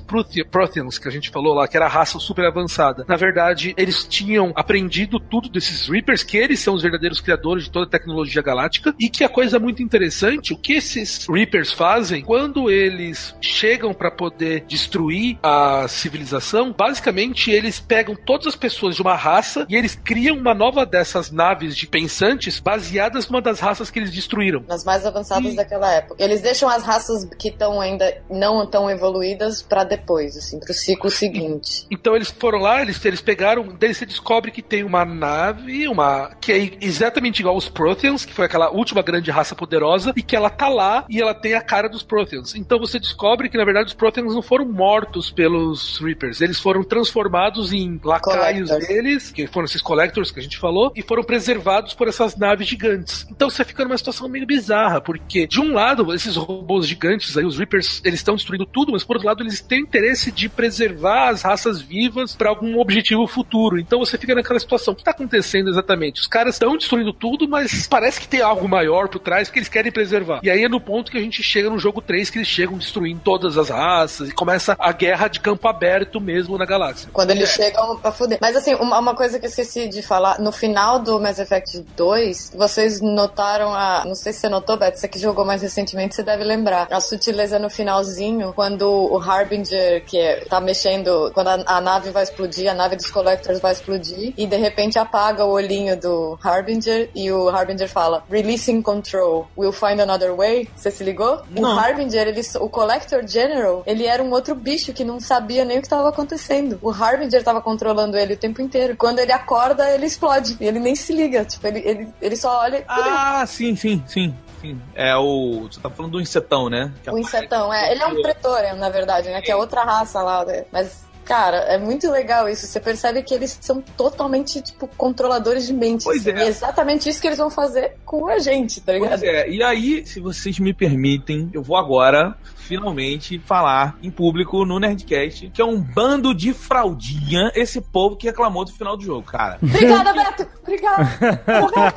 Protheans que a gente falou lá, que era a raça super avançada, na verdade, eles tinham aprendido tudo desses Reapers, que eles são os verdadeiros criadores de toda a tecnologia galáctica, e que a coisa muito interessante, o que esses Reapers fazem, quando eles chegam pra para poder destruir a civilização, basicamente eles pegam todas as pessoas de uma raça e eles criam uma nova dessas naves de pensantes baseadas numa das raças que eles destruíram. Nas mais avançadas daquela época. Eles deixam as raças que estão ainda não tão evoluídas pra depois, assim, pro ciclo seguinte. Então eles foram lá, eles, eles pegaram, daí você descobre que tem uma nave, uma que é exatamente igual aos Protheans, que foi aquela última grande raça poderosa, e que ela tá lá e ela tem a cara dos Protheans. Então você descobre que na verdade os Protheans não foram mortos pelos Reapers, eles foram transformados em lacaios Collectors. deles, que foram esses Collectors que a gente falou, e foram preservados por essas naves gigantes. Então você fica numa situação meio bizarra, porque de um lado, esses robôs gigantes aí, os Reapers, eles estão destruindo tudo, mas por outro lado, eles têm interesse de preservar as raças vivas para algum objetivo futuro. Então você fica naquela situação, o que tá acontecendo exatamente? Os caras estão destruindo tudo, mas parece que tem algo maior por trás que eles querem preservar. E aí é no ponto que a gente chega no jogo 3 que eles chegam destruindo todas as raças e começa a guerra de campo aberto mesmo na galáxia. Quando eles chegam pra fuder. Mas assim, uma, uma coisa que eu esqueci de falar, no final do Mass Effect 2, vocês notaram a. Não sei se você notou, Beto, você que jogou mais recentemente, você deve lembrar. A sutileza no finalzinho, quando o Harbinger, que é- tá mexendo, quando a, a nave vai explodir, a nave dos Collectors vai explodir, e de repente apaga o olhinho do Harbinger e o Harbinger fala: Releasing control, we'll find another way. Você se ligou? O Não. Harbinger, ele, o Collector General, ele era um outro bicho que não sabia nem o que estava acontecendo. O Harbinger tava controlando ele o tempo inteiro. Quando ele acorda, ele explode. E ele nem se liga. Tipo, ele, ele, ele só olha. Ah, sim, sim, sim. sim. É o. Você tá falando do insetão, né? Que o insetão, é. Ele é um Pretorian, na verdade, né? Que é outra raça lá. né? Mas. Cara, é muito legal isso. Você percebe que eles são totalmente, tipo, controladores de mente. Pois é. E é exatamente isso que eles vão fazer com a gente, tá ligado? Pois é, e aí, se vocês me permitem, eu vou agora finalmente falar em público no Nerdcast que é um bando de fraldinha esse povo que reclamou do final do jogo, cara. Obrigada, Beto! Obrigada!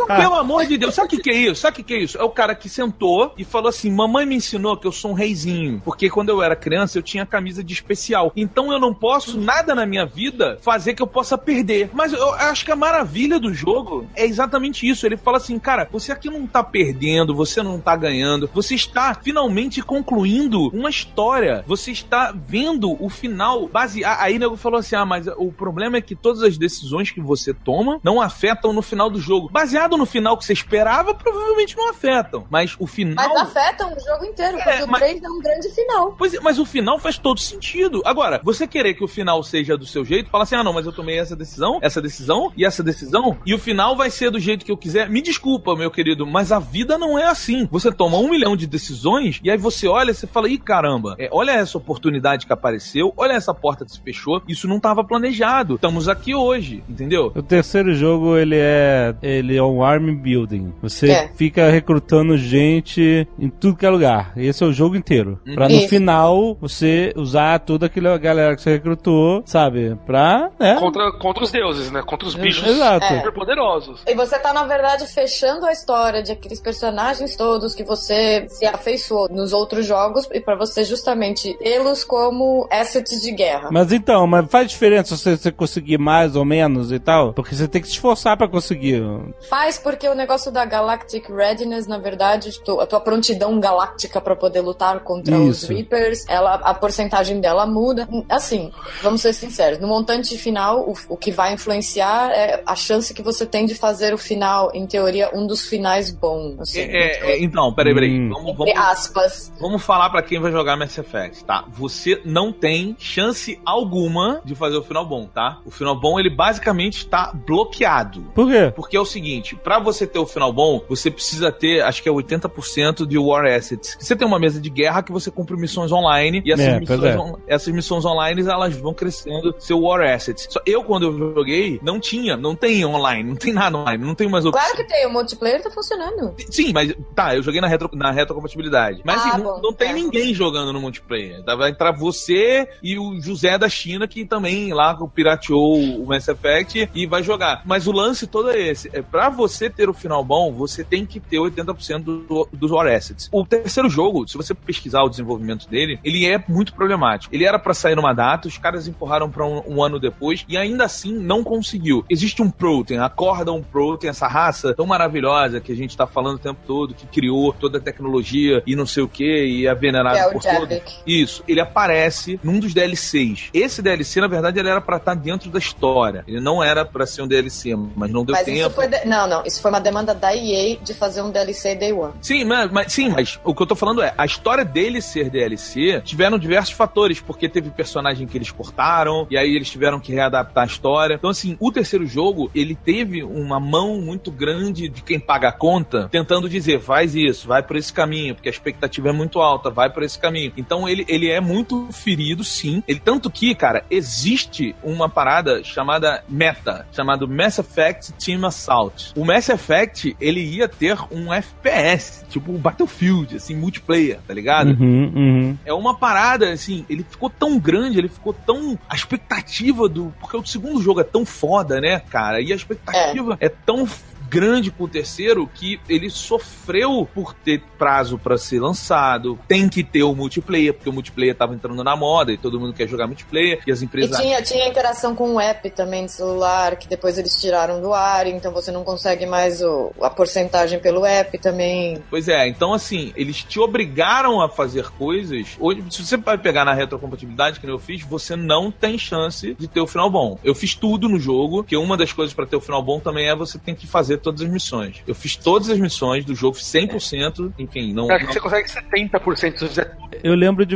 Pelo amor de Deus, sabe o que, que é isso? Sabe o que, que é isso? É o cara que sentou e falou assim: Mamãe me ensinou que eu sou um reizinho. Porque quando eu era criança eu tinha camisa de especial. Então eu não posso nada na minha vida fazer que eu possa perder. Mas eu acho que a maravilha do jogo é exatamente isso. Ele fala assim: Cara, você aqui não tá perdendo, você não tá ganhando, você está finalmente concluindo uma história. Você está vendo o final baseado. Aí o nego falou assim: Ah, mas o problema é que todas as decisões que você toma não afetam no final do jogo. Baseado no final que você esperava, provavelmente não afetam. Mas o final. Mas afetam o jogo inteiro, porque É, o mas- 3 é um grande final. Pois é, mas o final faz todo sentido. Agora, você querer que o final seja do seu jeito, fala assim: ah, não, mas eu tomei essa decisão, essa decisão e essa decisão, e o final vai ser do jeito que eu quiser. Me desculpa, meu querido, mas a vida não é assim. Você toma um milhão de decisões e aí você olha e você fala: ih, caramba, é, olha essa oportunidade que apareceu, olha essa porta que se fechou, isso não estava planejado. Estamos aqui hoje, entendeu? O terceiro jogo, ele é ele é um arm building. Você É. fica recrutando gente em tudo que é lugar. Esse é o jogo inteiro. Pra no Isso. final você usar toda aquela galera que você recrutou, sabe? Pra, né? Contra, contra os deuses, né? Contra os bichos Exato. É. super poderosos. E você tá, na verdade, fechando a história de aqueles personagens todos que você se afeiçoou nos outros jogos e pra você justamente tê-los como assets de guerra. Mas então, mas faz diferença se você conseguir mais ou menos e tal? Porque você tem que se esforçar pra conseguir. Faz porque o negócio da Galactic Readiness, na verdade, a tua prontidão galáctica pra poder lutar contra os Isso. Reapers, ela, a porcentagem dela muda. Assim, vamos ser sinceros, no montante final, o, o que vai influenciar é a chance que você tem de fazer o final, em teoria, um dos finais bons. Assim, É, é, então, peraí, peraí. Hum. Vamos, vamos, aspas. Vamos falar pra quem vai jogar Mass Effect, tá? Você não tem chance alguma de fazer o final bom, tá? O final bom, ele basicamente está bloqueado. Por quê? Porque é o seguinte, pra você ter o final bom, você precisa ter, acho que é 80% de War Assets. Você tem uma mesa de guerra que você cumpre missões online e essas, É, missões, é. on- essas missões online elas vão crescendo seu War Assets. Só eu quando eu joguei, não tinha, não tem online, não tem nada online, não tem mais opção. Claro que tem, o multiplayer tá funcionando. Sim, mas tá, eu joguei na, retro, na retrocompatibilidade. Mas Ah, assim, não, bom, não tem é. ninguém jogando no multiplayer. Tá? Vai entrar você e o José da China, que também lá pirateou o Mass Effect e vai jogar. Mas o lance todo é esse. É, pra você ter o final bom, você tem que ter 80% do, dos War Assets. O terceiro jogo, se você pesquisar o desenvolvimento dele, ele é muito problemático. Ele era pra sair numa Datus, caras empurraram pra um, um ano depois e ainda assim não conseguiu. Existe um Protein, acorda um Protein, essa raça tão maravilhosa que a gente tá falando o tempo todo, que criou toda a tecnologia e não sei o que, e é venerado É por todos. Isso, ele aparece num dos DLCs. Esse DLC, na verdade, ele era pra estar dentro da história. Ele não era pra ser um DLC, mas não deu Mas tempo. isso foi. de- Não, não. Isso foi uma demanda da EA de fazer um DLC Day One. Sim, mas, mas- sim, mas o que eu tô falando é, a história dele ser DLC tiveram diversos fatores, porque teve personagem que eles cortaram, e aí eles tiveram que readaptar a história. Então, assim, o terceiro jogo, ele teve uma mão muito grande de quem paga a conta, tentando dizer, faz isso, vai por esse caminho, porque a expectativa é muito alta, vai por esse caminho. Então, ele, ele é muito ferido, sim. Ele, tanto que, cara, existe uma parada chamada meta, chamado Mass Effect Team Assault. O Mass Effect, ele ia ter um FPS, tipo o Battlefield, assim, multiplayer, tá ligado? Uhum, uhum. É uma parada, assim, ele ficou tão grande, ele ficou tão. A expectativa do. Porque o segundo jogo é tão foda, né, cara? E a expectativa é, tão f- grande com o terceiro que ele sofreu por ter prazo pra ser lançado. Tem que ter o multiplayer, porque o multiplayer tava entrando na moda e todo mundo quer jogar multiplayer e as E empresas. tinha, tinha interação com o app também de celular, que depois eles tiraram do ar, então você não consegue mais o, a porcentagem pelo app também. Pois é, então assim, eles te obrigaram a fazer coisas. Hoje, se você vai pegar na retrocompatibilidade, que nem eu fiz, você não tem chance de ter o final bom. Eu fiz tudo no jogo, que uma das coisas pra ter o final bom também é você tem que fazer todas as missões. Eu fiz todas as missões do jogo, fiz 100%, enfim, não. Eu acho que não- você consegue 70% se você fizer tudo. Eu lembro de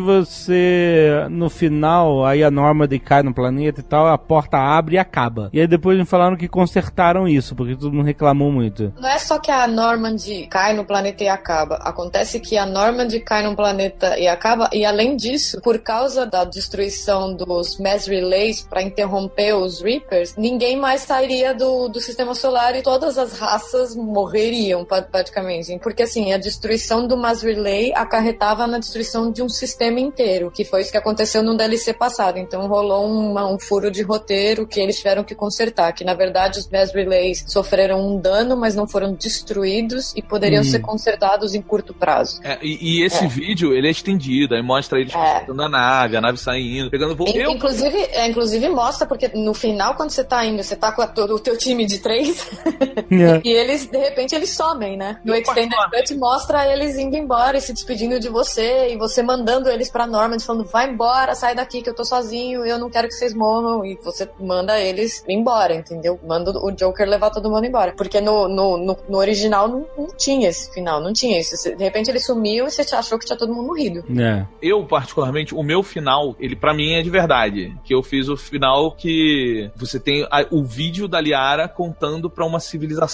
você, no final, aí a Normandy cai no planeta e tal, a porta abre e acaba. E aí depois me falaram que consertaram isso, porque todo mundo reclamou muito. Não é só que a Normandy cai no planeta e acaba. Acontece que a Normandy cai no planeta e acaba, e além disso, por causa da destruição dos Mass Relays para interromper os Reapers, ninguém mais sairia do, do sistema solar e todas as raças morreriam, praticamente. Porque assim, a destruição do Mass Relay acarretava na destruição de um sistema inteiro, que foi isso que aconteceu no DLC passado. Então rolou uma- um furo de roteiro que eles tiveram que consertar, que na verdade os Mass Relays sofreram um dano, mas não foram destruídos e poderiam Uhum. ser consertados em curto prazo. É, e, e esse É. vídeo, ele é estendido, aí mostra eles É. consertando a nave, a nave saindo, pegando voo. Eu, Inclusive, é, inclusive mostra, porque no final, quando você tá indo, você tá com a- o teu time de três, É. e eles, de repente, eles somem, né? No Extended Cut mostra eles indo embora e se despedindo de você, e você mandando eles pra Norman, falando, vai embora, sai daqui que eu tô sozinho, eu não quero que vocês morram, e você manda eles embora, entendeu? Manda o Joker levar todo mundo embora. Porque no, no, no, no original não, não tinha esse final, não tinha isso. De repente ele sumiu e você achou que tinha todo mundo morrido. É. eu, particularmente, o meu final, ele pra mim é de verdade. Que eu fiz o final que você tem a- o vídeo da Liara contando pra uma civilização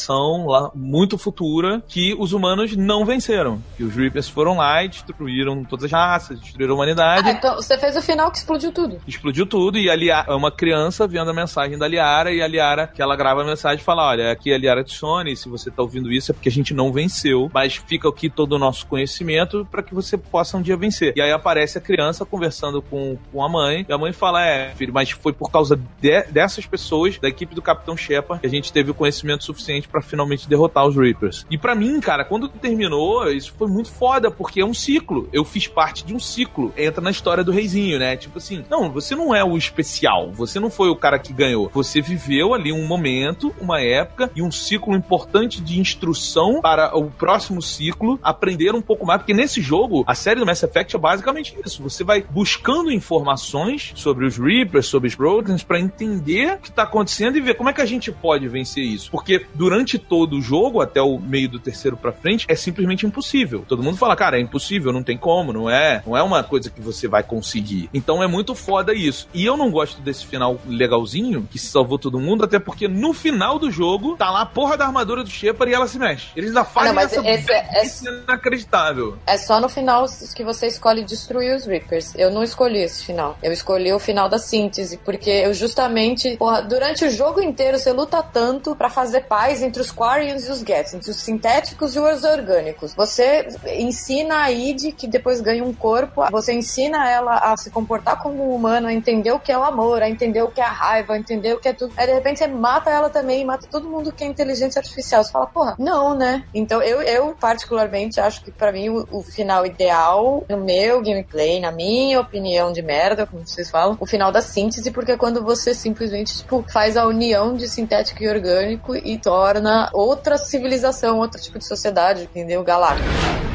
lá muito futura que os humanos não venceram. Que os Reapers foram lá e destruíram todas as raças, destruíram a humanidade. Ah, então você fez o final que explodiu tudo. Explodiu tudo e a Liara, é uma criança vendo a mensagem da Liara e a Liara, que ela grava a mensagem e fala: Olha, aqui é a Liara Tissone, se você tá ouvindo isso é porque a gente não venceu, mas fica aqui todo o nosso conhecimento para que você possa um dia vencer. E aí aparece a criança conversando com, com a mãe e a mãe fala: É, filho, mas foi por causa de- dessas pessoas, da equipe do Capitão Shepard, que a gente teve o conhecimento suficiente para finalmente derrotar os Reapers. E pra mim, cara, quando terminou, isso foi muito foda, porque é um ciclo. Eu fiz parte de um ciclo. Entra na história do reizinho, né? Tipo assim, não, você não é o especial, você não foi o cara que ganhou. Você viveu ali um momento, uma época e um ciclo importante de instrução para o próximo ciclo aprender um pouco mais, porque nesse jogo, a série do Mass Effect é basicamente isso. Você vai buscando informações sobre os Reapers, sobre os Proteins, para entender o que tá acontecendo e ver como é que a gente pode vencer isso. Porque durante todo o jogo, até o meio do terceiro pra frente, é simplesmente impossível. Todo mundo fala, cara, é impossível, não tem como, não é, não é uma coisa que você vai conseguir. Então é muito foda isso. E eu não gosto desse final legalzinho, que salvou todo mundo, até porque no final do jogo, tá lá a porra da armadura do Shepard e ela se mexe. Eles ainda fazem não, mas essa esse é- burrice inacreditável. É só no final que você escolhe destruir os Reapers. Eu não escolhi esse final. Eu escolhi o final da síntese, porque eu justamente, porra, durante o jogo inteiro você luta tanto pra fazer paz entre os Quarians e os Gets, entre os sintéticos e os orgânicos. Você ensina a Id, que depois ganha um corpo, você ensina ela a se comportar como um humano, a entender o que é o amor, a entender o que é a raiva, a entender o que é tudo. Aí de repente você mata ela também, mata todo mundo que é inteligência artificial. Você fala, porra, não, né? Então eu, eu particularmente acho que para mim o, o final ideal, no meu gameplay, na minha opinião de merda, como vocês falam, o final da síntese, porque é quando você simplesmente, tipo, faz a união de sintético e orgânico e torna outra civilização, outro tipo de sociedade, entendeu? Galáctica.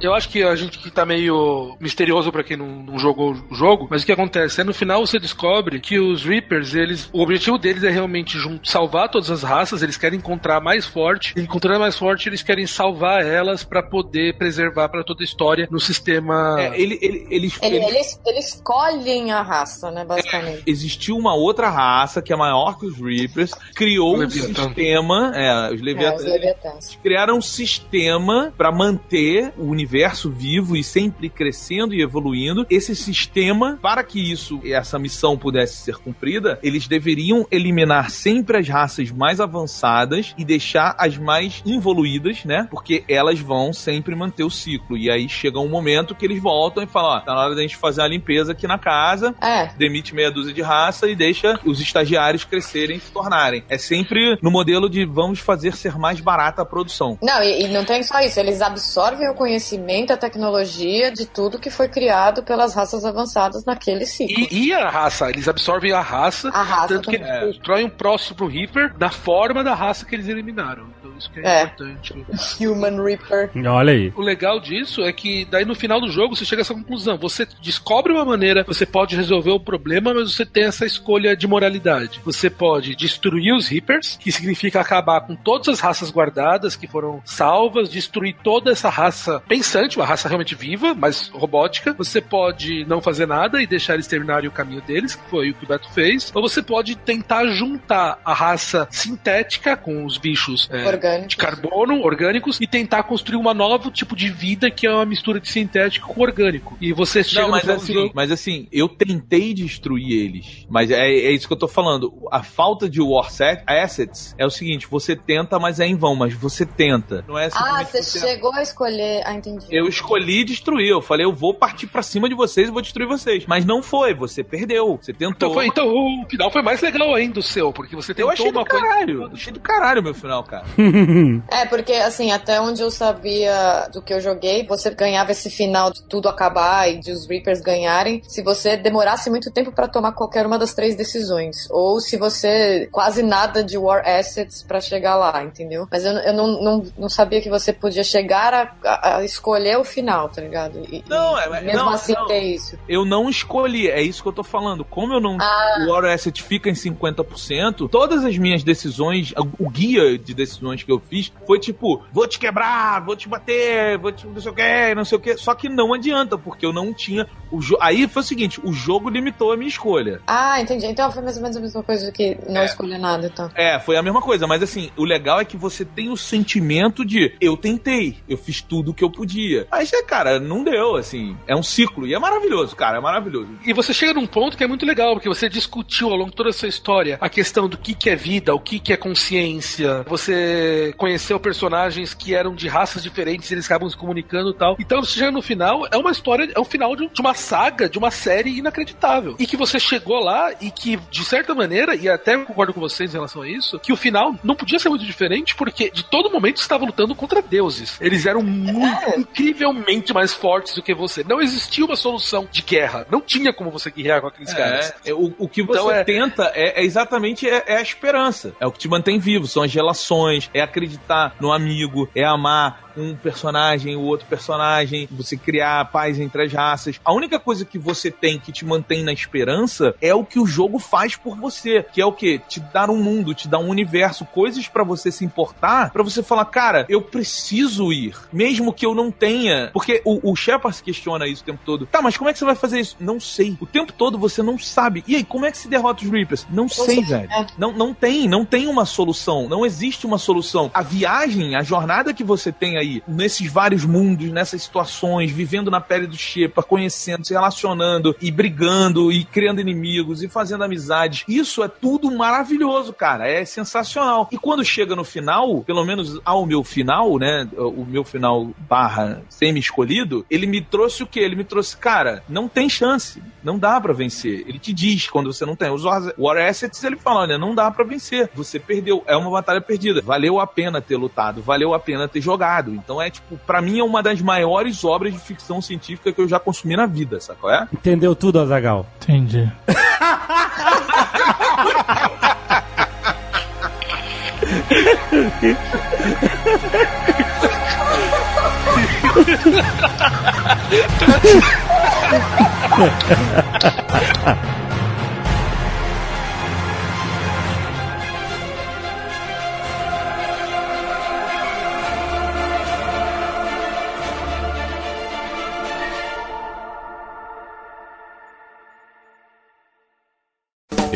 Eu acho que a gente que tá meio misterioso pra quem não, não jogou o jogo, mas o que acontece é no final você descobre que os Reapers, eles, o objetivo deles é realmente salvar todas as raças, eles querem encontrar a mais forte, encontrando a mais forte, eles querem salvar elas pra poder preservar pra toda a história no sistema. É, ele, ele, eles, Ele- eles- eles, eles escolhem a raça, né, basicamente. existiu uma outra raça que é maior que os Reapers, criou um sistema, é, os É, os Leviatãs, Leviatãs. criaram um sistema para manter o universo vivo e sempre crescendo e evoluindo. Esse sistema, para que isso, essa missão pudesse ser cumprida, eles deveriam eliminar sempre as raças mais avançadas e deixar as mais involuídas, né? Porque elas vão sempre manter o ciclo. E aí chega um momento que eles voltam e falam: ó, tá na hora da gente fazer uma limpeza aqui na casa, É, demite meia dúzia de raça e deixa os estagiários crescerem e se tornarem. É sempre no modelo de vamos fazer ser mais barata a produção. Não, e, e não tem só isso, eles absorvem o conhecimento, a tecnologia de tudo que foi criado pelas raças avançadas naquele ciclo. E, e a raça, eles absorvem a raça, A raça tanto que também. eles constroem um próximo pro Reaper da forma da raça que eles eliminaram. Isso que é, É. importante. Human Reaper. Olha aí. O legal disso é que daí no final do jogo você chega a essa conclusão. Você descobre uma maneira, você pode resolver o problema, mas você tem essa escolha de moralidade. Você pode destruir os Reapers, que significa acabar com todas as raças guardadas que foram salvas, destruir toda essa raça pensante, uma raça realmente viva, mas robótica. Você pode não fazer nada e deixar eles terminarem o caminho deles, que foi o que o Beto fez. Ou você pode tentar juntar a raça sintética com os bichos é, Orgânicos. de carbono, orgânicos, e tentar construir uma nova tipo de vida que é uma mistura de sintético com orgânico. E você chega Não, mas do assim, mas assim, eu tentei destruir eles. Mas é, é isso que eu tô falando. A falta de war set- assets é o seguinte: você tenta, mas é em vão, mas você tenta. Não é Ah, você chegou a escolher. Ah, entendi. Eu escolhi destruir. Eu falei, eu vou partir pra cima de vocês e vou destruir vocês. Mas não foi, você perdeu. Você tentou. Então, foi, então o final foi mais legal ainda o seu, porque você eu tentou achei do uma coisa. caralho. Eu Achei do caralho o meu final, cara. É, porque assim, até onde eu sabia do que eu joguei, você ganhava esse final de tudo acabar e de os Reapers ganharem se você demorasse muito tempo pra tomar qualquer uma das três decisões. Ou se você quase nada de War Assets pra chegar lá, entendeu? Mas eu, eu não, não, não sabia que você podia chegar a, a- a escolher o final, tá ligado? E- Não, e é- mesmo não, assim não. ter isso. Eu não escolhi, é isso que eu tô falando. Como eu não. Ah. O War Asset fica em 50%, todas as minhas decisões, o guia de decisões que eu fiz foi tipo: vou te quebrar, vou te bater, vou te não sei o que, não sei o que. Só que não adianta, porque eu não tinha. O jo... Aí foi o seguinte: o jogo limitou a minha escolha. Ah, entendi. Então foi mais ou menos a mesma coisa do que não É. escolher nada, então. É, foi a mesma coisa, mas assim, o legal é que você tem o sentimento de eu tentei, eu fiz tudo o que eu podia. Mas, é, cara, não deu, assim, é um ciclo, e é maravilhoso, cara, é maravilhoso. E você chega num ponto que é muito legal, porque você discutiu ao longo de toda a sua história a questão do que, que é vida, o que, que é consciência. Você conheceu personagens que eram de raças diferentes, eles acabam se comunicando e tal. Então chega no final, é uma história, é um final de, uma saga, de uma série inacreditável. E que você chegou lá e que, de certa maneira, e até concordo com vocês em relação a isso, que o final não podia ser muito diferente, porque de todo momento você estava lutando contra deuses. Eles eram muito, incrivelmente mais fortes do que você. Não existia uma solução de guerra. Não tinha como você guerrear com aqueles caras. É, é, o, o que você Então é- tenta é, é exatamente é, é a esperança. É o que te mantém vivo, são as relações, é acreditar no amigo, é amar um personagem, o outro personagem, você criar paz entre as raças. A única coisa que você tem que te mantém na esperança é o que o jogo faz por você, que é o que te dar um mundo, te dar um universo, coisas pra você se importar, pra você falar, cara, eu preciso ir, mesmo que eu não tenha, porque o, o Shepard se questiona isso o tempo todo. Tá, mas como é que você vai fazer isso? Não sei. O tempo todo você não sabe. E aí, como é que se derrota os Reapers? Não sei, sei, velho. é. Não, não tem, não tem uma solução, não existe uma solução. A viagem, a jornada que você tem aí aí nesses vários mundos, nessas situações, vivendo na pele do Shepa, conhecendo, se relacionando e brigando e criando inimigos e fazendo amizades. Isso é tudo maravilhoso, cara. É sensacional. E quando chega no final, pelo menos ao meu final, né? O meu final barra semi-escolhido, ele me trouxe o quê? Ele me trouxe, cara, não tem chance. Não dá para vencer. Ele te diz quando você não tem. Os War Assets, ele fala, olha, não dá para vencer. Você perdeu. É uma batalha perdida. Valeu a pena ter lutado. Valeu a pena ter jogado. Então é, tipo, para mim é uma das maiores obras de ficção científica que eu já consumi na vida, sacou? É? Entendeu tudo, Azagal? Entendi.